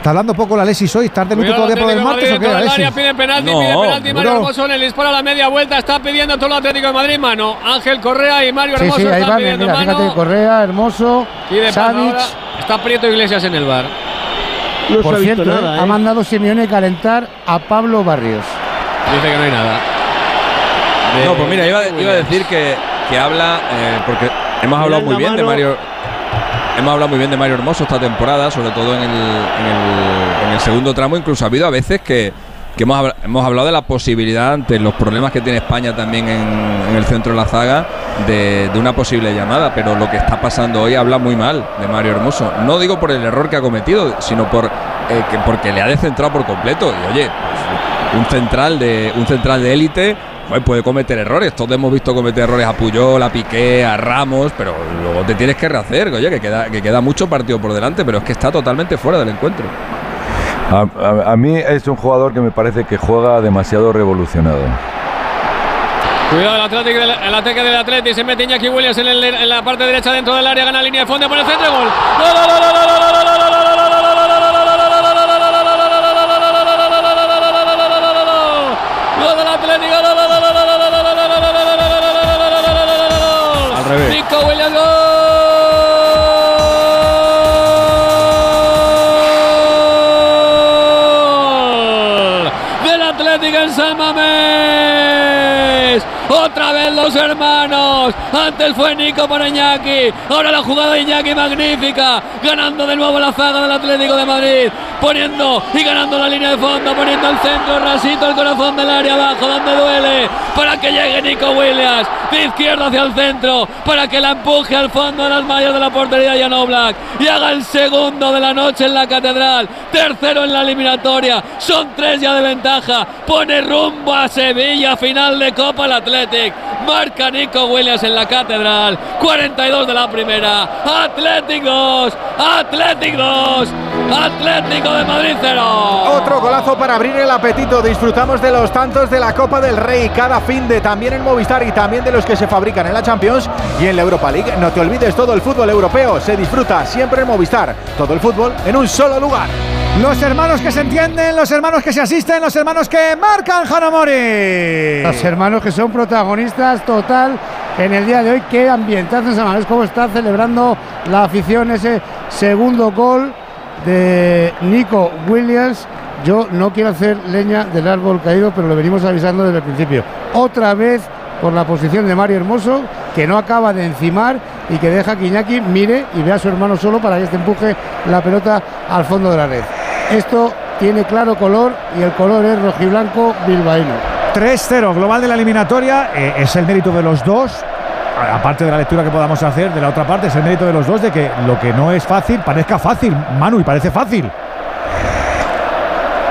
Está hablando poco la Alexis hoy, ¿está de luto todavía por el martes o qué, Alexis? Pide penalti, no, pide penalti Mario Hermoso, le dispara la media vuelta, está pidiendo todo el Atlético de Madrid mano. Ángel Correa y Mario Hermoso sí, sí, ahí están pidiendo mira, mano. Fíjate, Correa, Hermoso, Savic. Está Prieto Iglesias en el bar. No Por cierto, nada, ¿eh? ha mandado Simeone calentar a Pablo Barrios. Dice que no hay nada. No, pues mira, iba, iba a decir que, que habla, eh, porque hemos hablado muy bien de Mario. Hemos hablado muy bien de Mario Hermoso esta temporada, sobre todo en el, segundo tramo. Incluso ha habido a veces que, hemos, hablado de la posibilidad, ante los problemas que tiene España también en, el centro de la zaga, de, de, una posible llamada, pero lo que está pasando hoy habla muy mal de Mario Hermoso. No digo por el error que ha cometido, sino por eh, que porque le ha descentrado por completo. Y oye, pues, un central de un central de élite pues puede cometer errores. Todos hemos visto cometer errores a Puyol, a Piqué, a Ramos, pero luego te tienes que rehacer, oye, que queda, que queda mucho partido por delante, pero es que está totalmente fuera del encuentro. A, a, a mí es un jugador que me parece que juega demasiado revolucionado. Cuidado el Atlético, el ataque del Atlético, se mete Iñaki Williams en, el, en, la parte derecha dentro del área, gana línea de fondo, por el centro, gol. Gol Revés. Nico Williams, gol. Del Atlético en San Mamés. Otra vez los hermanos. Antes fue Nico para Iñaki. Ahora la jugada de Iñaki magnífica. Ganando de nuevo la zaga del Atlético de Madrid. Poniendo y ganando la línea de fondo. Poniendo el centro, rasito, el corazón del área abajo. Donde duele. Para que llegue Nico Williams. De izquierda hacia el centro. Para que la empuje al fondo de las mallas de la portería de Jan Oblak. Y haga el segundo de la noche en la catedral. Tercero en la eliminatoria. Son tres ya de ventaja. Pone rumbo a Sevilla. Final de Copa el Atlético. Marca Nico Williams en la catedral. 42 de la primera. Atléticos. Atléticos. Atlético de Madrid 0. Otro golazo para abrir el apetito. Disfrutamos de los tantos de la Copa del Rey cada fin de también en Movistar y también de los que se fabrican en la Champions y en la Europa League. No te olvides todo el fútbol europeo. Se disfruta siempre en Movistar. Todo el fútbol en un solo lugar. Los hermanos que se entienden, los hermanos que se asisten, los hermanos que marcan Hanamori. Los hermanos que son protagonistas total en el día de hoy. Qué ambientazo en San cómo está celebrando la afición ese segundo gol de Nico Williams. Yo no quiero hacer leña del árbol caído, pero lo venimos avisando desde el principio. Otra vez por la posición de Mario Hermoso, que no acaba de encimar y que deja que Iñaki mire y vea a su hermano solo para que este empuje la pelota al fondo de la red. Esto tiene claro color y el color es rojiblanco bilbaíno. 3-0 global de la eliminatoria, eh, es el mérito de los dos. Aparte de la lectura que podamos hacer de la otra parte, es el mérito de los dos de que lo que no es fácil parezca fácil, Manu, y parece fácil.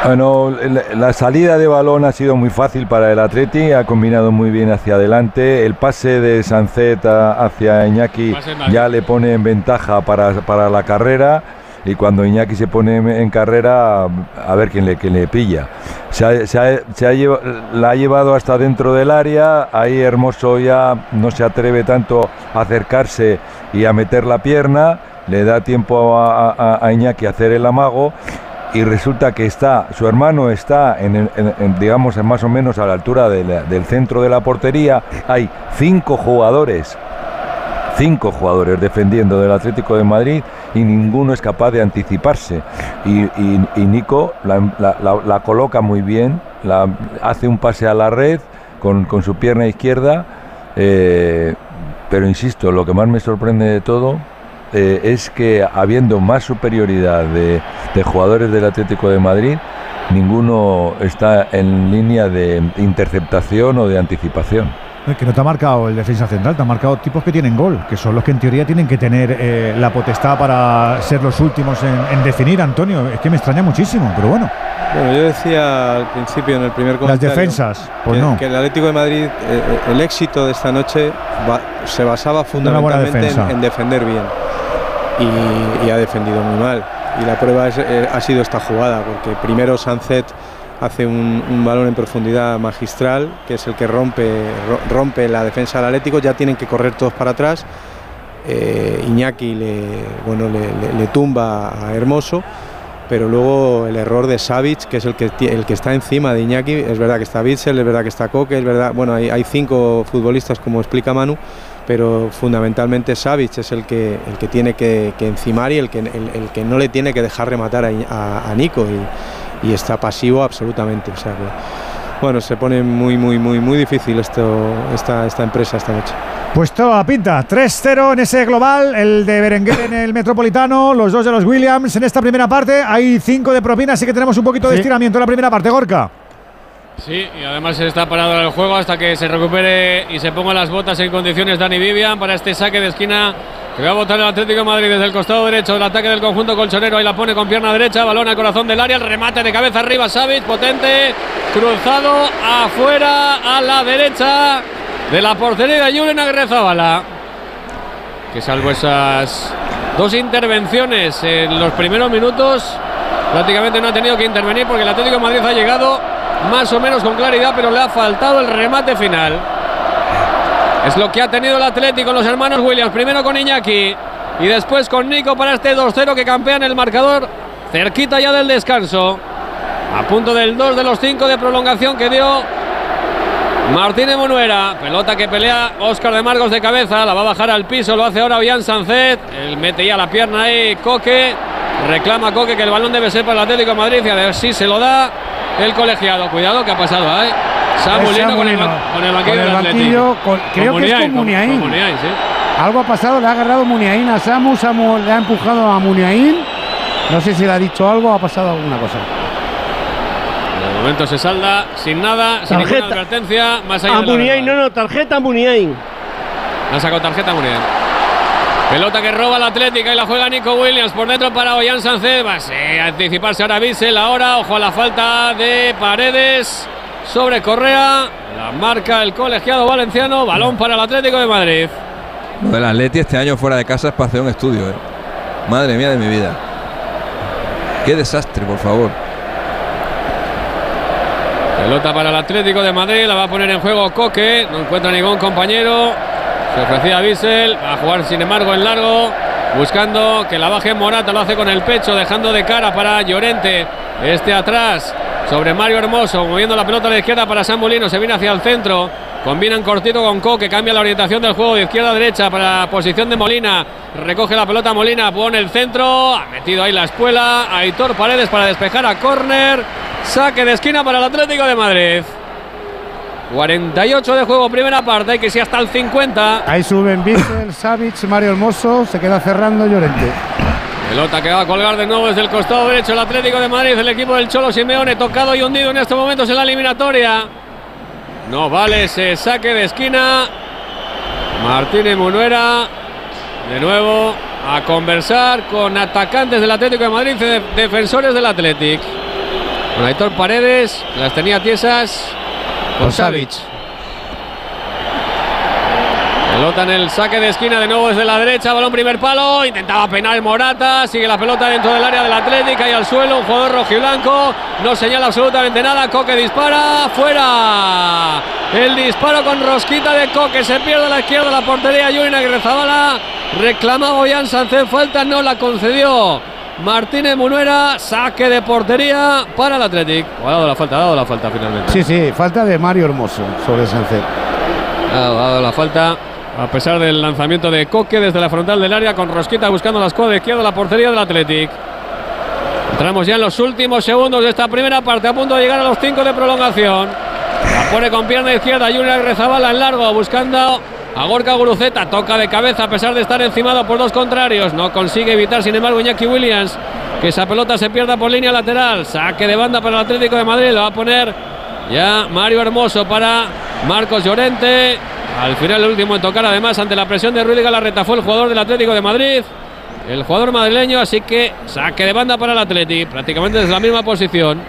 Bueno, la salida de balón ha sido muy fácil para el Atleti, ha combinado muy bien hacia adelante. El pase de Sancet hacia Iñaki ya le pone en ventaja para, para la carrera y cuando Iñaki se pone en carrera, a ver quién le, quién le pilla. Se, ha, se, ha, se ha lleva, la ha llevado hasta dentro del área, ahí Hermoso ya no se atreve tanto a acercarse y a meter la pierna, le da tiempo a, a, Iñaki a hacer el amago y resulta que está, su hermano está, en, en- en, digamos, más o menos a la altura de del centro de la portería. Hay cinco jugadores, cinco jugadores defendiendo del Atlético de Madrid y ninguno es capaz de anticiparse. Y, Nico la, coloca muy bien, hace un pase a la red con, su pierna izquierda. eh, pero insisto, lo que más me sorprende de todo eh, es que habiendo más superioridad de jugadores del Atlético de Madrid, ninguno está en línea de interceptación o de anticipación. Que no te ha marcado el defensa central, te ha marcado tipos que tienen gol, que son los que en teoría tienen que tener eh, la potestad para ser los últimos en, en definir, Antonio. Es que me extraña muchísimo, pero bueno. Bueno, yo decía al principio en el primer Las comentario defensas, pues que, no. que el Atlético de Madrid, eh, el éxito de esta noche va- se basaba fundamentalmente en, defender bien y, y ha defendido muy mal. Y la prueba es, eh, ha sido esta jugada, porque primero Sancet hace un, balón en profundidad magistral, que es el que rompe, ro- rompe la defensa del Atlético, ya tienen que correr todos para atrás. Eh, Iñaki le, bueno, le, tumba a Hermoso, pero luego el error de Savic, que es el que, el que está encima de Iñaki, es verdad que está Bitzel, es verdad que está Coque, es verdad, bueno, hay, hay cinco futbolistas como explica Manu, pero fundamentalmente Savic es el que, el que tiene que, encimar y el que, el, que no le tiene que dejar rematar a, Nico y está pasivo absolutamente, o sea que, bueno, se pone muy, muy, muy, muy difícil esto, esta, esta empresa esta noche. Pues toda pinta. 3-0 en ese global, el de Berenguer en el Metropolitano, los dos de los Williams en esta primera parte. Hay cinco de propina, así que tenemos un poquito de Sí. estiramiento en la primera parte, Gorka. Sí, y además está parado el juego hasta que se recupere y se ponga las botas en condiciones Dani Vivian para este saque de esquina que va a botar el Atlético Madrid desde el costado derecho del ataque del conjunto colchonero. Ahí la pone con pierna derecha, balón al corazón del área, el remate de cabeza arriba, Savic, potente, cruzado afuera a la derecha de la portería de Julen Agrezabala. Que salvo esas dos intervenciones en los primeros minutos, prácticamente no ha tenido que intervenir porque el Atlético Madrid ha llegado más o menos con claridad, pero le ha faltado el remate final. Es lo que ha tenido el Atlético, los hermanos Williams, primero con Iñaki y después con Nico para este 2-0 que campea en el marcador, cerquita ya del descanso, a punto del 2 de los 5 de prolongación que dio Martínez Monuera, pelota que pelea Óscar de Marcos de cabeza, la va a bajar al piso, lo hace ahora Ollán Sancet, él mete ya la pierna ahí, Coque, reclama Coque que el balón debe ser para el Atlético de Madrid y a ver si se lo da el colegiado. Cuidado que ha pasado, ¿eh? Samulino con el, con el banquillo Con el banquillo, Atlético. con- creo que es con Muniain. con Muniain, sí. Algo ha pasado, le ha agarrado Muniain a Samu, Samu le ha empujado a Muniain. No sé si le ha dicho algo, ha pasado alguna cosa. De momento se salda sin nada, sin ninguna Tarjeta. advertencia, más allá A de la Muniain, no, no, tarjeta a Muniain. Ha sacado tarjeta Muniain. Pelota que roba la Atlética y la juega Nico Williams por dentro para Ollán Sánchez. Va a anticiparse ahora Bissell. Ahora, ojo a la falta de Paredes sobre Correa. La marca el colegiado valenciano. Balón para el Atlético de Madrid. Lo del Atleti este año fuera de casa es para hacer un estudio, ¿eh? Madre mía de mi vida. Qué desastre, por favor. Pelota para el Atlético de Madrid. La va a poner en juego Coque. No encuentra ningún compañero. Se ofrecía a Bissell. Va a jugar sin embargo en largo. Buscando que la baje Morata. Lo hace con el pecho. Dejando de cara para Llorente. Este atrás. Sobre Mario Hermoso. Moviendo la pelota a la izquierda para San Molino. Se viene hacia el centro. Combinan cortito con Coque. Cambia la orientación del juego de izquierda a derecha para posición de Molina. Recoge la pelota Molina. Pone el centro. Ha metido ahí la espuela. Aitor Paredes para despejar a córner. Saque de esquina para el Atlético de Madrid. 48 de juego, primera parte, hay que si hasta el 50. Ahí suben Bissell, Savic, Mario Hermoso, se queda cerrando Llorente. Pelota que va a colgar de nuevo desde el costado derecho el Atlético de Madrid, el equipo del Cholo Simeone, tocado y hundido en estos momentos en la eliminatoria. No vale ese saque de esquina. Martínez Munuera, de nuevo a conversar con atacantes del Atlético de Madrid, de- defensores del Atlético. Con Aitor Paredes, las tenía tiesas con Savic. Pelota en el saque de esquina de nuevo desde la derecha, balón primer palo, intentaba penar Morata, sigue la pelota dentro del área del Atlético y al suelo, un jugador rojiblanco, no señala absolutamente nada, Coque dispara, fuera. El disparo con rosquita de Coque, se pierde a la izquierda la portería, Yurina Guerrezabala, reclamaba Ollán Sánchez, falta, no la concedió Martínez Munuera, saque de portería para el Athletic. Ha dado la falta, ha dado la falta finalmente. Sí, sí, falta de Mario Hermoso sobre Sánchez. Ha dado la falta. A pesar del lanzamiento de Coque desde la frontal del área con Rosquita buscando la escuadra izquierda la portería del Athletic. Entramos ya en los últimos segundos de esta primera parte, a punto de llegar a los 5 de prolongación. La pone con pierna izquierda Junior Rezabala en largo, buscando a Gorka Guruceta. Toca de cabeza a pesar de estar encimado por dos contrarios. No consigue evitar, sin embargo, Iñaki Williams que esa pelota se pierda por línea lateral. Saque de banda para el Atlético de Madrid. Lo va a poner ya Mario Hermoso para Marcos Llorente. Al final, el último en tocar, además, ante la presión de Rudy Galarreta, fue el jugador del Atlético de Madrid. El jugador madrileño, así que saque de banda para el Atlético, prácticamente desde la misma posición.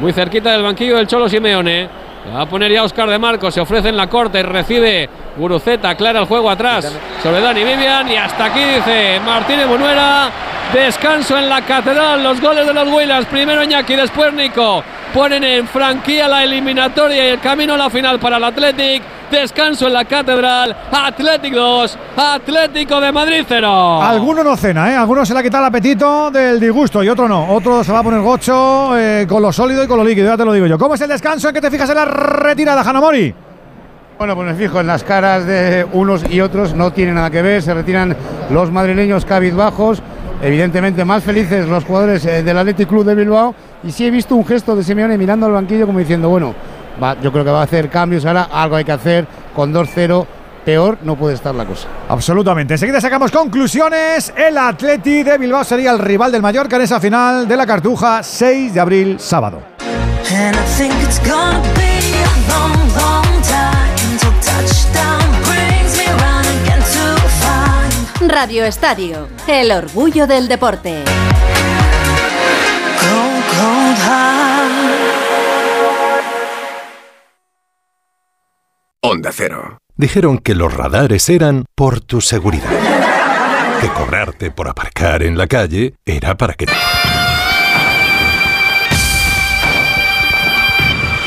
Muy cerquita del banquillo del Cholo Simeone. Va a poner ya Oscar de Marcos, se ofrece en la corte recibe Guruceta, aclara el juego atrás sobre Dani Vivian y hasta aquí dice Martínez Bunuera. Descanso en la catedral, los goles de los Willas, primero Iñaki, después Nico. Ponen en franquía la eliminatoria y el camino a la final para el Athletic. Descanso en la catedral, Athletic 2, Atlético de Madrid 0. Alguno no cena, ¿eh? Alguno se le ha quitado el apetito del disgusto y otro no. Otro se va a poner gocho eh, con lo sólido y con lo líquido, ya te lo digo yo. ¿Cómo es el descanso en que te fijas en la retirada, Hanamori? Bueno, pues me fijo en las caras de unos y otros, no tiene nada que ver, se retiran los madrileños cabizbajos, evidentemente más felices los jugadores eh, del Athletic Club de Bilbao, y sí he visto un gesto de Simeone mirando al banquillo como diciendo, bueno, va, yo creo que va a hacer cambios ahora, algo hay que hacer, con 2-0, peor no puede estar la cosa. Absolutamente. Enseguida sacamos conclusiones. El Atleti de Bilbao sería el rival del Mallorca en esa final de la Cartuja, 6 de abril, sábado. Radio Estadio, el orgullo del deporte. cold, cold heart. Onda Cero. Dijeron que los radares eran por tu seguridad. Que cobrarte por aparcar en la calle era para que...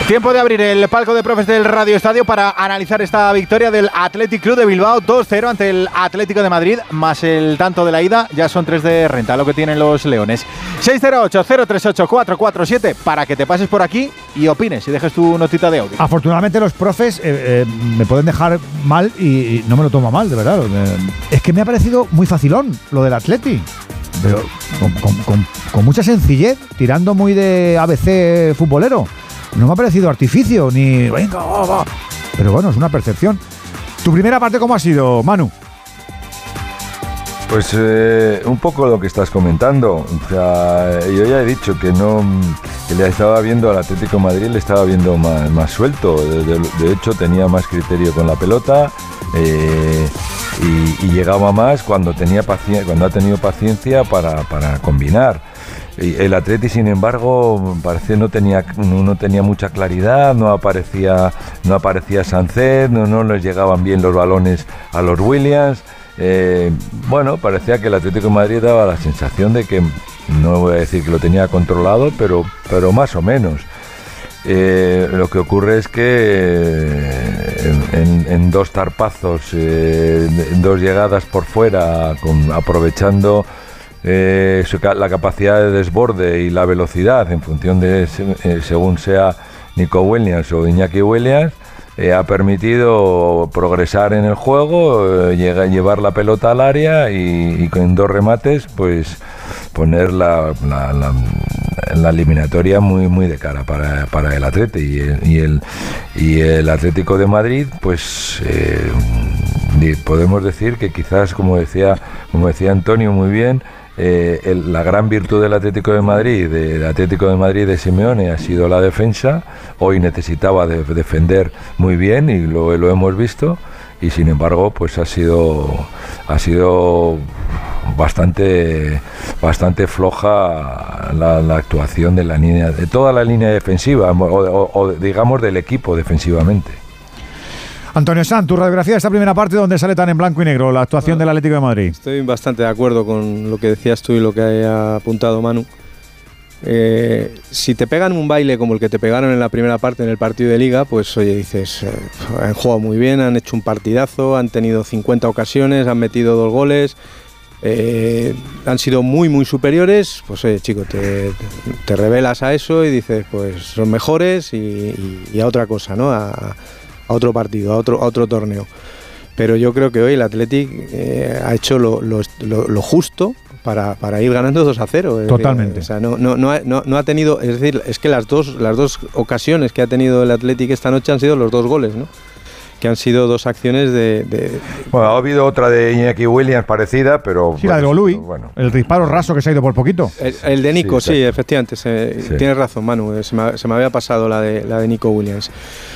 Tiempo de abrir el palco de profes del Radio Estadio para analizar esta victoria del Athletic Club de Bilbao 2-0 ante el Atlético de Madrid, más el tanto de la ida, ya son tres de renta lo que tienen los Leones. 608-038-447 para que te pases por aquí y opines y dejes tu notita de audio. Afortunadamente los profes eh, eh, me pueden dejar mal y, no me lo tomo mal, de verdad. Eh, Es que me ha parecido muy facilón lo del Atleti. Pero con mucha sencillez, tirando muy de ABC futbolero. No me ha parecido artificio, ni. Pero bueno, es una percepción. ¿Tu primera parte cómo ha sido, Manu? Pues eh, un poco lo que estás comentando. O sea, yo ya he dicho que no que le estaba viendo al Atlético Madrid, le estaba viendo más, más suelto. De, hecho, tenía más criterio con la pelota eh, y, y llegaba más cuando tenía cuando ha tenido paciencia para, para combinar. El Atleti, sin embargo, parece no tenía no, tenía mucha claridad, no aparecía no aparecía Sancet, no, no les llegaban bien los balones a los Williams. Eh, bueno, parecía que el Atlético de Madrid daba la sensación de que no voy a decir que lo tenía controlado, pero pero más o menos. Eh, lo que ocurre es que eh, en, dos tarpazos, eh, en dos llegadas por fuera, aprovechando eh, la capacidad de desborde y la velocidad en función de eh, según sea Nico Williams o Iñaki Williams, eh, ha permitido progresar en el juego, eh, llega- llevar la pelota al área y, con dos remates, pues poner la, la- eliminatoria muy muy de cara para, para el Atleti. Y el, y el, y el Atlético de Madrid, pues eh, podemos decir que quizás, como decía, como decía Antonio muy bien, eh, la gran virtud del Atlético de Madrid, del Atlético de Madrid de Simeone, ha sido la defensa. Hoy necesitaba de- defender muy bien y lo, lo hemos visto. Y sin embargo, pues ha sido, ha sido bastante, bastante floja la, actuación de la línea, de toda la línea defensiva, o digamos del equipo defensivamente. Antonio San, tu radiografía de esta primera parte donde sale tan en blanco y negro la actuación del Atlético de Madrid. Estoy bastante de acuerdo con lo que decías tú y lo que ha apuntado Manu. Eh, si te pegan un baile como el que te pegaron en la primera parte en el partido de liga, pues oye, dices, eh, han jugado muy bien, han hecho un partidazo, han tenido 50 ocasiones, han metido dos goles, eh, han sido muy, muy superiores, pues eh, chico, te, revelas a eso y dices, pues son mejores y, a otra cosa, ¿no? A otro partido, a otro, a otro torneo. Pero yo creo que hoy el Athletic eh, ha hecho lo, lo- lo- lo justo para, para ir ganando 2 a 0. Es decir, Totalmente. o sea, no, no, no, ha, no- no ha tenido, es decir, es que las dos, las dos ocasiones que ha tenido el Athletic esta noche han sido los dos goles, ¿no? Que han sido dos acciones de, de- Bueno, ha habido otra de Iñaki Williams parecida, pero. Sí, la de Golui. Bueno. El disparo raso que se ha ido por poquito. El, el de Nico, Sí, sí, efectivamente, se- Sí. tienes razón, Manu, eh, se me, se me había pasado la de, la de Nico Williams.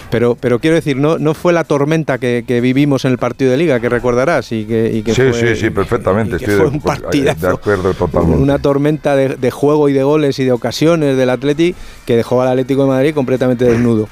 Pero, pero quiero decir, no, no fue la tormenta que, que vivimos en el partido de Liga, que recordarás, y que, y que Sí, fue, sí, sí, perfectamente. Estoy fue de, un pues, partidazo. de acuerdo totalmente. Una tormenta de, de juego y de goles y de ocasiones del Atleti que dejó al Atlético de Madrid completamente desnudo.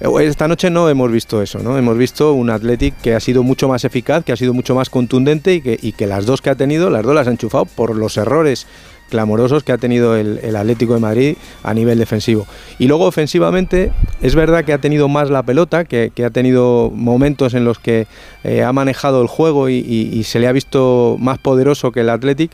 Eh, Esta noche no hemos visto eso, ¿no? Hemos visto un Athletic que ha sido mucho más eficaz, que ha sido mucho más contundente y que, y que las dos que ha tenido, las dos las ha enchufado por los errores clamorosos que ha tenido el, Atlético de Madrid a nivel defensivo. Y luego ofensivamente es verdad que ha tenido más la pelota, que, ha tenido momentos en los que eh, ha manejado el juego y, y- se le ha visto más poderoso que el Athletic,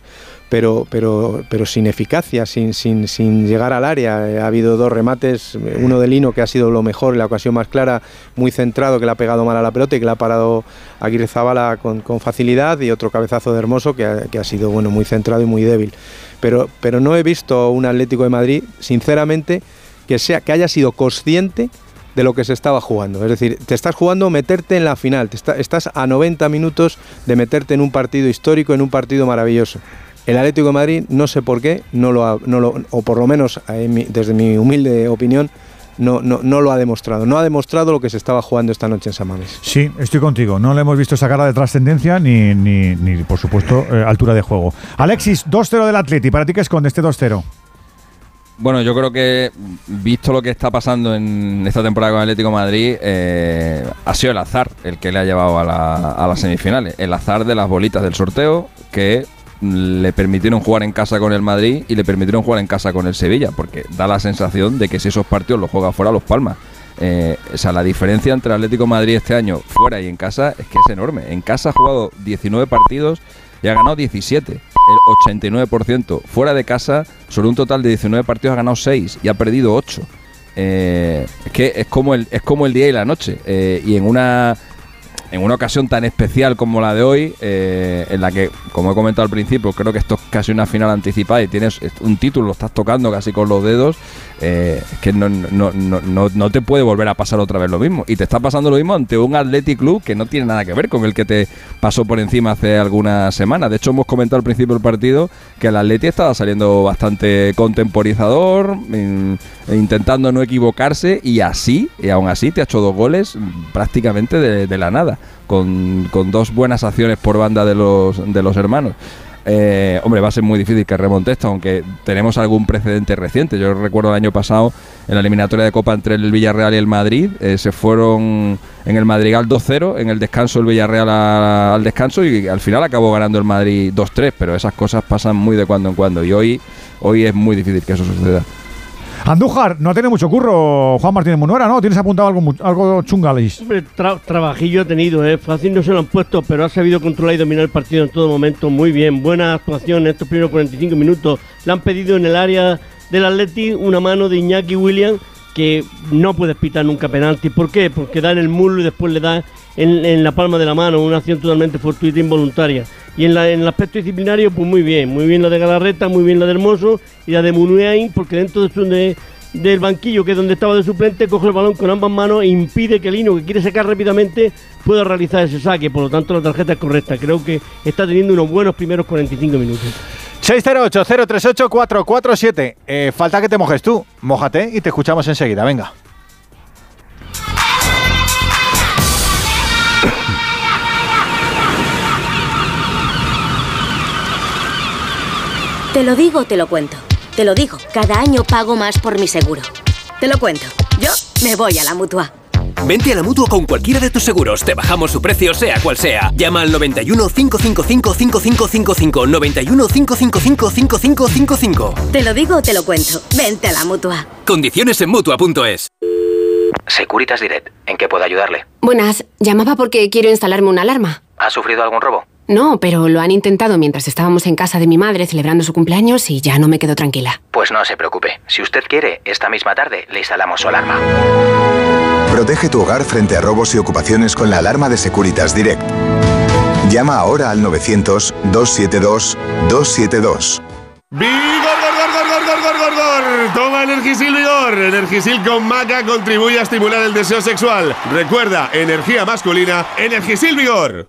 pero, pero, pero sin eficacia, sin, sin, sin llegar al área. Ha habido dos remates, uno de Lino que ha sido lo mejor, la ocasión más clara, muy centrado, que le ha pegado mal a la pelota y que le ha parado Aguirre Zabala con, con facilidad, y otro cabezazo de Hermoso que ha, sido bueno, muy centrado y muy débil. Pero, pero no he visto un Atlético de Madrid, sinceramente, que, sea, que haya sido consciente de lo que se estaba jugando. Es decir, te estás jugando meterte en la final, estás a 90 minutos de meterte en un partido histórico, en un partido maravilloso. El Atlético de Madrid, no sé por qué, no lo ha- no lo- o por lo menos eh, en mi- desde mi humilde opinión, no, no, no lo ha demostrado. No ha demostrado lo que se estaba jugando esta noche en San Mamés. Sí, estoy contigo. No le hemos visto esa cara de trascendencia ni, ni, ni, por supuesto, eh, altura de juego. Alexis, 2-0 del Atleti. ¿Para ti qué esconde este 2-0? Bueno, yo creo que visto lo que está pasando en esta temporada con Atlético de Madrid, eh, ha sido el azar el que le ha llevado a, la- a las semifinales. El azar de las bolitas del sorteo que le permitieron jugar en casa con el Madrid y le permitieron jugar en casa con el Sevilla, porque da la sensación de que si esos partidos los juega fuera, los palmas. Eh, o sea, la diferencia entre Atlético Madrid este año fuera y en casa es que es enorme. En casa ha jugado 19 partidos y ha ganado 17, el 89%. Fuera de casa, sobre un total de 19 partidos ha ganado 6 y ha perdido 8. Eh, es que es como el, es como el día y la noche. Eh, y en una en una ocasión tan especial como la de hoy, eh, en la que, como he comentado al principio, creo que esto es casi una final anticipada y tienes un título, lo estás tocando casi con los dedos, eh, que no, no, no, no, te puede volver a pasar otra vez lo mismo. Y te está pasando lo mismo ante un Athletic Club que no tiene nada que ver con el que te pasó por encima hace algunas semanas. De hecho, hemos comentado al principio del partido que el Atleti estaba saliendo bastante contemporizador, in- intentando no equivocarse y así, y aún así te ha hecho dos goles mm, prácticamente de la nada, con, con dos buenas acciones por banda de los, de los hermanos. Eh, hombre, va a ser muy difícil que remonte esto, aunque tenemos algún precedente reciente. Yo recuerdo el año pasado, en la eliminatoria de Copa entre el Villarreal y el Madrid, eh, se fueron en el Madrigal 2-0, en el descanso el Villarreal al descanso y al final acabó ganando el Madrid 2-3, pero esas cosas pasan muy de cuando en cuando y hoy, hoy es muy difícil que eso suceda. Andújar, no tiene mucho curro Juan Martínez Munuera, ¿no? ¿Tienes apuntado algo, algo chungalis? Trabajillo ha tenido, ¿eh? Fácil no se lo han puesto, pero ha sabido controlar y dominar el partido en todo momento muy bien. Buena actuación en estos primeros 45 minutos. Le han pedido en el área del Atleti una mano de Iñaki Williams que no puedes pitar nunca penalti. ¿Por qué? Porque da en el muslo y después le da en, la palma de la mano, una acción totalmente fortuita e involuntaria. Y en, la- en el aspecto disciplinario, pues muy bien. Muy bien la de Galarreta, muy bien la de Hermoso y la de Munuain, porque dentro de su- de- del banquillo, que es donde estaba de suplente, coge el balón con ambas manos e impide que Lino, que quiere sacar rápidamente, pueda realizar ese saque. Por lo tanto, la tarjeta es correcta. Creo que está teniendo unos buenos primeros 45 minutos. 608-038-447. Eh, falta que te mojes tú. Mójate y te escuchamos enseguida. Venga. Te lo digo, te lo cuento. Te lo digo, cada año pago más por mi seguro. Te lo cuento. Yo me voy a la mutua. Vente a la mutua con cualquiera de tus seguros. Te bajamos su precio, sea cual sea. Llama al 91 555 5555. 91 555 5555. Te lo digo, te lo cuento. Vente a la mutua. Condiciones en mutua.es. Securitas Direct, ¿en qué puedo ayudarle? Buenas, llamaba porque quiero instalarme una alarma. ¿Ha sufrido algún robo? No, pero lo han intentado mientras estábamos en casa de mi madre celebrando su cumpleaños y ya no me quedo tranquila. Pues no se preocupe. Si usted quiere, esta misma tarde le instalamos su alarma. Protege tu hogar frente a robos y ocupaciones con la alarma de Securitas Direct. Llama ahora al 900-272-272. ¡Vigor, gor, gor, gor, gor, gor, gor, gor! Toma Energisil Vigor. Energisil con maca contribuye a estimular el deseo sexual. Recuerda, energía masculina, Energisil Vigor.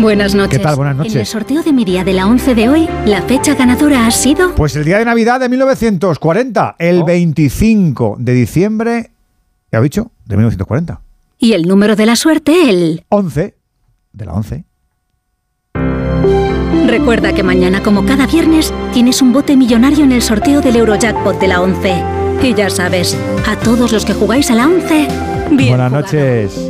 Buenas noches. ¿Qué tal? Buenas noches. En el sorteo de mi día de la 11 de hoy, la fecha ganadora ha sido Pues el día de Navidad de 1940, Oh. el 25 de diciembre, ¿qué ha dicho? De 1940. y el número de la suerte el 11 de la 11. Recuerda que mañana, como cada viernes, tienes un bote millonario en el sorteo del Eurojackpot de la 11. Y ya sabes, a todos los que jugáis a la 11, bien. Buenas noches.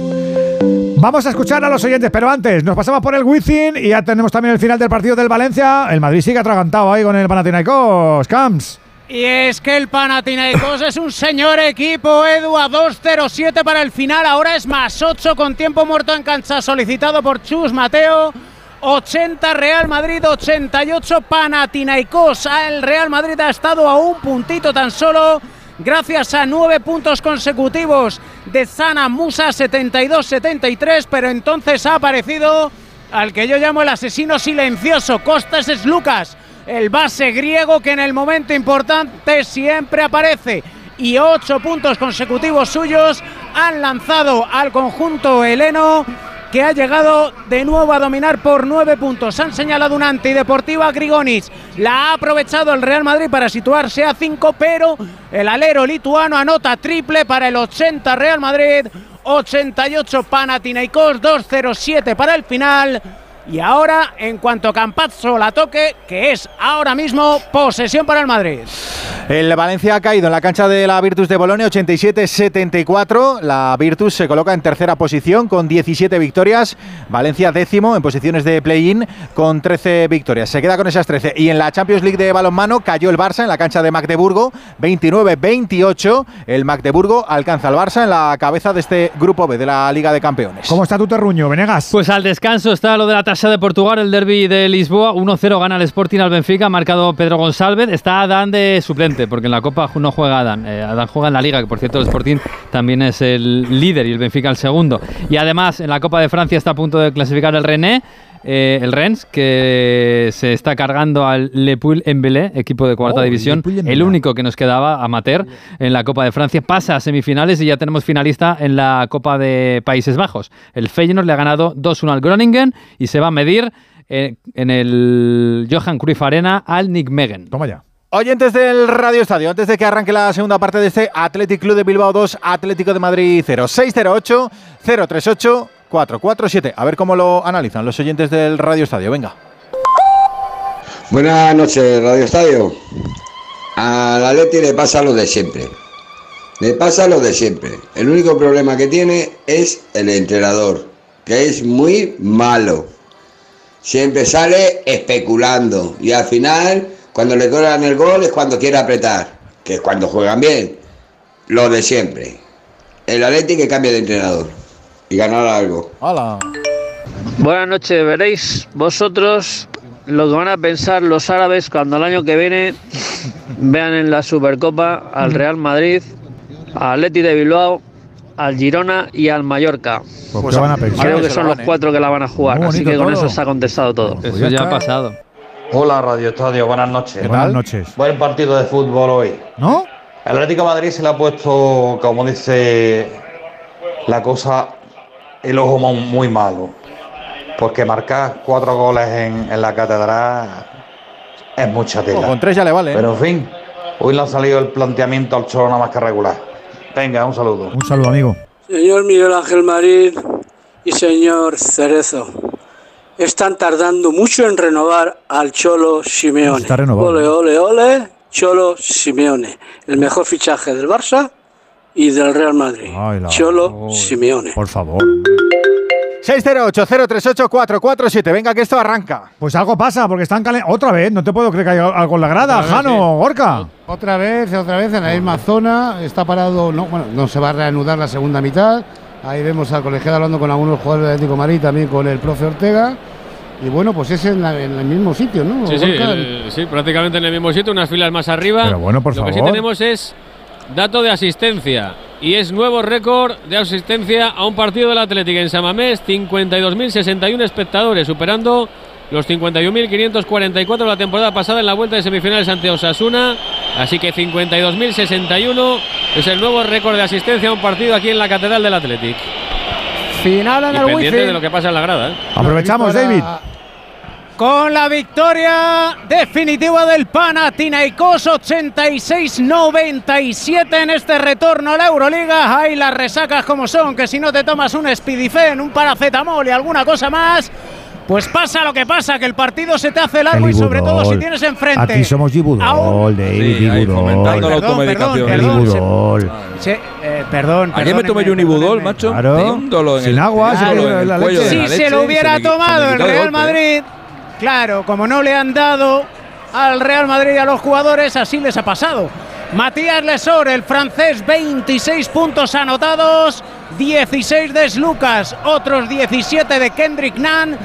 Vamos a escuchar a los oyentes, pero antes nos pasamos por el Wizzing y ya tenemos también el final del partido del Valencia. El Madrid sigue atragantado ahí con el Panathinaikos. Camps. Y es que el Panathinaikos es un señor equipo, Edu, a 2-0-7 para el final. Ahora es más 8 con tiempo muerto en cancha solicitado por Chus Mateo. 80 Real Madrid, 88 Panathinaikos. El Real Madrid ha estado a un puntito tan solo gracias a nueve puntos consecutivos de Sana Musa 72-73, pero entonces ha aparecido al que yo llamo el asesino silencioso, Costas es Lucas, el base griego que en el momento importante siempre aparece. Y ocho puntos consecutivos suyos han lanzado al conjunto heleno que ha llegado de nuevo a dominar por nueve puntos. Han señalado una antideportiva Grigonis. La ha aprovechado el Real Madrid para situarse a cinco, pero el alero lituano anota triple para el 80 Real Madrid. 88 Panathinaikos, 2-0-7 para el final. Y ahora, en cuanto Campazzo la toque, que es ahora mismo posesión para el Madrid. El Valencia ha caído en la cancha de la Virtus de Bolonia 87-74. La Virtus se coloca en tercera posición con 17 victorias. Valencia décimo en posiciones de play-in con 13 victorias. Se queda con esas 13. Y en la Champions League de balonmano cayó el Barça en la cancha de Magdeburgo 29-28. El Magdeburgo alcanza al Barça en la cabeza de este grupo B de la Liga de Campeones. ¿Cómo está tu terruño, Venegas? Pues al descanso está lo de la de Portugal, el derby de Lisboa. 1-0 gana el Sporting al Benfica, marcado Pedro González. Está Adán de suplente, porque en la Copa no juega Adán. Eh, Adán juega en la Liga, que por cierto el Sporting también es el líder y el Benfica el segundo. Y además en la Copa de Francia está a punto de clasificar el René. Eh, el Rennes, que se está cargando al Le Puy en Belé, equipo de cuarta Oh, división, el único que nos quedaba amateur en la Copa de Francia, pasa a semifinales y ya tenemos finalista en la Copa de Países Bajos. El Feyenoord le ha ganado 2-1 al Groningen y se va a medir eh, en el Johan Cruyff Arena al Nick Megan. Toma ya. Oyentes del Radio Estadio, antes de que arranque la segunda parte de este Athletic Club de Bilbao 2, Atlético de Madrid 0, 608 038 447. A ver cómo lo analizan los oyentes del Radio Estadio. Venga. Buenas noches, Radio Estadio. Al Atleti le pasa lo de siempre. Le pasa lo de siempre. El único problema que tiene es el entrenador, que es muy malo. Siempre sale especulando y al final, cuando le cobran el gol es cuando quiere apretar, que es cuando juegan bien. Lo de siempre. El Atleti que cambie de entrenador y ganar algo. Hola. Buenas noches, veréis vosotros lo que van a pensar los árabes cuando el año que viene vean en la Supercopa al Real Madrid, al Atleti de Bilbao, al Girona y al Mallorca. Pues, ¿qué van a pensar? Creo que son lo los cuatro que la van a jugar, así que con todo. eso se ha contestado todo. Pues ya ha pasado. Hola Radio Estadio, buenas noches. Buenas noches. Buen partido de fútbol hoy. ¿No? El Atlético de Madrid se le ha puesto, como dice la cosa, el ojo mu- muy malo. Porque marcar cuatro goles en, en la catedral es mucha tela. Con tres ya le vale, ¿eh? Pero en fin, hoy le ha salido el planteamiento al Cholo nada más que regular. Venga, un saludo. Un saludo, amigo. Señor Miguel Ángel Marín y señor Cerezo, están tardando mucho en renovar al Cholo Simeone. Está renovado. Ole, ole, ole, Cholo Simeone, el mejor fichaje del Barça y del Real Madrid. Ay, la- Cholo Simeone. Por favor. 608-038-447. Venga, que esto arranca. Pues algo pasa, porque están calen- Otra vez, no te puedo creer que haya algo en la grada, Otra vez, Jano, sí. Gorka. Otra vez, otra vez en la misma zona. Está parado, no, bueno, no se va a reanudar la segunda mitad. Ahí vemos al colegiado hablando con algunos jugadores del Atlético de Madrid, también con el profe Ortega. Y bueno, pues es en, la- en el mismo sitio, ¿no? Sí, sí, el- sí, prácticamente en el mismo sitio, unas filas más arriba. Pero bueno, por Lo que sí favor. tenemos es dato de asistencia. Y es nuevo récord de asistencia a un partido del Atlético en Samamés, 52.061 espectadores, superando los 51.544 de la temporada pasada en la vuelta de semifinales ante Osasuna. Así que 52.061 es el nuevo récord de asistencia a un partido aquí en la Catedral del Atlético. Final en Y el pendiente wifi. de lo que pasa en la grada. ¿eh? Aprovechamos, David. Con la victoria definitiva del Panathinaikos 86-97 en este retorno a la Euroliga. Hay las resacas como son, que si no te tomas un Spidifen, un paracetamol y alguna cosa más, pues pasa lo que pasa, que el partido se te hace largo El y sobre todo si tienes enfrente. Aquí somos Gibudol, David, Sí, ahí Ibudol. fomentando la Perdón, se- eh, Ayer me tomé yo un ibudol, macho. Claro. Un dolor en Sin el, agua, la leche. Si la se lo hubiera tomado el Real golpe. Madrid, claro, como no le han dado al Real Madrid a los jugadores, así les ha pasado. Matías Lesor, el francés, 26 puntos anotados, 16 de Lucas, otros 17 de Kendrick Nunn,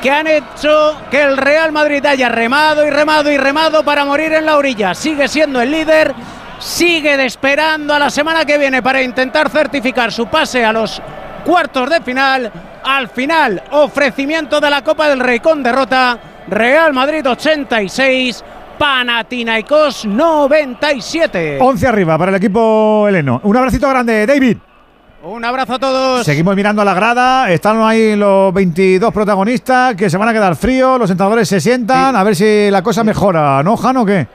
que han hecho que el Real Madrid haya remado y remado y remado para morir en la orilla. Sigue siendo el líder, sigue esperando a la semana que viene para intentar certificar su pase a los cuartos de final. Al final, ofrecimiento de la Copa del Rey con derrota. Real Madrid 86, Panathinaikos 97. 11 arriba para el equipo heleno. Un abracito grande, David. Un abrazo a todos. Seguimos mirando a la grada. Están ahí los 22 protagonistas que se van a quedar fríos. Los entrenadores se sientan a ver si la cosa mejora. ¿No, Jano, o qué?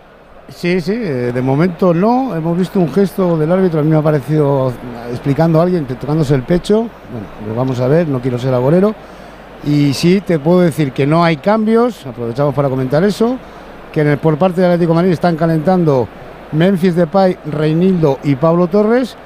Sí, sí, eh, de momento no. Hemos visto un gesto del árbitro, a mí me ha parecido eh, explicando a alguien, tocándose el pecho. Bueno, lo vamos a ver, no quiero ser agorero. Y sí, te puedo decir que no hay cambios, aprovechamos para comentar eso, que por parte del Atlético de Madrid están calentando Memphis Depay, Reinildo y Pablo Torres,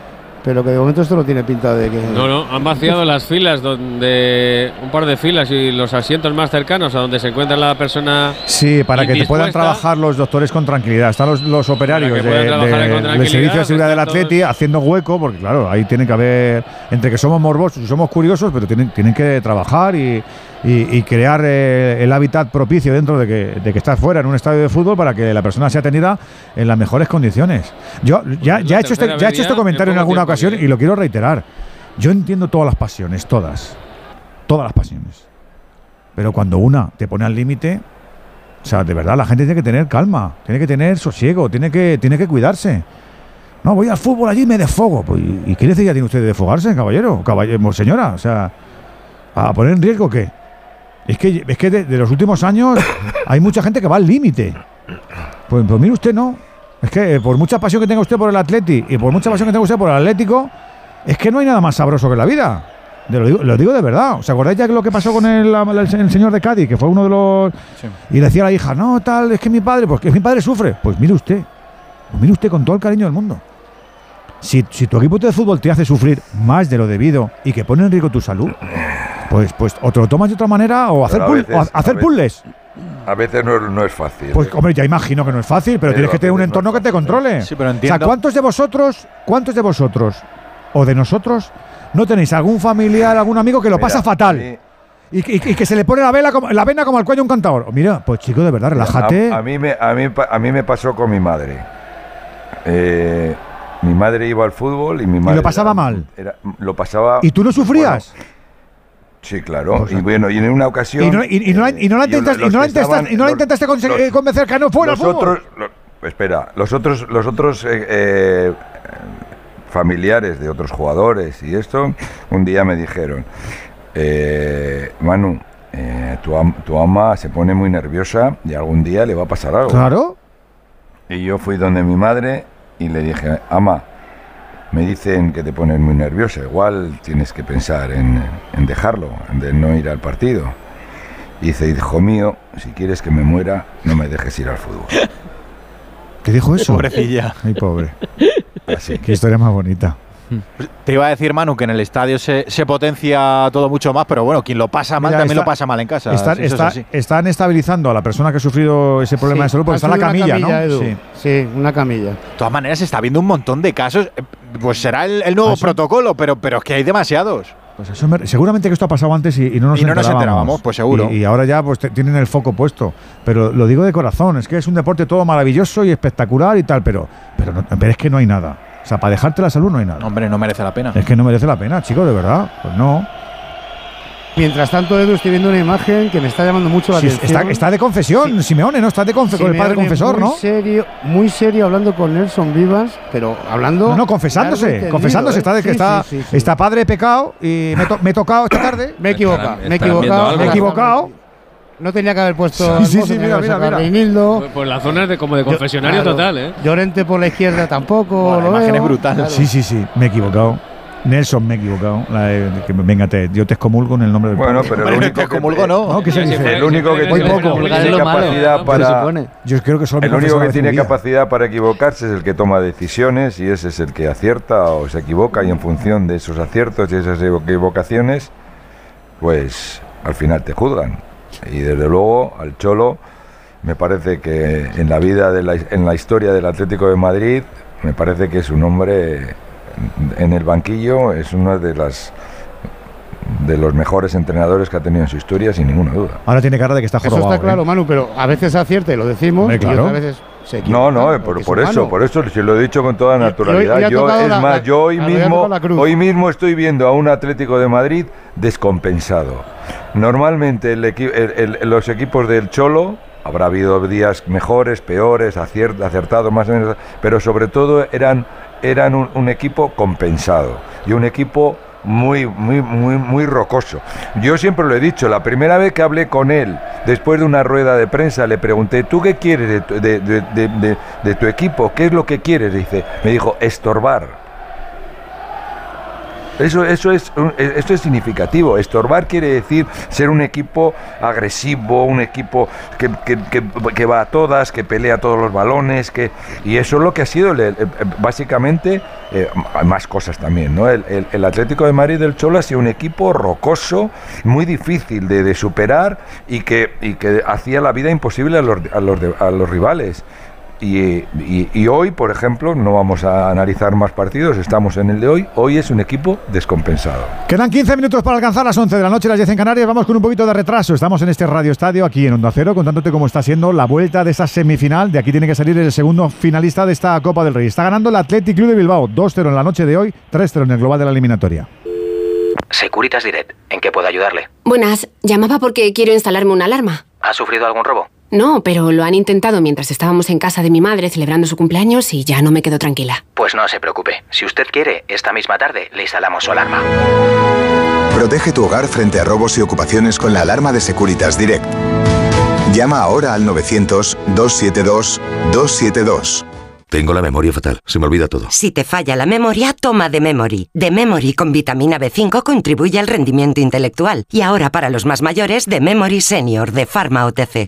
pero que de momento esto no tiene pinta de que... No, no, han vaciado las filas donde un par de filas y los asientos más cercanos a donde se encuentra la persona. Sí, para que te puedan trabajar los doctores con tranquilidad. Están los, los operarios de- de- del Servicio de Seguridad del Atleti haciendo hueco, porque claro, ahí tiene que haber, entre que somos morbosos y somos curiosos, pero tienen, tienen que trabajar y, y- y crear eh, el hábitat propicio dentro de que, de que estás fuera en un estadio de fútbol para que la persona sea atendida en las mejores condiciones. Yo ya, es ya la he hecho este, ya he hecho este ya comentario en alguna ocasión y lo quiero reiterar. Yo entiendo todas las pasiones, todas. Todas las pasiones. Pero cuando una te pone al límite, o sea, de verdad, la gente tiene que tener calma, tiene que tener sosiego, tiene que, tiene que cuidarse. No, voy al fútbol allí y me desfogo. Pues, ¿Y qué necesidad tiene usted de desfogarse, caballero? caballero señora, o sea, ¿a poner en riesgo qué? Es que, es que de, de los últimos años hay mucha gente que va al límite. Pues, pues mire usted, no. Es que eh, por mucha pasión que tenga usted por el Atleti y por mucha pasión que tenga usted por el Atlético, es que no hay nada más sabroso que la vida. De lo, digo, lo digo de verdad. ¿Os acordáis ya lo que pasó con el, el- el señor de Cádiz, que fue uno de los... Y le decía a la hija, no, tal, es que mi padre, pues que mi padre sufre. Pues mire usted, pues mire usted con todo el cariño del mundo. Si, si tu equipo de fútbol te hace sufrir más de lo debido y que pone en riesgo tu salud, pues, pues o te lo tomas de otra manera o hacer, veces- o hacer puzzles. A veces no, no es fácil. Pues hombre, ya imagino que no es fácil, pero, Pero tienes que tener un no entorno que te controle. Sí, pero o sea, entiendo- ¿cuántos de vosotros, cuántos de vosotros o de nosotros no tenéis algún familiar, algún amigo que lo Mira, pasa fatal? Y, y- y que se le pone la, vela como, la vena como al cuello a un cantador. Mira, pues chico, de verdad, relájate. A, a mí me, a, mí, a mí me pasó con mi madre. Eh, mi madre iba al fútbol y mi madre. lo pasaba era- mal. era- lo pasaba. ¿Y tú no sufrías? bueno, sí, claro. y bueno, y en una ocasión. y, no, y- y no la, y no los intentaste, no los- los- eh, convencer que no fuera los fútbol. otros, espera, los otros, los otros eh, eh, familiares de otros jugadores y esto, un día me dijeron, eh, Manu, eh, tu, am- tu ama se pone muy nerviosa y algún día le va a pasar algo. Claro. Y yo fui donde mi madre y le dije, ama, me dicen que te pones muy nerviosa, igual tienes que pensar en, en dejarlo, en de no ir al partido. Y dice, hijo mío, si quieres que me muera, no me dejes ir al fútbol. ¿Te dijo eso? Pobrecilla. Ay, pobre. Qué historia más bonita. Te iba a decir, Manu, que en el estadio se, se potencia todo mucho más, pero bueno, quien lo pasa mal Mira, también está- lo pasa mal en casa. Están, si es estabilizando a la persona que ha sufrido ese problema Sí, de salud porque está en la camilla, camilla, ¿no? Edu. Sí. Sí, una camilla. De todas maneras, se está viendo un montón de casos. eh, Pues será el, el ¿Ah, nuevo protocolo, pero, pero es que hay demasiados. Pues eso me- seguramente que esto ha pasado antes y, y no nos Y no nos enterábamos. enterábamos, pues seguro. Y, y ahora ya pues te- tienen el foco puesto. Pero lo digo de corazón, es que es un deporte todo maravilloso y espectacular y tal, pero, pero, no- pero es que no hay nada. O sea, para dejarte la salud no hay nada. Hombre, no merece la pena. Es que no merece la pena, chicos, de verdad. Pues no. Mientras tanto, Edu, estoy viendo una imagen que me está llamando mucho la Sí, atención. está, está de confesión, Simeone, ¿no? Está de confe- con el padre Simeone confesor, muy ¿no? Serio, muy serio hablando con Nelson Vivas, pero hablando. No, no, confesándose, confesándose, ¿eh? está, de que Sí, está, sí, sí, sí. está padre de pecado y me, he to- me he tocado esta tarde. Me he equivocado, me he equivocado. Me he equivocado. No tenía que haber puesto. Sí, sí, sí, mira, mira. Reinildo. Pues, la zona es de, como de Yo- confesionario claro, total, ¿eh? Llorente por la izquierda tampoco. Buah, la imagen veo. es brutal. Claro. Sí, sí, sí, me he equivocado. Nelson, me he equivocado. La de- que, venga, te, yo te excomulgo en el nombre del Bueno, padre. pero el único que, no. No, ¿qué se Sí, dice? sí, el único que tiene, capacidad para. Yo creo que solo el único que tiene capacidad para equivocarse es el que toma decisiones y ese es el que acierta o se equivoca y en función de esos aciertos y esas equivocaciones, pues al final te juzgan. Y desde luego al Cholo me parece que en la vida de la, en la historia del Atlético de Madrid me parece que es un hombre en el banquillo es uno de las de los mejores entrenadores que ha tenido en su historia sin ninguna duda. Ahora tiene cara de que está Eso jorobado. está claro, ¿eh? Manu, pero a veces acierta y lo decimos, Hombre, y claro. otras veces. No, no, por, eso, por eso se lo he dicho con toda naturalidad. hoy yo, es la- más, la- yo hoy mismo, hoy mismo estoy viendo a un Atlético de Madrid descompensado. Normalmente el equi- el- el- los equipos del Cholo habrá habido días mejores, peores, acertados más o menos, pero sobre todo eran eran un, un equipo compensado y un equipo muy, muy, muy, muy rocoso. Yo siempre lo he dicho, la primera vez que hablé con él, después de una rueda de prensa, le pregunté, ¿tú qué quieres de de- de- de tu equipo? ¿Qué es lo que quieres? Dice, me dijo, estorbar. Eso, eso, es, eh, esto es significativo. Estorbar quiere decir ser un equipo agresivo, un equipo que, que- que- va a todas, que pelea todos los balones, que, y eso es lo que ha sido el- básicamente eh, más cosas también. ¿no? El, Atlético de Madrid del Cholo ha sido un equipo rocoso, muy difícil de, de superar y que, y que hacía la vida imposible a los, a los, a los rivales. Y, y- y hoy, por ejemplo, no vamos a analizar más partidos, estamos en el de hoy. Hoy es un equipo descompensado. Quedan 15 minutos para alcanzar las 11 de la noche, las 10 en Canarias. Vamos con un poquito de retraso. Estamos en este Radio Estadio aquí en Onda Cero, contándote cómo está siendo la vuelta de esa semifinal. De aquí tiene que salir el segundo finalista de esta Copa del Rey. Está ganando el Athletic Club de Bilbao, 2-0 en la noche de hoy, 3-0 en el global de la eliminatoria. Securitas Direct, ¿en qué puedo ayudarle? Buenas, llamaba porque quiero instalarme una alarma. ¿Ha sufrido algún robo? No, pero lo han intentado mientras estábamos en casa de mi madre celebrando su cumpleaños y ya no me quedo tranquila. Pues no se preocupe. Si usted quiere, esta misma tarde le instalamos su alarma. Protege tu hogar frente a robos y ocupaciones con la alarma de Securitas Direct. Llama ahora al 900-272-272. Tengo la memoria fatal, se me olvida todo. Si te falla la memoria, toma de Memory. De Memory con vitamina B5 contribuye al rendimiento intelectual. Y ahora para los más mayores, de Memory Senior de Pharma OTC.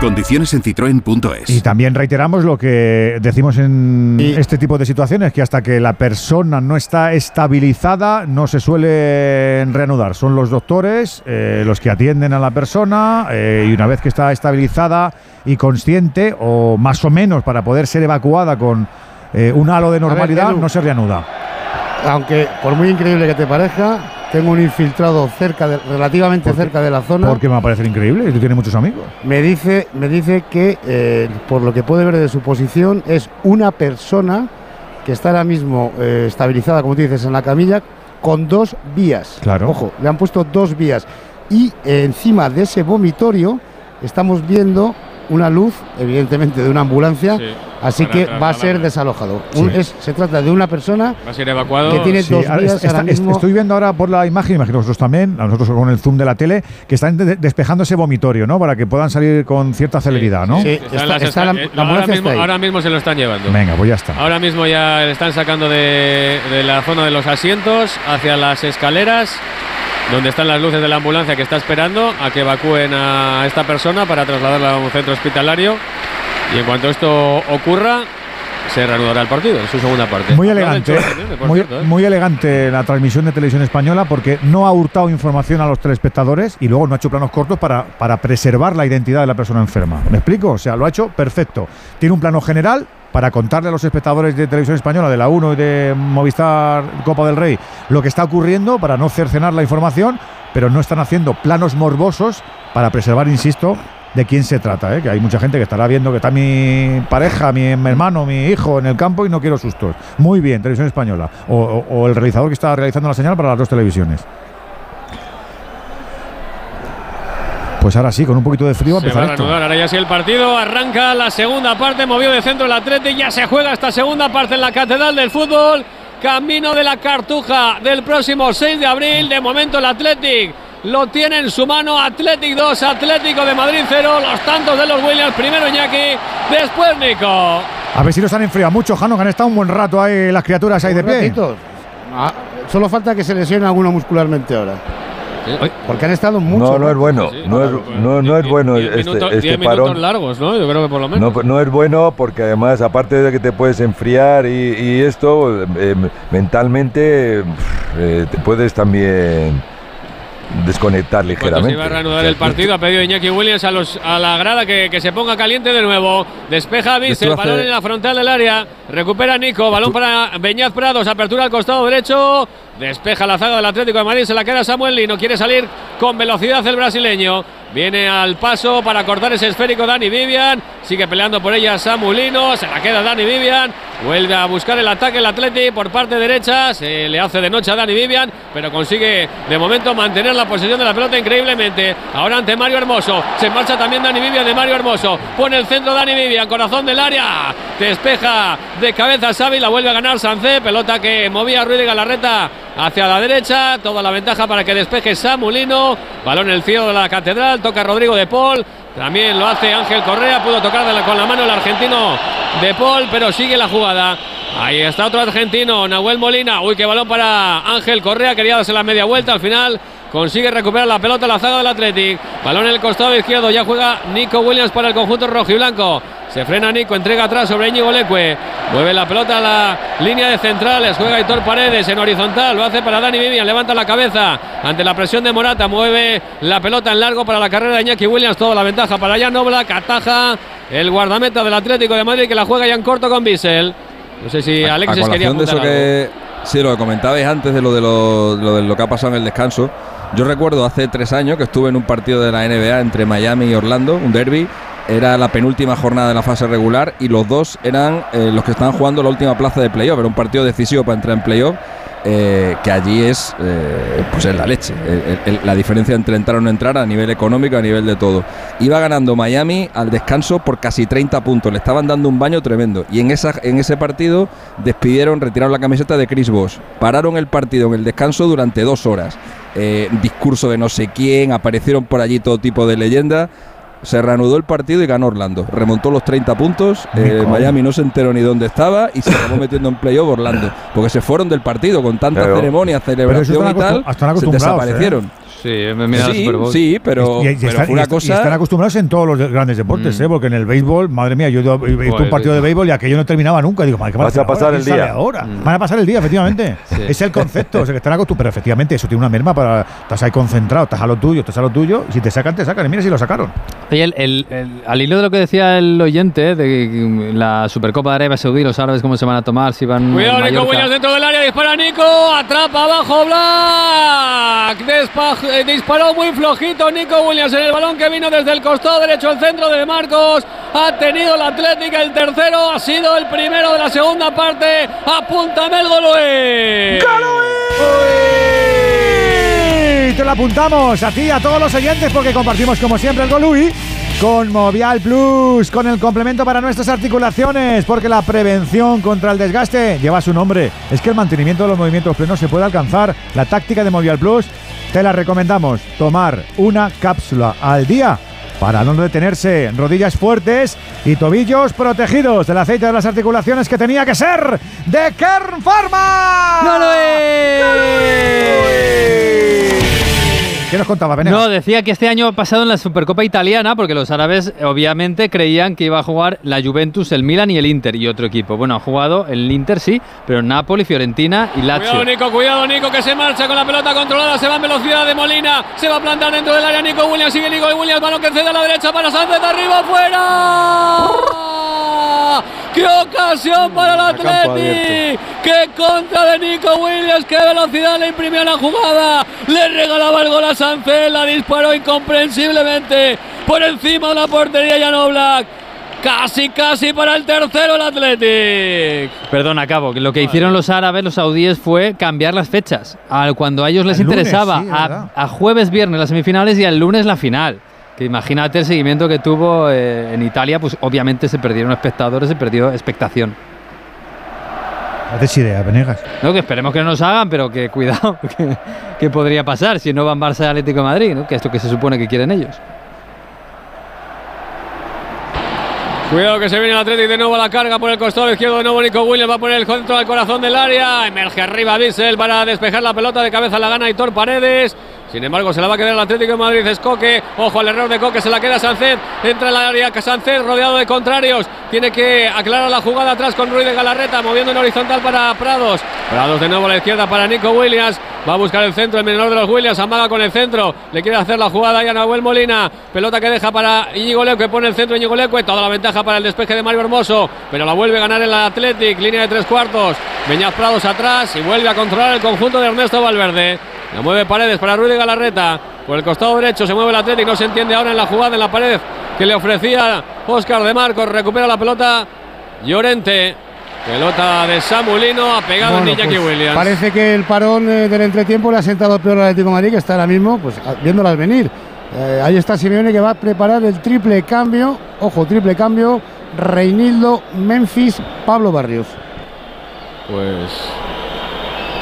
Condiciones en citroen.es. Y también reiteramos lo que decimos en este tipo de situaciones, que hasta que la persona no está estabilizada no se suele reanudar. Son los doctores eh, los que atienden a la persona eh, y una vez que está estabilizada y consciente, o más o menos para poder ser evacuada con eh, un halo de normalidad, Edu. no se reanuda. Aunque por muy increíble que te parezca, tengo un infiltrado cerca de, relativamente cerca de la zona. Porque me va a parecer increíble, tú tienes muchos amigos. Me dice, me dice que eh, por lo que puede ver de su posición es una persona que está ahora mismo eh, estabilizada, como tú dices, en la camilla con dos vías. Claro. Ojo, le han puesto dos vías y eh, encima de ese vomitorio estamos viendo una luz, evidentemente de una ambulancia, Sí, así que va a ser desalojado. Un- Sí. es- se trata de una persona Va a ser evacuado. que tiene Sí, dos está- ahora mismo. Estoy viendo ahora por la imagen, imagino vosotros también, a nosotros con el zoom de la tele, que están de- despejando ese vomitorio, ¿no? Para que puedan salir con cierta celeridad, ¿no? Sí, Está la- eh, la ahora, ambulancia mismo, ahora mismo se lo están llevando. Venga, pues ya está. Ahora mismo ya le están sacando de, de la zona de los asientos hacia las escaleras, donde están las luces de la ambulancia que está esperando a que evacúen a esta persona para trasladarla a un centro hospitalario. Y en cuanto esto ocurra, se reanudará el partido en su segunda parte. Muy elegante, Cholo muy, cierto, ¿eh? muy elegante la transmisión de televisión española porque no ha hurtado información a los telespectadores y luego no ha hecho planos cortos para, para preservar la identidad de la persona enferma. ¿Me explico? O sea, lo ha hecho perfecto. Tiene un plano general para contarle a los espectadores de televisión española, de la 1 y de Movistar Copa del Rey, lo que está ocurriendo para no cercenar la información, pero no están haciendo planos morbosos para preservar, insisto, de quién se trata, ¿eh? que hay mucha gente que estará viendo que está mi pareja, mi, hermano, mi hijo en el campo y no quiero sustos. Muy bien, televisión española. O- o el realizador que está realizando la señal para las dos televisiones. Pues ahora sí, con un poquito de frío, Se va a empezar esto. reanudar ahora ya sí el partido. Arranca la segunda parte, movió de centro el Atlético. Ya se juega esta segunda parte en la Catedral del Fútbol. Camino de la Cartuja del próximo 6 de abril. De momento el Athletic lo tiene en su mano. Athletic 2, Atlético de Madrid 0. Los tantos de los Williams. Primero Iñaki, después Nico. A ver si nos han enfriado mucho, Jano, que han estado un buen rato ahí las criaturas ahí de pie. Ah, solo falta que se lesione alguno muscularmente ahora. Porque han estado mucho. No, no es bueno. No es, no, no es bueno Diez este, minutos, este diez minutos parón. largos, ¿no? Yo creo que por lo menos. No, no es bueno porque además, aparte de que te puedes enfriar y, y esto, eh, mentalmente eh, te puedes también desconectar Cuando se ligeramente. iba a reanudar el partido, ha pedido Iñaki Williams a, los, a la grada que, que se ponga caliente de nuevo. Despeja Esto el hace- balón en la frontal del área. Recupera Nico, balón para Beñaz Prados, apertura al costado derecho. Despeja la zaga del Atlético de Madrid, se la queda Samuel Lino. Quiere salir con velocidad el brasileño. Viene al paso para cortar ese esférico Dani Vivian. Sigue peleando por ella Samulino. Se la queda Dani Vivian. Vuelve a buscar el ataque el Atleti por parte derecha. Se le hace de noche a Dani Vivian, pero consigue de momento mantener la posesión de la pelota increíblemente. Ahora ante Mario Hermoso. Se marcha también Dani Vivian de Mario Hermoso. Pone el centro Dani Vivian, corazón del área. Despeja de cabeza Xavi, la vuelve a ganar Sancé. Pelota que movía Ruiz de Galarreta hacia la derecha. Toda la ventaja para que despeje Samulino. Balón el cielo de la catedral. Toca Rodrigo de Paul. También lo hace Ángel Correa. Pudo tocar de la- con la mano el argentino de Paul, pero sigue la jugada. Ahí está otro argentino, Nahuel Molina. Uy, qué balón para Ángel Correa. Quería darse la media vuelta. Al final consigue recuperar la pelota la zaga del Athletic. Balón en el costado izquierdo. Ya juega Nico Williams para el conjunto rojiblanco. Se frena Nico, entrega atrás sobre Íñigo Leque. Mueve la pelota a la línea de centrales. Juega Hitor Paredes en horizontal. Lo hace para Dani Vivian. Levanta la cabeza ante la presión de Morata. Mueve la pelota en largo para la carrera de Iñaki Williams. Toda la ventaja para Jan Oblak. Ataja el guardameta del Atlético de Madrid que la juega ya en corto con Bissell. No sé si Alexis a quería de eso algo. que sí lo que comentabais antes de lo de lo, de lo que ha pasado en el descanso. Yo recuerdo hace tres años que estuve en un partido de la NBA entre Miami y Orlando un derby. Era la penúltima jornada de la fase regular y los dos eran eh, los que estaban jugando la última plaza de playoff. Era un partido decisivo para entrar en playoff eh, que allí es eh, pues es la leche. La diferencia entre entrar o no entrar a nivel económico a nivel de todo. Iba ganando Miami al descanso por casi 30 puntos. Le estaban dando un baño tremendo. Y en esa en ese partido despidieron retiraron la camiseta de Chris Bosh. Pararon el partido en el descanso durante dos horas. Eh, discurso de no sé quién aparecieron por allí todo tipo de leyendas se reanudó el partido y ganó Orlando. Remontó los 30 puntos. eh. Miami no se enteró ni dónde estaba y se acabó *laughs* metiendo en playoff Orlando. Porque se fueron del partido con tanta Claro. ceremonia, Pero eso celebración y tal. se acostumbrados. desaparecieron. ¿eh? Sí, sí, Super Bowl. sí, pero, Y- y, pero están, fue una y est- y cosa. están acostumbrados en todos los de- grandes deportes, Mm. ¿eh? porque en el béisbol, madre mía, yo he visto Joder, un partido de béisbol y aquello no terminaba nunca. Digo, madre, ¿qué van Vas a pasar ahora? el ¿Quién sale día. ahora? Mm. Van a pasar el día, efectivamente. *laughs* Sí. Es el concepto, o sea, que están acostumbrados. Pero efectivamente, eso tiene una merma para. Estás ahí concentrado, estás a lo tuyo, estás a lo tuyo. Y si te sacan, te sacan. Y mira si lo sacaron. Oye, el- el- el- al hilo de lo que decía el oyente, de que la Supercopa de Arabia Saudí, los árabes cómo se van a tomar, si van Cuidado, Nico. Williams dentro del área, dispara Nico, atrapa abajo Black, Despa- eh, disparó muy flojito Nico Williams en el balón que vino desde el costado derecho al centro de Marcos, ha tenido la Atlética el tercero, ha sido el primero de la segunda parte, apúntame el Goluí. Y te lo apuntamos a ti, a todos los oyentes, porque compartimos como siempre el Golui. con Movial Plus, con el complemento para nuestras articulaciones, porque la prevención contra el desgaste lleva su nombre. Es que el mantenimiento de los movimientos plenos se puede alcanzar. La táctica de Movial Plus te la recomendamos. Tomar una cápsula al día para no detenerse. Rodillas fuertes y tobillos protegidos del aceite de las articulaciones que tenía que ser de Kern Pharma. ¡No lo es! ¿Qué nos contaba, Venegas? No, decía que este año pasado en la Supercopa Italiana, porque los árabes obviamente creían que iba a jugar la Juventus, el Milan y el Inter y otro equipo. Bueno, ha jugado el Inter sí, pero Napoli, Fiorentina y Lazio. Cuidado Nico, cuidado Nico que se marcha con la pelota controlada, se va en velocidad de Molina, se va a plantar dentro del área Nico Williams, sigue Nico Williams, balón que cede a la derecha para Sánchez, arriba, fuera. ¡Qué ocasión para el Atleti! ¡Qué contra de Nico Williams! ¡Qué velocidad le imprimía la jugada! Le regalaba el gol a Sánchez, la disparó incomprensiblemente por encima de la portería Jan Oblak. Casi, casi para el tercero el Athletic. Perdón, acabo. que Lo que hicieron los árabes, los saudíes, fue cambiar las fechas. Al- Cuando a ellos les lunes, interesaba, sí, a, a jueves, viernes las semifinales y al lunes la final. Que imagínate el seguimiento que tuvo eh, en Italia, pues obviamente se perdieron espectadores, se perdió expectación. Haces idea, Venegas. No, que esperemos que no nos hagan, pero que cuidado, *laughs* que, que podría pasar si no van Barça y Atlético de Madrid, ¿no? que es lo que se supone que quieren ellos. Cuidado que se viene el Athletic de nuevo a la carga por el costado izquierdo de nuevo Nico Williams va a poner el centro al corazón del área emerge arriba Bissell para despejar la pelota de cabeza la gana Hitor Paredes sin embargo se la va a quedar el Atlético de Madrid es Coque. Ojo al error de Coque se la queda Sánchez entra en la área Sánchez rodeado de contrarios. Tiene que aclarar la jugada atrás con Ruiz de Galarreta moviendo en horizontal para Prados. Prados de nuevo a la izquierda para Nico Williams. Va a buscar el centro el menor de los Williams amaga con el centro. Le quiere hacer la jugada a Nahuel Molina. Pelota que deja para Íñigo que pone el centro Íñigo Leque. Toda la ventaja para el despeje de Mario Hermoso pero la vuelve a ganar el Athletic. Línea de tres cuartos. Beñaz Prados atrás y vuelve a controlar el conjunto de Ernesto Valverde la mueve Paredes para Ruiz de Galarreta por el costado derecho se mueve el Athletic no se entiende ahora en la jugada en la pared que le ofrecía Oscar de Marcos recupera la pelota Llorente pelota de Samulino ha pegado Bueno, en Iñaki pues, Williams Parece que el parón eh, del entretiempo le ha sentado peor al Atlético de Madrid, que está ahora mismo pues, a- viéndolas venir. Eh, ahí está Simeone que va a preparar el triple cambio. Ojo, triple cambio. Reinildo, Memphis, Pablo Barrios. Pues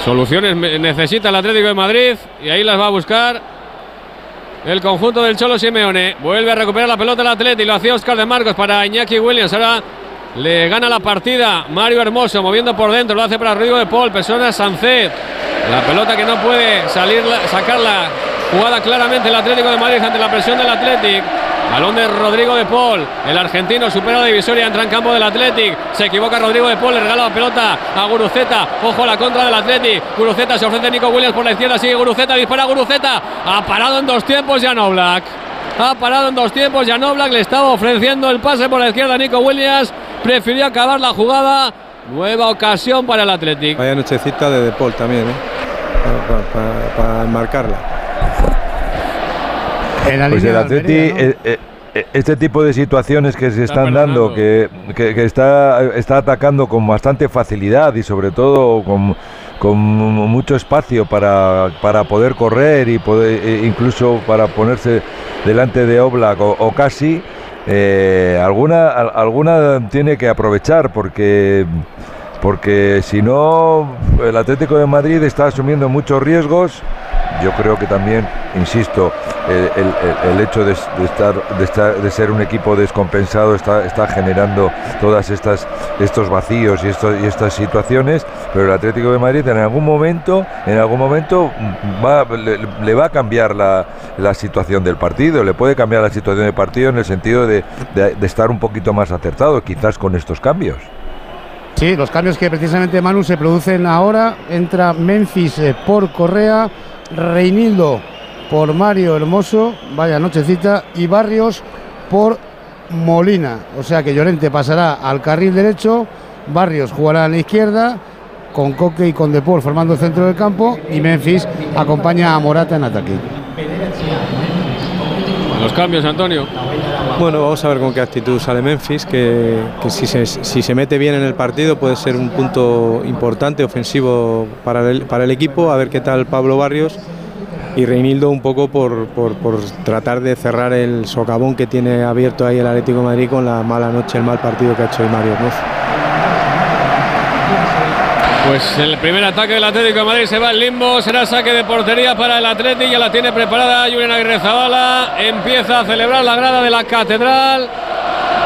soluciones necesita el Atlético de Madrid y ahí las va a buscar el conjunto del Cholo Simeone. Vuelve a recuperar la pelota el Atlético y lo hacía Oscar de Marcos para Iñaki Williams. Ahora le gana la partida Mario Hermoso moviendo por dentro. Lo hace para Rodrigo de Paul. Persona Sancet. La pelota que no puede salir, sacarla jugada claramente el Atlético de Madrid ante la presión del Atlético. Balón de Rodrigo de Paul. El argentino supera la divisoria, entra en campo del Athletic. Se equivoca Rodrigo de Paul, le regala la pelota a Guruceta. Ojo a la contra del Athletic. Guruceta se ofrece Nico Williams por la izquierda. Sigue Guruceta, dispara Guruceta. Ha parado en dos tiempos Oblak. Ha parado en dos tiempos Oblak. Le estaba ofreciendo el pase por la izquierda a Nico Williams. Prefirió acabar la jugada. Nueva ocasión para el Athletic. Vaya nochecita de De Paul también, ¿eh? Para, para- para Pues el Atleti, eh, eh, eh, este tipo de situaciones que se están dando, que, que- que está, está atacando con bastante facilidad y sobre todo con, con mucho espacio para, para poder correr y poder, eh, incluso para ponerse delante de Oblak o, o casi, eh, alguna, al- alguna tiene que aprovechar porque porque si no el Atlético de Madrid está asumiendo muchos riesgos. Yo creo que también, insisto, el, el- hecho de, estar, de estar- de ser un equipo descompensado está, está generando todas estas estos vacíos y, y estas situaciones. Pero el Atlético de Madrid en algún momento, en algún momento va, le, le va a cambiar la, la situación del partido. Le puede cambiar la situación del partido en el sentido de, de- de estar un poquito más acertado, quizás con estos cambios. Sí, los cambios que precisamente Manu se producen ahora. Entra Memphis eh, por Correa, Reinildo por Mario Hermoso, vaya nochecita, y Barrios por Molina. O sea que Llorente pasará al carril derecho, Barrios jugará a la izquierda, con Coque y con De Paul formando el centro del campo, y Memphis acompaña a Morata en ataque. Los cambios, Antonio. Bueno, vamos a ver con qué actitud sale Memphis, que, si, se, mete bien en el partido puede ser un punto importante, ofensivo para el, equipo. A ver qué tal Pablo Barrios. y Reinildo un poco por, por, tratar de cerrar el socavón que tiene abierto ahí el Atlético Madrid con la mala noche, el mal partido que ha hecho Mario Hermoso. Pues el primer ataque del Atlético de Madrid se va al limbo, será saque de portería para el Atlético, ya la tiene preparada Julián Aguirre empieza a celebrar la grada de la Catedral,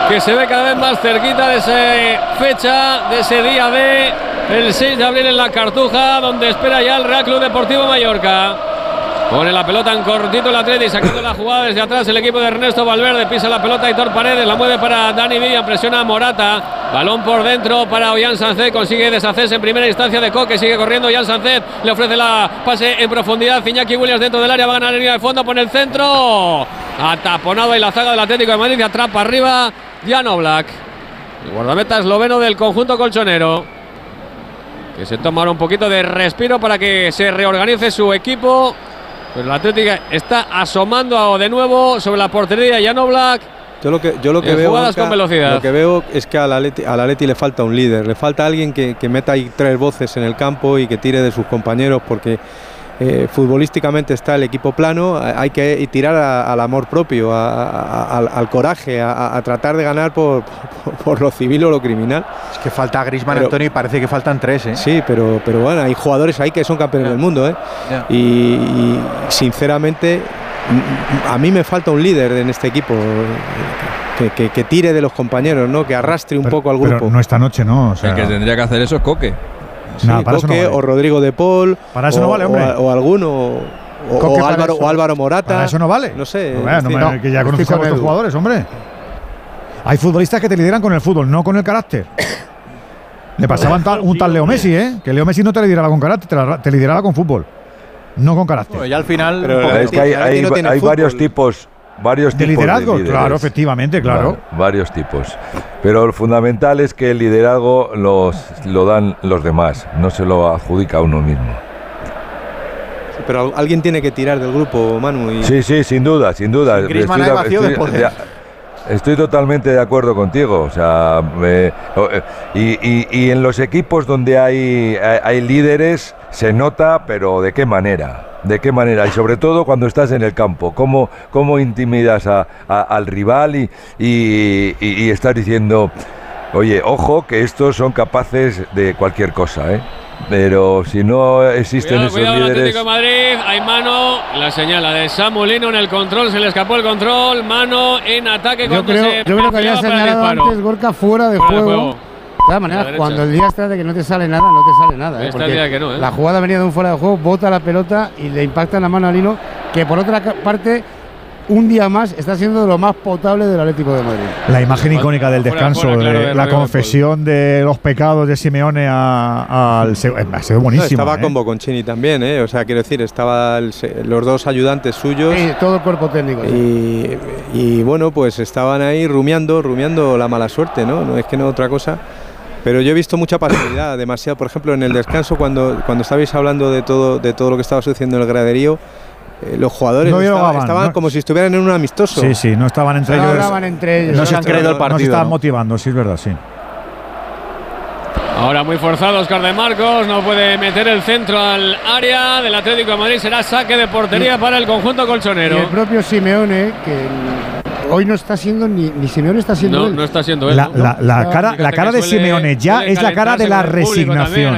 que se ve cada vez más cerquita de esa fecha, de ese día de el 6 de abril en la Cartuja, donde espera ya el Real Club Deportivo Mallorca. Pone la pelota en cortito el Atleti, sacando la jugada desde atrás el equipo de Ernesto Valverde, pisa la pelota Hitor Paredes, la mueve para Dani Villa, presiona a Morata, balón por dentro para Ollán Sancet, consigue deshacerse en primera instancia de Coque, sigue corriendo Ollán Sancet, le ofrece la pase en profundidad, Iñaki Williams dentro del área, va a ganar línea de fondo, pone el centro, ataponado ahí la zaga del Atlético de Madrid, atrapa arriba Diano Black, el guardameta esloveno del conjunto colchonero que se tomará un poquito de respiro para que se reorganice su equipo. Pero la Atlética está asomando de nuevo sobre la portería Jan Black. Yo lo que, yo lo que veo, con velocidad. Lo que veo es que al Atleti, al Atleti le falta un líder, le falta alguien que, que meta ahí tres voces en el campo y que tire de sus compañeros porque eh, futbolísticamente está el equipo plano, a- hay que tirar a- al amor propio, a- a- al, al coraje, a, a tratar de ganar por, por, por lo civil o lo criminal. Es que falta Grisman, Pero- Antonio, y parece que faltan tres, ¿eh? Sí, pero, pero bueno, hay jugadores ahí que son campeones del mundo, ¿eh? Y, y, sinceramente, a mí me falta un líder en este equipo que, que- que tire de los compañeros, ¿no? Que arrastre un poco al Pero grupo. no esta noche, ¿no? O sea, El que tendría que hacer eso es Coque. Sí, Nada, para eso no Coque vale. o Rodrigo de Paul. Para eso o, no vale, hombre. o alguno. O, Coque o para Álvaro, eso- o Álvaro Morata. Para eso no vale. No sé. No, no me- que ya conozco a Edu. jugadores, hombre. Hay futbolistas que te lideran con el fútbol, no con el carácter. Le pasaba un tal, un tal Leo Messi, ¿eh? Que Leo Messi no te lideraba con carácter, te, la- te lideraba con fútbol. No con carácter. Bueno, ya al final. Pero poco- es que hay, varios tipos. Varios De tipos liderazgo, claro, efectivamente, claro. Va- varios tipos. Pero lo fundamental es que el liderazgo los, lo dan los demás, no se lo adjudica a uno mismo. Pero al- alguien tiene que tirar del grupo, Manu. Y, Sí, sí, sin duda, sin duda. Sin Estoy de- estoy poder. de- Estoy totalmente de acuerdo contigo. O sea, me- o- eh, y, y- y en los equipos donde hay, hay, hay líderes se nota, pero ¿de qué manera? ¿De qué manera? Y sobre todo cuando estás en el campo, ¿cómo, cómo intimidas a- a- al rival y, y, y- y estás diciendo, oye, ojo, que estos son capaces de cualquier cosa, ¿eh? Pero si no existen Cuidado, esos cuidado líderes... Atlético de Madrid. Hay mano. La señala de Samulino en el control. Se le escapó el control. Mano en ataque Yo creo, se yo creo que había señalado antes Gorka fuera de Fuera de juego. De todas maneras, derecha. cuando el día está de que no te sale nada, no te sale nada. ¿eh? Porque que no, ¿eh? La jugada venía de un fuera de juego, bota la pelota y le impacta en la mano al hilo, que por otra parte, un día más está siendo de lo más potable del Atlético de Madrid. La imagen icónica del Fuera, descanso, fuera, claro, de de la confesión de los pecados de Simeone a- al. se- Ha sido No, buenísimo. estaba ¿eh? con Boconchini también, ¿eh? O sea, quiero decir, estaban los dos ayudantes suyos. Sí, todo el cuerpo técnico. Y, y bueno, pues estaban ahí rumiando, rumiando la mala suerte, ¿no? No es que no otra cosa. Pero yo he visto mucha pasividad, demasiado. Por ejemplo, en el descanso, cuando, cuando estabais hablando de todo, de todo lo que estaba sucediendo en el graderío, eh, los jugadores No estaban, dialogaban, estaban no- como si estuvieran en un amistoso. Sí, sí, no estaban entre No ellos. entre ellos. No se han creído el No se partido. estaban ¿no? motivando, sí, es verdad, sí. Ahora muy forzado Oscar de Marcos, no puede meter el centro al área del Atlético de Madrid, será saque de portería para el conjunto Y colchonero. el propio Simeone, que hoy no está siendo ni, ni Simeone está siendo No, él. no está siendo él. La, ¿no? la- la No, cara, la cara de suele- Simeone ya es la cara de la también resignación.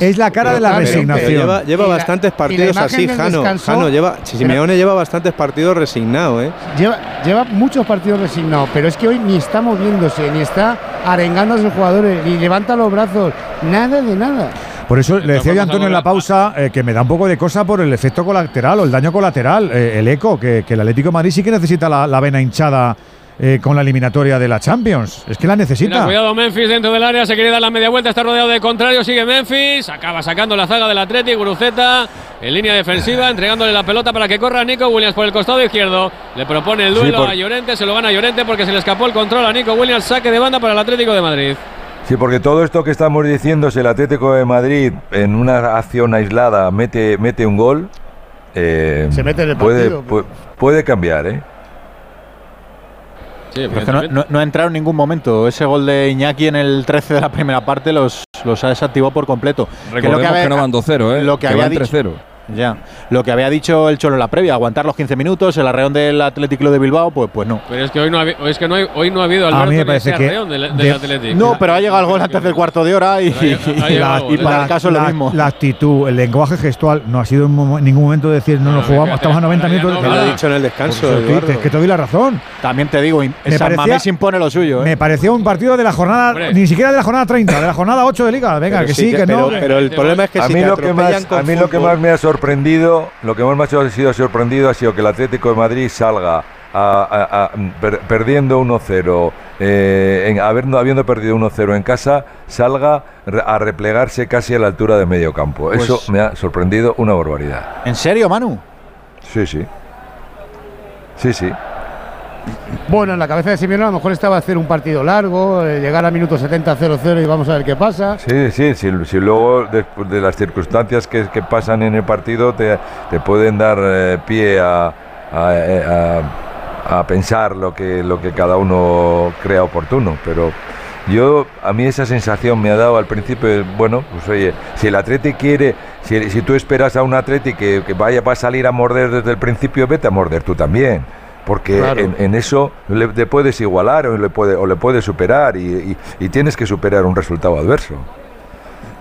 Es la cara de la. Pero resignación. lleva lleva bastantes partidos así, Jano. descanso- Jano lleva, Simeone lleva bastantes partidos resignado, ¿eh? Lleva, lleva muchos partidos resignados, pero es que hoy ni está moviéndose, ni está arengando a sus jugadores, ni levanta los brazos, nada de nada. Por eso le decía yo a a Antonio en la pausa eh, que me da un poco de cosa por el efecto colateral o el daño colateral, eh, el eco, que, que el Atlético de Madrid sí que necesita la, la vena hinchada eh, con la eliminatoria de la Champions. Es que la Mira, necesita. cuidado Memphis dentro del área, se quiere dar la media vuelta, está rodeado de contrarios, sigue Memphis, acaba sacando la zaga del Athletic, Guruceta en línea defensiva, entregándole la pelota para que corra Nico Williams por el costado izquierdo. Le propone el Sí, duelo por- a Llorente, se lo gana Llorente porque se le escapó el control a Nico Williams, saque de banda para el Atlético de Madrid. Sí, porque todo esto que estamos diciendo, si el Atlético de Madrid en una acción aislada mete, mete un gol, eh, Se mete en el puede, partido. pu- puede cambiar, ¿eh? Sí, Pero es que no, no- no ha entrado en ningún momento. Ese gol de Iñaki en el 13 de la primera parte los, los ha desactivado por completo. Que lo Recordemos que, había- no van 2-0, ¿eh? lo que que había van dicho- 3-0. Ya. Lo que había dicho el Cholo en la previa, aguantar los 15 minutos, el arreón del Atlético de Bilbao, pues, pues no. Pero es que hoy no ha, es que no hay- hoy no ha habido Alberto mí me ni parece que arreón del, del de- Atlético. No, pero ha llegado el gol antes del cuarto de hora y, ha y para el caso es lo la- mismo. La actitud, el lenguaje gestual, no ha sido en ningún momento decir no nos jugamos, estamos a 90 minutos. Me lo ha dicho en el descanso. Es que te doy la razón. También te digo, Me San parecía- Mamés impone lo suyo. ¿eh? Me pareció un partido de la jornada, Hombre. ni siquiera de la jornada 30, de la jornada 8 de Liga. Venga, Pero que sí que- que, no. pero- pero el problema es que a si mí lo que más a mí lo que más me ha sorprendido lo que más me ha sido sorprendido ha sido que el Atlético de Madrid salga a- a- a- per- perdiendo 1-0 eh, en, habiendo, habiendo perdido 1-0 en casa salga a replegarse casi a la altura de medio campo. Pues- eso me ha sorprendido una barbaridad. ¿En serio, Manu? sí sí. Sí sí Bueno, en la cabeza de Simeone a lo mejor estaba hacer un partido largo, eh, llegar a minuto 70-0-0 y vamos a ver qué pasa. Sí, sí, si, si luego después de las circunstancias que, pasan en el partido te, te pueden dar eh, pie eh, a- a pensar lo que, lo que cada uno crea oportuno, pero yo a mí esa sensación me ha dado al principio, bueno, pues oye, si el Atleti quiere, si, si tú esperas a un Atleti que, que vaya va a salir a morder desde el principio, vete a morder tú también. Porque Claro. en, en eso le, le puedes igualar o le, puede, o le puedes superar y, y- y tienes que superar un resultado adverso.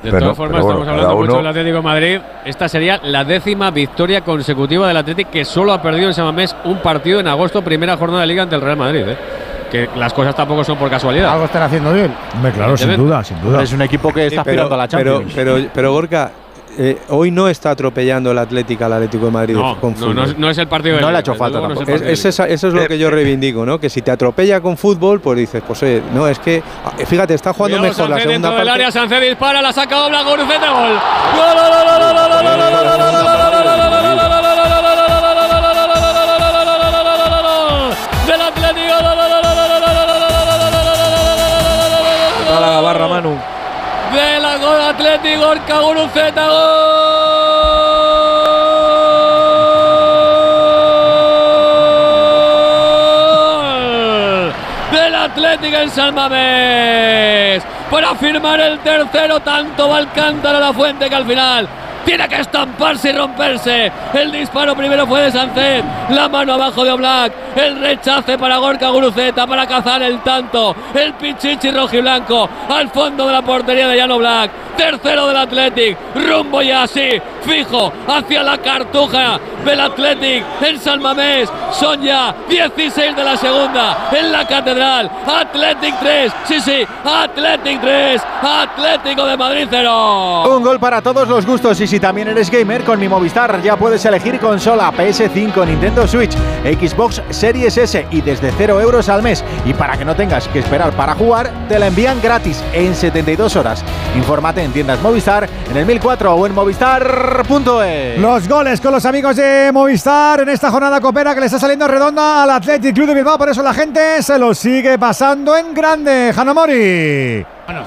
De Pero- todas formas, pero bueno, estamos hablando mucho uno- del Atlético de Madrid. Esta sería la décima victoria consecutiva del Atlético que solo ha perdido en San Mamés un partido en agosto, primera jornada de liga ante el Real Madrid. ¿eh? Que las cosas tampoco son por casualidad. Algo están haciendo bien. Claro, sin duda, sin duda. Es un equipo que está Sí, pero, aspirando a la pero, Champions. pero, pero, Gorka, eh, hoy no está atropellando el Atlético al Atlético de Madrid. No, con fútbol. No, no, es el partido de No le ha hecho falta eso es lo eh, que yo eh. reivindico, ¿no? Que si te atropella con fútbol, pues dices, pues no, es que. Ah, fíjate, está jugando mejor la segunda parte. El área, Sancé dispara, la saca gol, gol, la Manu. Atlético, Orca Guruceta, gol del Atlético en San para firmar el tercero tanto va Alcántara a la fuente que al final tiene que estamparse y romperse. El disparo primero fue de Sancet. La mano abajo de Oblak. El rechace para Gorka Guruceta para cazar el tanto. El pichichi rojiblanco al fondo de la portería de Jan Oblak. Tercero del Athletic. Rumbo ya así. Fijo hacia la cartuja del Athletic en San Mamés. Son ya 16 de la segunda en la Catedral. Athletic 3. Sí, sí. Athletic 3. Atlético de Madrid 0. Un gol para todos los gustos y si también eres gamer con mi Movistar ya puedes elegir consola PS5, Nintendo Switch, Xbox Series S y desde 0 euros al mes. Y para que no tengas que esperar para jugar, te la envían gratis en 72 horas. Infórmate en tiendas Movistar, en el 1004 o en movistar.es. Los goles con los amigos de Movistar en esta jornada copera que le está saliendo redonda al Athletic Club de Bilbao. Por eso la gente se lo sigue pasando en grande. Hanamori. Bueno,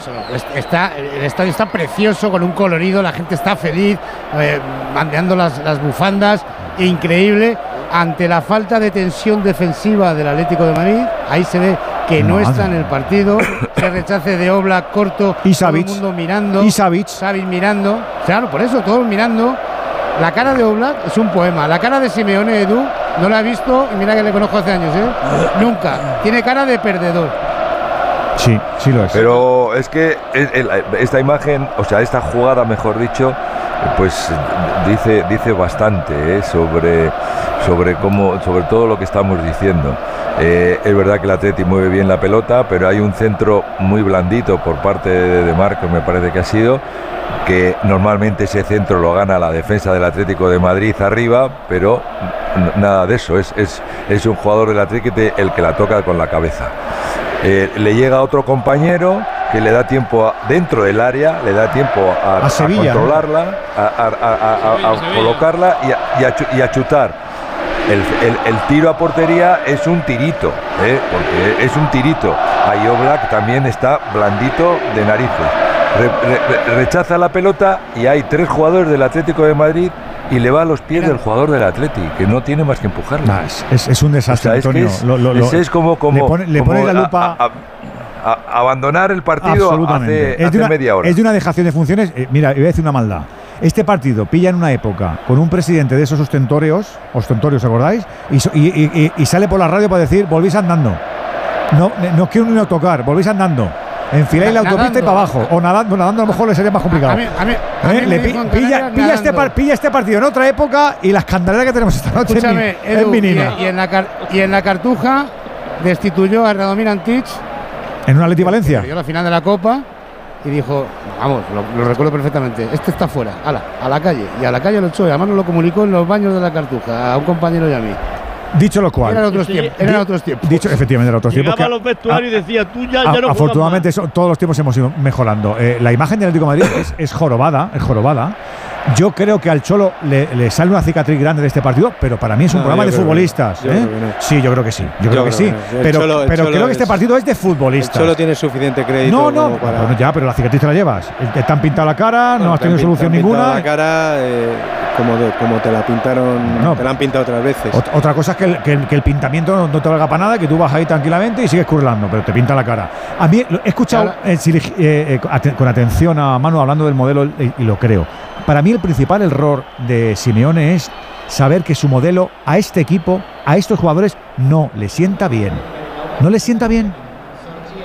está, el estadio está precioso, con un colorido, la gente está feliz, eh, bandeando las, las bufandas, increíble. Ante la falta de tensión defensiva del Atlético de Madrid, ahí se ve que no está en el partido. Se rechace de Oblak corto, Y todo el Savic. mundo mirando. Y Savic. Savic mirando. Claro, por eso, todos mirando. La cara de Oblak es un poema. La cara de Simeone Edu no la he visto, y mira que le conozco hace años, ¿eh? Nunca. Tiene cara de perdedor. Sí, sí lo es. Pero es que esta imagen, o sea, esta jugada, mejor dicho, pues dice, dice bastante ¿eh? sobre, sobre cómo, sobre todo lo que estamos diciendo. Eh, es verdad que el Atleti mueve bien la pelota, pero hay un centro muy blandito por parte de, de Marcos, me parece que ha sido, que normalmente ese centro lo gana la defensa del Atlético de Madrid arriba, pero nada de eso, es, es, es un jugador del Atlético el que la toca con la cabeza. Eh, le llega otro compañero que le da tiempo a- dentro del área, le da tiempo a, A controlarla, a, a- a- a- a- a Sevilla. colocarla y a, y a chu- y a chutar. El, el- el tiro a portería es un tirito, ¿eh? porque es un tirito. Ahí Oblak también está blandito de narices. Re- re- re- rechaza la pelota y hay tres jugadores del Atlético de Madrid y le va a los pies del jugador del Atlético, que no tiene más que empujarla. Nah, es, es- es un desastre, O sea, es Antonio. es- Lo- lo- lo- ese es como, como, le pone, le como pone la lupa. a- a- abandonar el partido hace, es, hace de una, media hora. es de una dejación de funciones. eh, mira, iba a decir una maldad. Este partido pilla en una época con un presidente de esos ostentorios, ostentorios, ¿acordáis? Y, so- y- y- y- y sale por la radio para decir, volvéis andando. No, no quiero ni tocar, volvéis andando. Enfiláis la autopista y para abajo. O nadando, nadando a lo mejor le sería más complicado. A mí- a mí- a mí ¿Eh? me Le pi- dijo en pilla, este nadando. par- pilla este partido en otra época y la escandalera que tenemos esta noche Escúchame, es Edu, y, en la y en la Cartuja destituyó a Radomir Antich En una Leti Valencia. la final de la Copa y dijo, vamos, lo, lo recuerdo perfectamente, este está fuera, ala, a la calle. Y a la calle lo echó y además nos lo comunicó en los baños de la Cartuja, a un compañero y a mí. Dicho lo cual. Eran otros tiempos. Eran otros tiempos. Dicho, efectivamente, eran otros tiempos. Llegaba a los vestuarios y decía, tú ya, A- ya no afortunadamente eso- todos los tiempos hemos ido mejorando. Eh, la imagen del Atlético de Madrid es, es jorobada, es jorobada. Yo creo que al Cholo le, le sale una cicatriz grande de este partido, pero para mí es un No, programa de no. futbolistas. ¿eh? no. Sí, yo creo que sí. Yo, Yo creo que sí. que. El Pero, Cholo- el pero Cholo creo que este es- partido es de futbolistas. Solo tiene suficiente crédito. no, no, para- bueno, ya, pero la cicatriz te la llevas. Te te han pintado la cara, no has tenido solución te han pintado ninguna. La cara eh, como, de- como te la pintaron, No. te la han pintado otras veces. Ot- Otra cosa es que el, que el- que el pintamiento no, no te valga para nada, que tú vas ahí tranquilamente y sigues curlando, pero te pinta la cara. A mí lo- he escuchado eh, eh, eh, con atención a Manu hablando del modelo y, y lo creo. Para mí el principal error de Simeone es saber que su modelo a este equipo, a estos jugadores, no le sienta bien. No les sienta bien.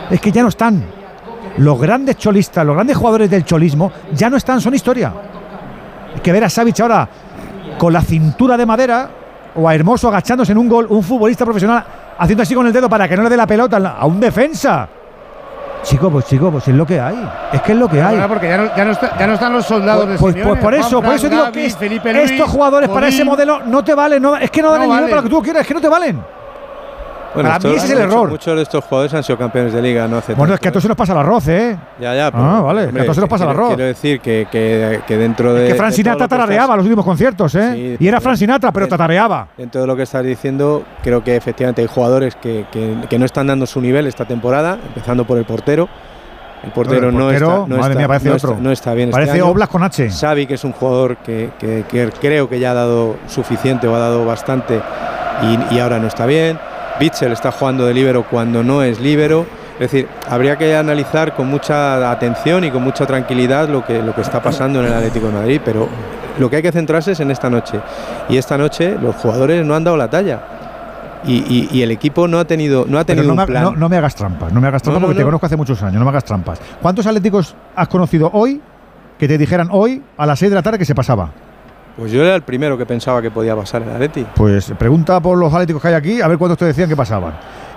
Es que ya no están. Los grandes cholistas, los grandes jugadores del cholismo, ya no están, son historia. Hay que ver a Savic ahora con la cintura de madera o a Hermoso agachándose en un gol, un futbolista profesional haciendo así con el dedo para que no le dé la pelota a un defensa. Chico, pues chico, pues es lo que hay. Es que es lo que hay. Ahora, porque ya no, ya no está- ya no están los soldados Pues, de pues- pues por eso, Juan por eso digo que es- Felipe Luis, estos jugadores para ese modelo no te valen, no, es que no, No valen ni valen. para lo que tú quieras, es que no te valen. Bueno, para mí ese es el error. Muchos de estos jugadores han sido campeones de liga, no hace Bueno, tanto, es que a todos se nos pasa el arroz, ¿eh? Ya, ya. Ah, vale, que a todos se nos pasa el arroz. Quiero decir que, que, que dentro de. que Fran Sinatra lo estás- los últimos conciertos, ¿eh? y era Fran Sinatra, pero tatareaba. Dentro de lo que estás diciendo, creo que efectivamente hay jugadores que, que- no están dando su nivel esta temporada, empezando por el portero. El portero, El no está. No madre está, mía, parece no otro. está- no está bien. Parece este año. Oblak con H. Xavi, que es un jugador que, que- que creo que ya ha dado suficiente o ha dado bastante y, y ahora no está bien. Bitzel está jugando de líbero cuando no es líbero. Es decir, habría que analizar con mucha atención y con mucha tranquilidad lo que, lo que está pasando en el Atlético de Madrid, pero lo que hay que centrarse es en esta noche. Y esta noche los jugadores no han dado la talla. Y, y- y el equipo no ha tenido, no ha tenido no me, un plan. no- no me hagas trampas, no me hagas trampas No, porque te no. conozco hace muchos años, no me hagas trampas. ¿Cuántos atléticos has conocido hoy que te dijeran hoy a las 6 de la tarde que se pasaba? Pues yo era el primero que pensaba que podía pasar en Atleti. Pues pregunta por los atléticos que hay aquí a ver cuántos te decían que pasaban.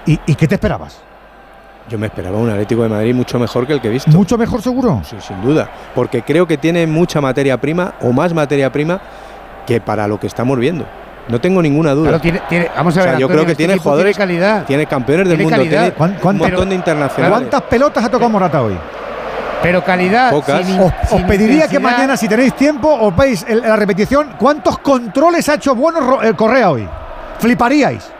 ¿Y, y qué te esperabas? Yo me esperaba un Atlético de Madrid mucho mejor que el que he visto. ¿Mucho mejor seguro? Sí, sin duda. Porque creo que tiene mucha materia prima o más materia prima que para lo que estamos viendo. No tengo ninguna duda. Claro, tiene- tiene- vamos a O sea, ver, yo Antonio, creo que este tiene jugadores, tiene calidad. tiene campeones del Tiene mundo, calidad. tiene ¿Cuán- un montón de internacionales. ¿Cuántas pelotas ha tocado Morata hoy? Pero calidad. Pocas. sin- Os, pediría que mañana, si tenéis tiempo, os veis el- la repetición. ¿Cuántos controles ha hecho bueno el Correa hoy? Fliparíais.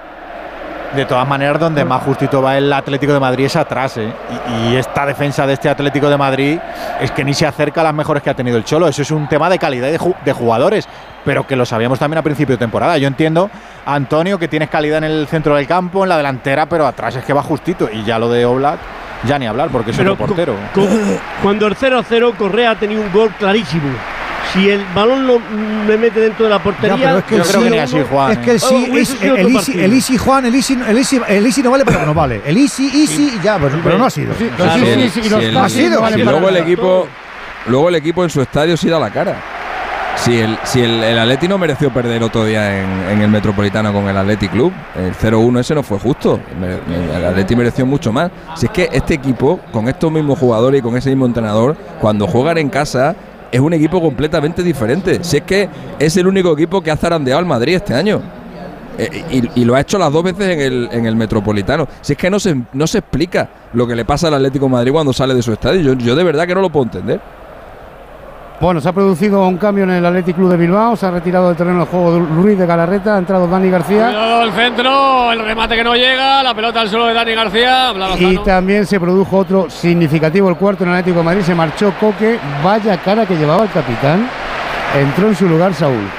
De todas maneras, donde más justito va el Atlético de Madrid es atrás. ¿eh? Y, y esta defensa de este Atlético de Madrid es que ni se acerca a las mejores que ha tenido el Cholo. Eso es un tema de calidad de, ju- de jugadores, pero que lo sabíamos también a principio de temporada. Yo entiendo, Antonio, que tienes calidad en el centro del campo, en la delantera, pero atrás es que va justito. Y ya lo de Oblak, ya ni hablar, porque es Pero otro portero. co- cuando el 0-0, Correa ha tenido un gol clarísimo. Si el balón lo me mete dentro de la portería. Ya, pero es que el sí, es que el sí, Oh, es- el, otro easy, el easy Juan, el easy, el easy, el easy no vale, pero no vale. El easy, easy, ya, pero, pero no ha sido. Sí, Claro, sí, sí, sí, el- pases sido, luego el equipo luego el equipo en su estadio sí da la cara si el si el, el Atleti no mereció perder otro día en, en el Metropolitano con el Atleti Club el 0-1 ese no fue justo el Atleti mereció mucho más si es que este equipo con estos mismos jugadores y con ese mismo entrenador cuando juegan en casa es un equipo completamente diferente si es que es el único equipo que ha zarandeado al Madrid este año eh, y, y lo ha hecho las dos veces en el, en el Metropolitano. Si es que no se, no se explica lo que le pasa al Atlético Madrid cuando sale de su estadio. Yo, yo de verdad que no lo puedo entender. Bueno, se ha producido un cambio en el Athletic Club de Bilbao. Se ha retirado del terreno el juego Ruiz de Galarreta. Ha entrado Dani García. Cuidado el centro, el remate que no llega, la pelota al suelo de Dani García. Y también se produjo otro significativo, el cuarto en el Atlético de Madrid. Se marchó Coque. Vaya cara que llevaba el capitán. Entró en su lugar Saúl.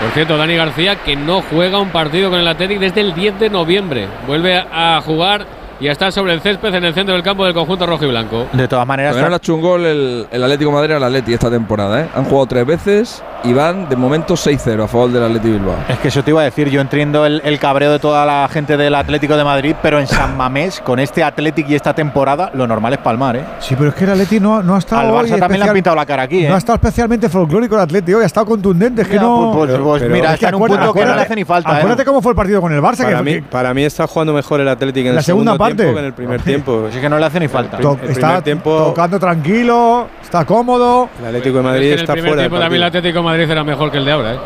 Por cierto, Dani García que no juega un partido con el Athletic desde el 10 de noviembre. Vuelve a jugar y a estar sobre el césped en el centro del campo del conjunto rojo y blanco. De todas maneras, ha hecho un gol el, el Atlético de Madrid al Atleti esta temporada. ¿eh? Han jugado tres veces y van de momento 6-0 a favor del Atleti Bilbao. Es que eso te iba a decir, yo entiendo el, el cabreo de toda la gente del Atlético de Madrid, pero en San Mamés, con este Atlético y esta temporada, lo normal es palmar, ¿eh? Sí, pero es que el Atleti no, no ha estado. Al Barça también le han especial- pintado la cara aquí, ¿eh? No ha estado especialmente folclórico el Atleti hoy, ha estado contundente. Es que Ya, no. pues- pues- pues mira, es está en un acuérdate- punto que no le hace ni falta, ¿eh? Acuérdate cómo fue el partido con el Barça. Para que, mí, que- para mí está jugando mejor el Atlético en La el segunda segundo parte. que en el primer tiempo. Así que no le hace ni falta. El, to- el está primer tiempo tocando tranquilo, está cómodo. el Atlético de Es Madrid que en el está primer fuera tiempo también el. Atlético de Madrid era mejor que el de ahora. ¿eh?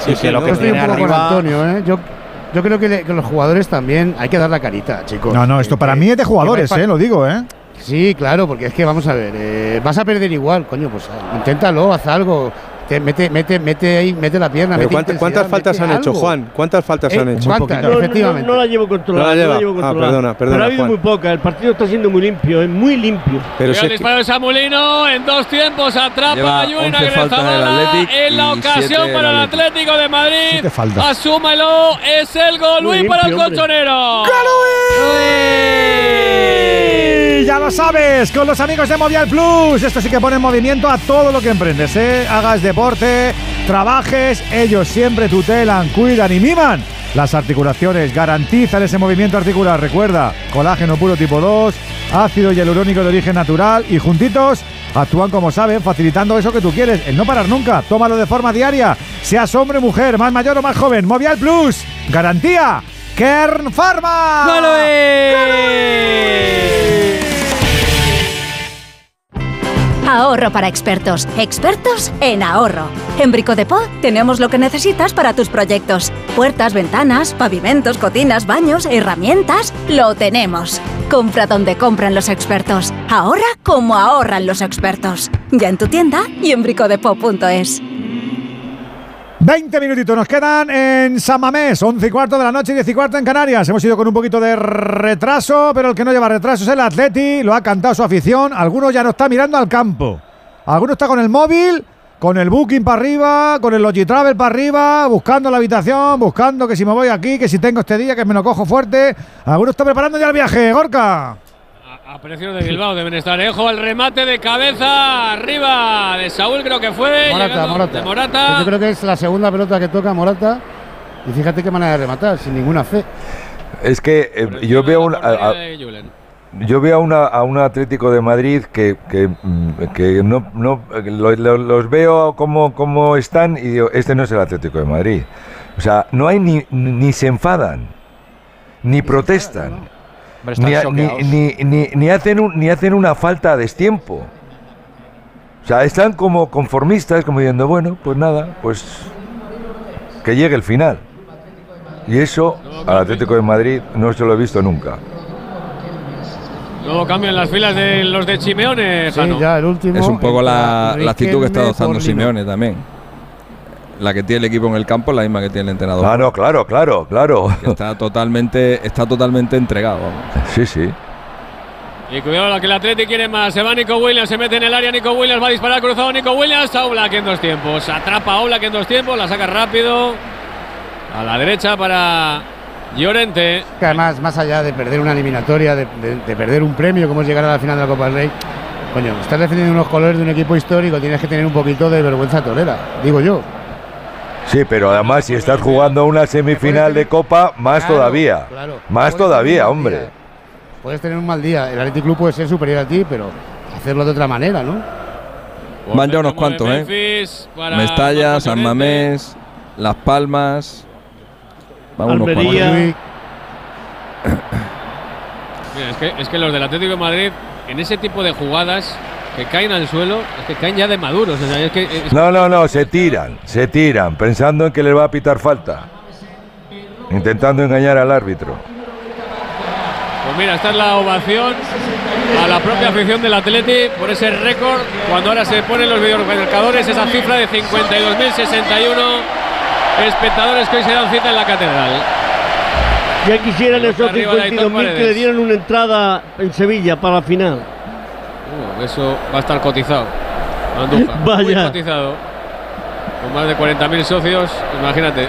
Sí, sí, lo no, que Yo estoy un tiene poco con arriba- Antonio, ¿eh? Yo, yo creo que, le- que los jugadores también hay que dar la carita, chicos. No, no, esto Eh, para que- mí es de que jugadores, eh, lo digo, ¿eh? Sí, claro, porque es que vamos a ver, eh, vas a perder igual, coño, pues inténtalo, haz algo, te mete, mete, mete ahí, mete la pierna. Pero mete ¿cuántas, cuántas faltas mete han hecho, algo. Juan? ¿Cuántas faltas Eh, han hecho? ¿cuántas? No, no, Efectivamente. No, la llevo controlada. No la lleva. llevo Ah, controlada. perdona, perdona, Pero ha habido Juan. muy poca. El partido está siendo muy limpio, es muy limpio. Pero el disparo de Samulino en dos tiempos atrapa a Yuen 11 faltas en la ocasión para el. Atlético de Madrid. Asúmelo, es el gol Luis para el limpio, hombre. Ya lo sabes, con los amigos de Movial Plus. Esto sí que pone en movimiento a todo lo que emprendes, ¿eh? Hagas deporte, trabajes, ellos siempre tutelan, cuidan y miman las articulaciones, garantizan ese movimiento articular. Recuerda, colágeno puro tipo 2, ácido hialurónico de origen natural y juntitos actúan como saben, facilitando eso que tú quieres, el no parar nunca. Tómalo de forma diaria, seas hombre, mujer, más mayor o más joven. Movial Plus, garantía. Kern Pharma. Ahorro para expertos. Expertos en ahorro. En Bricodepo tenemos lo que necesitas para tus proyectos. Puertas, ventanas, pavimentos, cocinas, baños, herramientas. Lo tenemos. Compra donde compran los expertos. Ahorra como ahorran los expertos. Ya en tu tienda y en bricodepo.es. 20 minutitos nos quedan en San Mamés, 11 y cuarto de la noche, 10 y cuarto en Canarias. Hemos ido con un poquito de retraso, pero el que no lleva retraso es el Atleti, lo ha cantado su afición. Algunos ya no está mirando al campo. Algunos está con el móvil, con el booking para arriba, con el Logitravel para arriba, buscando la habitación, buscando que si me voy aquí, que si tengo este día, que me lo cojo fuerte. Algunos está preparando ya el viaje, Gorka. A de Bilbao deben estar. Ejo al remate de cabeza arriba de Saúl, creo que fue. Morata, Morata. De Morata. Yo creo que es la segunda pelota que toca Morata. Y fíjate qué manera de rematar, sin ninguna fe. Es que eh, yo veo un, yo veo a, una, a un Atlético de Madrid que, que, mm, que no, no eh, lo- lo- los veo como, como están y digo, este no es el Atlético de Madrid. O sea, no hay ni, ni se enfadan, ni protestan, ni, a- ni, ni, ni- ni hacen un- ni hacen una falta a destiempo. O sea, están como conformistas, como diciendo, bueno, pues nada, pues que llegue el final. Y eso al Atlético de Madrid no se lo he visto nunca. Nuevo cambio en las filas de los de Chimeone, Sí, Jano. ya el último. Es un poco la, la actitud que está adoptando. Simeone también. La que tiene el equipo en el campo es la misma que tiene el entrenador. Ah, claro, claro, claro. Que está *laughs* totalmente, está totalmente entregado. vamos. Sí, sí. Y cuidado que el Atleti quiere más. Se va Nico Williams, se mete en el área. Nico Williams va a disparar cruzado. Nico Williams a Oblak en dos tiempos. Atrapa a Oblak en dos tiempos, la saca rápido. A la derecha para Llorente. Que además, más allá de perder una eliminatoria, de, de- de perder un premio, como es llegar a la final de la Copa del Rey, coño, estás defendiendo unos colores de un equipo histórico, tienes que tener un poquito de vergüenza torera, digo yo. Sí, pero además si estás jugando una semifinal de Copa, más Claro, todavía. claro. Más todavía, hombre. día. Puedes tener un mal día, el Athletic Club puede ser superior a ti, pero hacerlo de otra manera, ¿no? Van ya unos cuantos, ¿eh? Mestalla, San. Mamés, Las Palmas. Van unos Almería. cuantos. Mira, es, que, es que los del Atlético de Madrid, en ese tipo de jugadas que caen al suelo, es que caen ya de maduros. O sea, es que, es- No, no, no, se tiran, se tiran, pensando en que les va a pitar falta. Intentando engañar al árbitro. Pues mira, esta es la ovación a la propia afición del Atleti por ese récord. Cuando ahora se ponen los videomarcadores, esa cifra de 52.061 espectadores que hoy se dan cita en la catedral. Ya quisieran esos arriba de Aitor 52.000 que le dieran una entrada en Sevilla para la final. Uh, eso va a estar cotizado. Andújar. *laughs* Muy Vaya. cotizado. Con más de 40.000 socios, imagínate.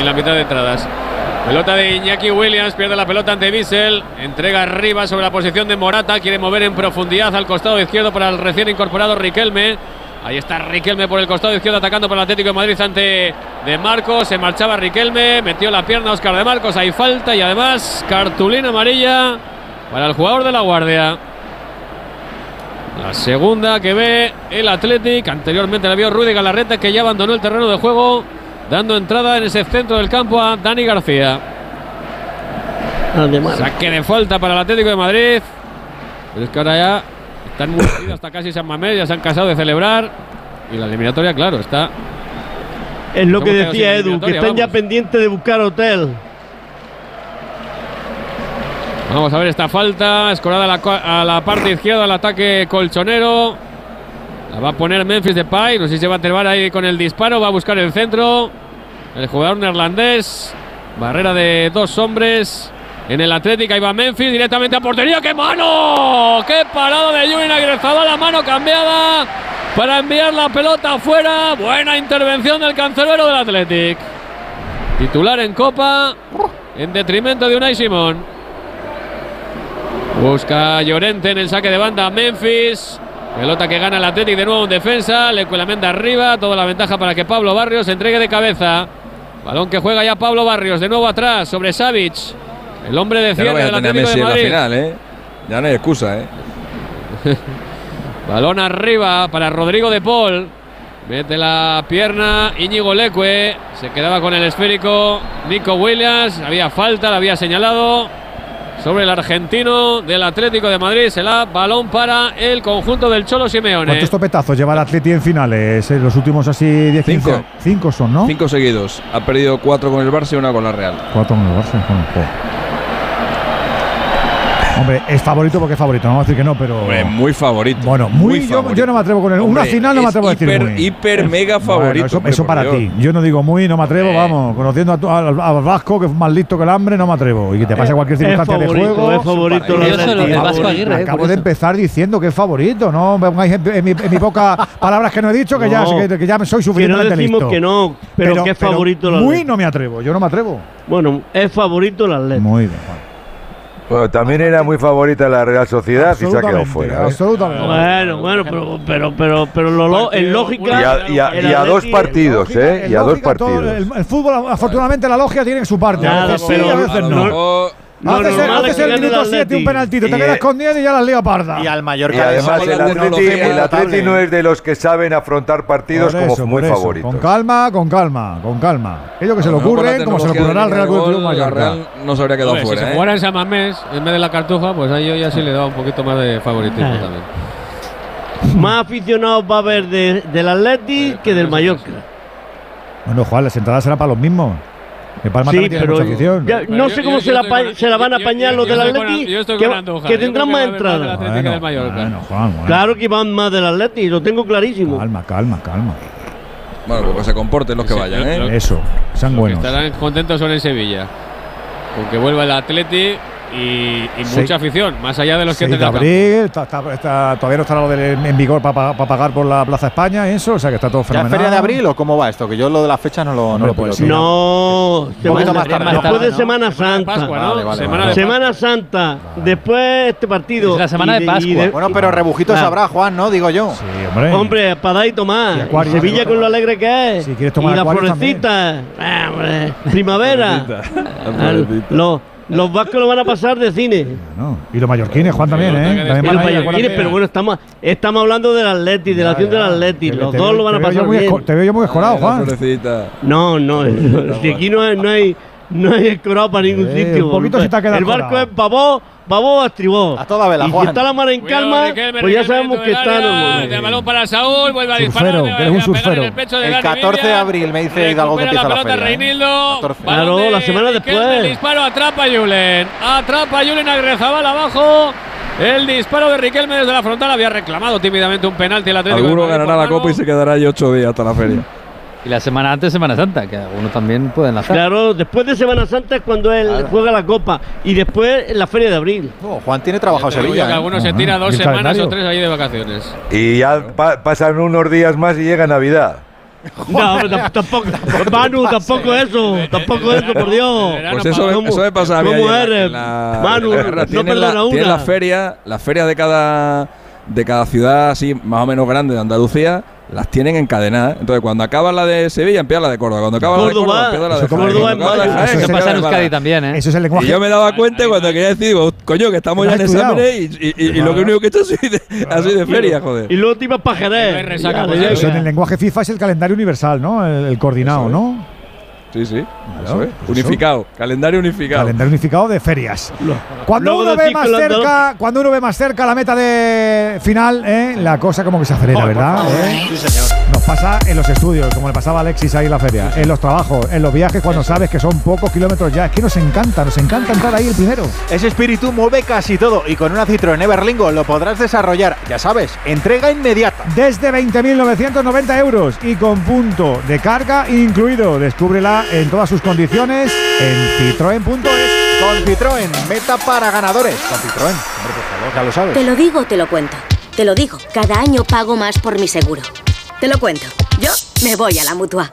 Y la mitad de entradas. Pelota de Iñaki Williams, pierde la pelota ante Bissell, entrega arriba sobre la posición de Morata, quiere mover en profundidad al costado izquierdo para el recién incorporado Riquelme. Ahí está Riquelme por el costado izquierdo atacando por el Atlético de Madrid ante De Marcos. Se marchaba Riquelme, metió la pierna Oscar De Marcos. Hay falta y además cartulina amarilla para el jugador de la Guardia. La segunda que ve el Athletic. Anteriormente la vio Rudy Galarreta que ya abandonó el terreno de juego, dando entrada en ese centro del campo a Dani García. Saque de falta para el Atlético de Madrid. Pero es que ahora ya están muy hasta casi San Mamés, ya se han casado de celebrar. Y la eliminatoria, claro, está. Es lo que decía Edu, que están ya pendientes de buscar hotel. Vamos a ver esta falta. Escorada a la, a la parte izquierda del ataque colchonero. La va a poner Memphis Depay. No sé si se va a atrever ahí con el disparo. Va a buscar el centro. El jugador neerlandés. Barrera de dos hombres. En el Atlético ahí va Memphis directamente a portería. ¡Qué mano! ¡Qué parado de Julian Agrezabal! La mano cambiada para enviar la pelota afuera. Buena intervención del cancerbero del Athletic. Titular en Copa en detrimento de Unai Simón. Busca Llorente en el saque de banda a Memphis. Pelota que gana el Athletic de nuevo en defensa. Le arriba. Toda la ventaja para que Pablo Barrios entregue de cabeza. Balón que juega ya Pablo Barrios. De nuevo atrás sobre Savic. El hombre de no cierre del Atlético en la final, ¿eh? Ya no hay excusa, ¿eh? *laughs* Balón arriba para Rodrigo de Paul. Mete la pierna Íñigo Leque. Se quedaba con el esférico Nico Williams. Había falta, la había señalado. Sobre el argentino del Atlético de Madrid. Se la balón para el conjunto del Cholo Simeone. ¿Cuántos topetazos lleva el Atleti en finales? Eh, Los últimos así 10 Cinco. 15? Cinco son, ¿no? Cinco seguidos. Ha perdido cuatro con el Barça y una con la Real. Cuatro con el Barça. joder, joder. Hombre, es favorito porque es favorito, no vamos a decir que no, pero. Hombre, muy favorito. Bueno, muy, yo, favorito. yo no me atrevo con él. Una Hombre, final no me atrevo a decir hiper, muy. hiper mega Bueno, favorito. eso hombre, eso por para Dios. ti. Yo no digo muy, no me atrevo, vamos. Conociendo a al Vasco, que es más listo que el hambre, no me atrevo. Y que te pase cualquier Es circunstancia de juego. es favorito solo- es favorito. Aguirre, Acabo de empezar diciendo que es favorito. No me pongáis en, en mi, en mi boca *laughs* palabras que no he dicho, que, ya, que, que ya soy que no suficientemente decimos listo. que no, pero, que es favorito el Muy no me atrevo, yo no me atrevo. Bueno, es favorito el Atleti. Muy bien. Bueno, también era muy favorita la Real Sociedad y se ha quedado fuera. ¿eh? Absolutamente. Bueno, bueno, pero, pero, pero, pero lo, lo- en lógica. Y a, y a- el y a dos partidos, ¿eh? Y a dos Lógica, todo partidos. el, el fútbol, afortunadamente, la logia tiene su parte. Nada, a veces sí, pero a veces a lo no. Haces el, normal haces el minuto 7 un penaltito, te quedas eh, con 10 y ya las liga parda. Y al Mallorca Y además el Atleti, el Atleti no es de los que saben afrontar partidos Por como eso, muy eso. favoritos. Con calma, con calma, con calma. Ellos que se le ocurren, como se le ocurrirá al Real Club Mallorca. Real no se habría quedado fuera, si se ¿eh? jugara en San Mamés en vez de la Cartuja, pues ahí yo ya sí le daba un poquito más de favoritismo Eh. también. Más aficionados va a haber de- del Atleti que del Mallorca. Bueno, Juan, las entradas serán para los mismos. Palma Sí, también tiene pero mucha afición. ya- no sé cómo se, la pa- se la van a apañar los del Atleti, yo estoy que, que tendrán más entradas. Bueno, bueno. Claro que van más del Atleti, lo tengo clarísimo. Calma, calma, calma. Bueno, pues que se comporten los que Sí, vayan, ¿eh? lo- Eso, sean buenos. estarán contentos son en Sevilla. Con que vuelva el Atleti y, y Sí. mucha afición, más allá de los que 6 de abril, está- está- está- todavía no está lo del, en vigor para pagar por la Plaza España, eso, o sea que está todo ¿Ya es fenomenal. feria de abril o cómo va esto? Que yo lo de las fechas no lo, no lo puedo sí. No, Un semana, poquito más tarde, después de Semana Santa. Pascua, ¿no? Vale, vale, Semana vale. de Semana Santa, después este partido. Es la semana de Pascua. Bueno, pero rebujitos Claro. habrá, Juan, ¿no? Digo yo. Sí, hombre. Hombre, para dar y tomar. Y acuario, Y Sevilla con lo alegre que es. Si quieres tomar y la florecita. Primavera. florecita. los, los vascos lo van a pasar de cine. No. Y los mallorquines, Juan también, ¿eh? También Y los mallorquines, pero bueno, estamos, estamos hablando del Atleti, de la acción del Atleti. Te- Los te dos veo- lo van a pasar muy bien. esco- Te veo yo muy la Juan. No, no, *laughs* si aquí no hay, no hay, no hay escorado para ningún Eh, sitio. un poquito sí te ha quedado El barco es babó, babó a. A toda vela, y si está la mar en calma, Riquelme, pues ya sabemos que está. de balón para Saúl, vuelve a Surfero, disparar. va un surfero. el El Gary 14 de abril me dice Hidalgo que empieza la la pelota feria. ¿eh? Reinildo. 14. Balón Claro, de la semana después. El disparo atrapa a Julen. Atrapa a Julen Agrezabal abajo. El disparo de Riquelme desde la frontal había reclamado tímidamente un penalti el Atlético. Alguno ganará la copa y se quedará ahí ocho días hasta la feria. Y la semana antes, Semana Santa, que algunos también pueden lanzar. Claro, después de Semana Santa es cuando él juega la Copa. Y después en la Feria de Abril. Oh, Juan tiene trabajado digo Sevilla. que ¿eh? algunos se tira ¿Y dos semanas calendario? o tres ahí de vacaciones. Y ya pa- pasan unos días más y llega Navidad. No, tampoco. Manu, tampoco eso. Tampoco eso, por Dios. Pues eso, ¿Cómo- eso me pasaba a mí ¿Cómo eres? la- Manu, en la no perdona la, una. la feria, las ferias de cada, de cada ciudad así más o menos grande de Andalucía, las tienen encadenadas. Entonces cuando acaba la de Sevilla, empieza la de Córdoba. Cuando acaba la de Córdoba, Córdoba, empieza la de Jaén. Córdoba en. Jaén, Eso pasa en Euskadi también, ¿eh? Eso es el lenguaje. Y yo me daba cuenta cuando quería decir, digo, coño, que estamos ya en exámenes y, y- y- y lo que único que he hecho es así de, así de feria, joder. Y luego te ibas para Jerez. Eso en el lenguaje FIFA es el calendario universal, ¿no? El, el coordinado, ¿no? Sí, sí. Claro, Eso es. pues eso. Unificado. Calendario unificado. Calendario unificado de ferias. Cuando uno ve más cerca, cuando uno ve más cerca la meta de final, ¿eh? la cosa como que se acelera, ¿verdad? ¿Eh? Sí, señor. Nos pasa en los estudios, como le pasaba a Alexis ahí en la feria, en los trabajos, en los viajes, cuando sabes que son pocos kilómetros ya. Es que nos encanta, nos encanta entrar ahí el primero. Ese espíritu mueve casi todo y con una Citroën Everlingo lo podrás desarrollar. Ya sabes, entrega inmediata. Desde 20.990 euros y con punto de carga incluido. Descúbrela en todas sus condiciones en citroen.es. Con Citroën, meta para ganadores. Con Citroën, hombre, por favor, ya lo sabes. Te lo digo, te lo cuento. Te lo digo, cada año pago más por mi seguro. Te lo cuento. Yo me voy a la mutua.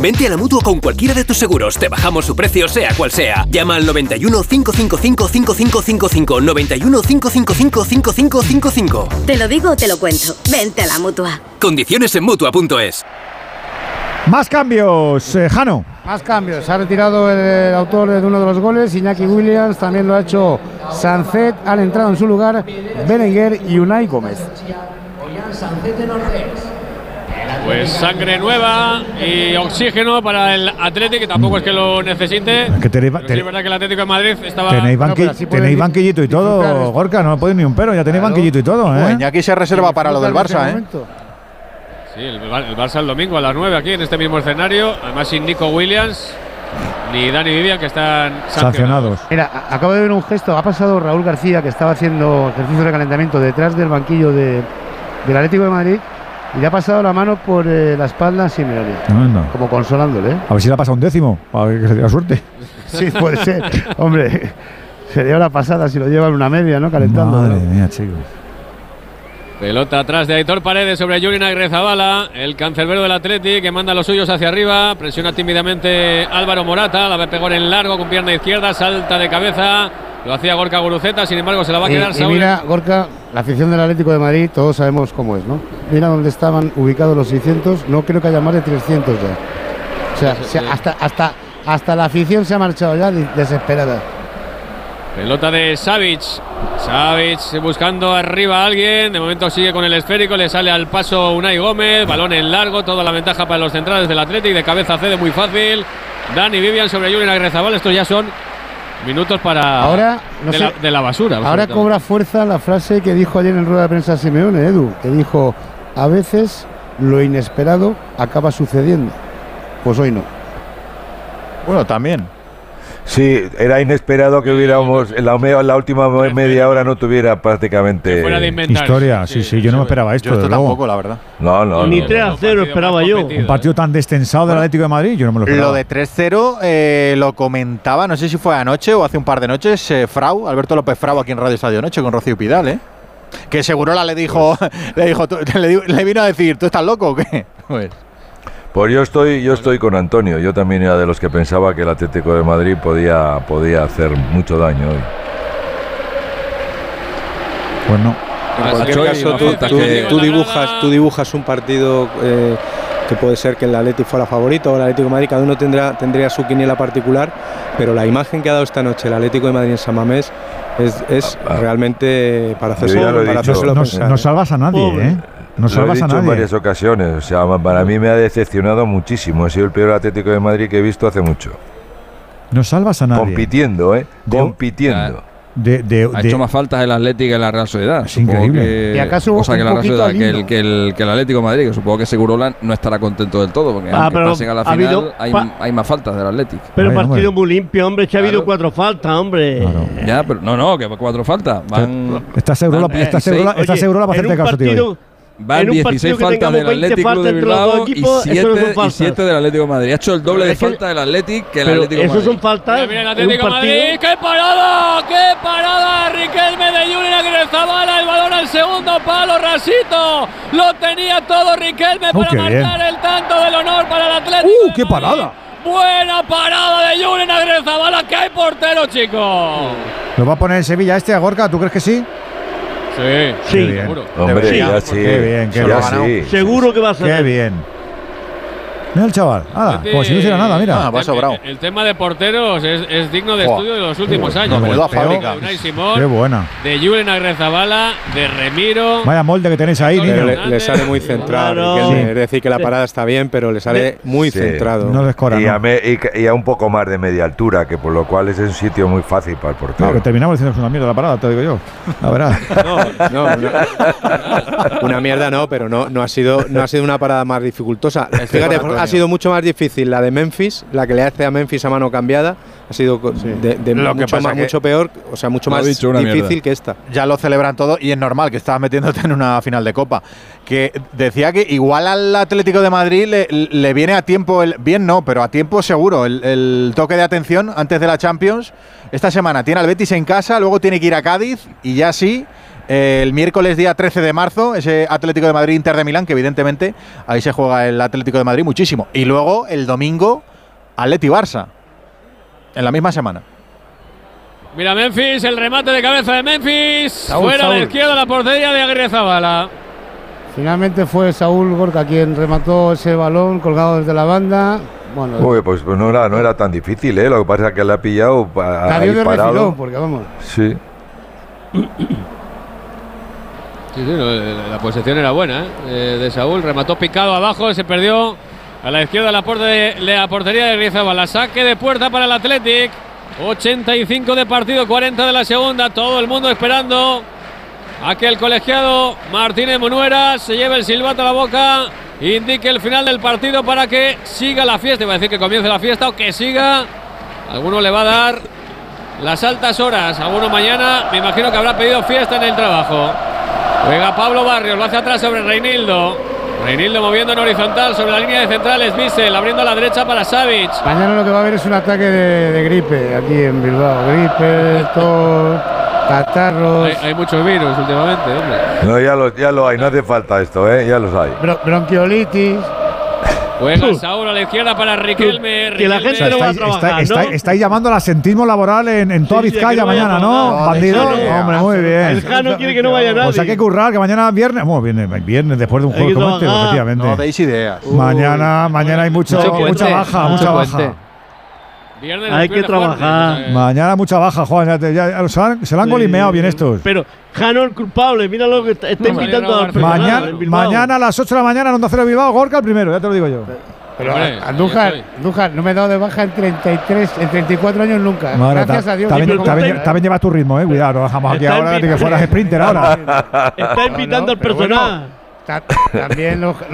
Vente a la mutua con cualquiera de tus seguros. Te bajamos su precio, sea cual sea. Llama al 91 555 5555. 91 555 5555. Te lo digo, o te lo cuento. Vente a la mutua. Condiciones en mutua.es. Más cambios, eh, Jano. Más cambios. Se ha retirado el, autor de uno de los goles, Iñaki Williams. También lo ha hecho Sancet. Han entrado en su lugar Berenguer y Unai Gómez. Pues sangre nueva y oxígeno para el Atlético, que tampoco es que lo necesite. Que tenéis, Pero sí es verdad que el Atlético de Madrid estaba. tenéis, banqui- pueden tenéis banquillito y todo, Gorka, no me podéis ni un pero, ya tenéis Claro. banquillito y todo, ¿eh? Pues Iñaki se reserva para lo del Barça, ¿eh? Sí, el, Bar- el Barça el domingo a las 9 aquí en este mismo escenario. Además sin Nico Williams ni Dani Vivian que están sancionados. Mira, a- acabo de ver un gesto. Ha pasado Raúl García, que estaba haciendo ejercicio de calentamiento detrás del banquillo de, del Atlético de Madrid. Y le ha pasado la mano por eh, la espalda a Simeone. Como consolándole. ¿eh? A ver si le ha pasado un décimo, para que se tenga suerte. *laughs* Sí, puede ser. Hombre, *laughs* sería hora pasada si lo llevan una media, ¿no? Calentando. Madre ¿no? mía, chicos. Pelota atrás de Aitor Paredes sobre Julian Agrezabala, el cancerbero del Atleti que manda los suyos hacia arriba, presiona tímidamente Álvaro Morata, la va a pegar en largo con pierna izquierda, salta de cabeza, lo hacía Gorka Guruceta, sin embargo se la va a quedar y, Saúl. mira, Gorka, la afición del Atlético de Madrid, todos sabemos cómo es, ¿no? Mira dónde estaban ubicados los 600, no creo que haya más de 300 ya. O sea, se- hasta, hasta, hasta la afición se ha marchado ya de- desesperada. Pelota de Savic. Savic buscando arriba a alguien. De momento sigue con el esférico. Le sale al paso Unai Gómez. Balón en largo. Toda la ventaja para los centrales del Atlético. De cabeza cede muy fácil. Dani Vivian sobre Julian Agrezabal. Estos ya son minutos para. Ahora, no de, sé, la, de la basura. Ahora cobra fuerza la frase que dijo ayer en rueda de prensa Simeone, Edu, que dijo, a veces lo inesperado acaba sucediendo. Pues hoy no. Bueno, también. Sí, era inesperado que hubiéramos en la, la última me- media hora no tuviera prácticamente Historia, sí, sí, yo no me esperaba esto. Yo esto tampoco, la verdad. No, no, Ni no, 3 a 0 esperaba yo. Un partido tan destensado del Atlético de Madrid, yo no me lo esperaba. Lo de 3-0 eh, lo comentaba, no sé si fue anoche o hace un par de noches, eh, Frau, Alberto López Frau aquí en Radio Estadio Noche con Rocío Pidal, ¿eh? Que Segurola le dijo, *laughs* le dijo, le, le vino a decir, ¿tú estás loco o qué? *laughs* Pues, Pues yo estoy, yo estoy con Antonio. Yo también era de los que pensaba que el Atlético de Madrid podía, podía hacer mucho daño hoy. Pues no. En cualquier caso, tú, tú- tú dibujas, tú dibujas un partido eh, que puede ser que el Atleti fuera favorito o el Atlético de Madrid, cada uno tendrá, tendría su quiniela particular, pero la imagen que ha dado esta noche el Atlético de Madrid en San Mamés es, es realmente para lo he hacerse para hacérselo No, pensar, no ¿eh? salvas a nadie. ¿eh? No Lo he salvas a dicho en nadie. varias ocasiones. O sea, para mí me ha decepcionado muchísimo. Ha sido el peor Atlético de Madrid que he visto hace mucho. No salvas a nadie. Compitiendo, ¿eh? Compitiendo. De, de- Ha de- hecho más faltas el Atlético que la Real Sociedad. Es increíble. ¿Y acaso cosa que un la Real Sociedad, que el, que, el, que el Atlético de Madrid, que supongo que Segurola no estará contento del todo, porque Ah, aunque pero pasen a la ha final habido hay, pa- hay más faltas del Atlético. Pero partido muy limpio, hombre. Que ha habido Claro. cuatro faltas, hombre. Ya, pero no, no, que cuatro faltas. Van, ¿Estás seguro, van estás 16. seguro, estás Oye, seguro para hacerte caso, tío? Van en un 16 partido que faltas del 20 Atlético faltas de Bilbao y equipos, eso no son 7, y faltas. siete del Atlético de Madrid. Ha hecho el doble de que- falta del Atlético que el Atlético eso Madrid. son faltas Mira el en un Atlético de partido. Madrid, qué parada, qué parada, Riquelme de Julen Agrezabala, el balón al segundo palo, Rasito, lo tenía todo Riquelme Oh, para qué bien. marcar el tanto del honor para el Atlético. ¡Uh, qué parada! Buena parada de Julen Agrezabala, que hay portero, chicos. ¿Lo va a poner en Sevilla este a Gorka? ¿Tú crees que sí? Sí, Qué bien. seguro. Hombre, Debería, ya sí. Qué bien, qué ya bien. sí. Seguro que va a ser. Qué bien. Mira el chaval. Hala, como si no hiciera nada, mira. Ah, va sobrado. El, el tema de porteros es, es digno de estudio de los últimos años. menuda De. Unai Simón, Qué buena. de Julen Agrezabala, de Remiro. Vaya molde que tenéis ahí, niño. le, le sale muy centrado. Claro. Es decir, que la parada está bien, pero le sale muy Sí. centrado. No descora, Y ¿no? a, me- y que- y a un poco más de media altura, que por lo cual es un sitio muy fácil para el portero. que terminamos diciendo que es una mierda la parada, te digo yo. La verdad. No, no, *laughs* una, una mierda no, pero no, no, ha sido, no ha sido una parada más dificultosa. Fíjate. Ha sido mucho más difícil la de Memphis, la que le hace a Memphis a mano cambiada. Ha sido de, de Lo que mucho, pasa más, que- mucho peor, o sea, mucho más dicho, una difícil mierda. que esta. ya lo celebran todo y es normal que estabas metiéndote en una final de Copa. Que decía que igual al Atlético de Madrid le, le viene a tiempo, el, bien no, pero a tiempo seguro, el, el toque de atención antes de la Champions. Esta semana tiene al Betis en casa, luego tiene que ir a Cádiz y ya sí. El miércoles día 13 de marzo, ese Atlético de Madrid Inter de Milán, que evidentemente ahí se juega el Atlético de Madrid muchísimo. Y luego el domingo, Atleti Barça, en la misma semana. Mira Memphis, el remate de cabeza de Memphis. Saúl, Fuera Saúl. izquierda la portería de Agrezabala. Finalmente fue Saúl Gorka quien remató ese balón colgado desde la banda. Bueno, Uy, pues, pues no, era, no era tan difícil, ¿eh? Lo que pasa es que le ha pillado dio de parado. refilón, porque vamos. Sí. *coughs* La posesión era buena ¿eh? Eh, de Saúl. Remató picado abajo, se perdió a la izquierda la, de, la portería de Griezabala. Saque de puerta para el Athletic. 85 de partido, 40 de la segunda. Todo el mundo esperando a que el colegiado Martínez Munuera se lleve el silbato a la boca. Indique el final del partido para que siga la fiesta. Iba a decir que comience la fiesta o que siga. Alguno le va a dar las altas horas. Alguno mañana, me imagino que habrá pedido fiesta en el trabajo. Juega Pablo Barrios, lo hace atrás sobre Reinildo. Reinildo moviendo en horizontal sobre la línea de centrales. Bissell abriendo a la derecha para Savic. Mañana lo que va a haber es un ataque de, de gripe aquí en Bilbao. Gripe, tos, catarros, Hay, hay muchos virus últimamente, hombre. No, ya lo, ya lo hay, no hace falta esto, ¿eh? Ya los hay. bro- bronquiolitis. Juega Saúl a la izquierda para Riquelme. Que la Riquelme. gente no va a estáis, trabajar, estáis- llamando al asentismo laboral en, en toda Vizcaya mañana, ¿no? Bandido. Hombre, muy El bien. Jano quiere que no vaya nadie. Pues hay que currar, que mañana viernes. Bueno, viernes, viernes después de un juego como este, efectivamente. No deis ideas. mañana, mañana hay mucho, Mucho puente, mucha baja, mucha baja. Viernes Hay que fuerte, trabajar. Mañana mucha baja, Juan. Ya, te- ya- ya se, han, se la han golimeado bien estos. Pero Jano el culpable, mira lo que está, invitando personal Mañana, mañana a las 8 de la mañana Onda Cero Bilbao, Gorka el primero, ya te lo digo yo. Pero Hombre, Andújar, ahí estoy. Andújar, no me he dado de baja en 33, en 34 años nunca. Madre, Gracias ta- a Dios. También, también, también llevas tu ritmo, eh. Cuidado, no bajamos aquí ahora, que fueras sprinter ahora. Está invitando no, al personal. Ta- También los, los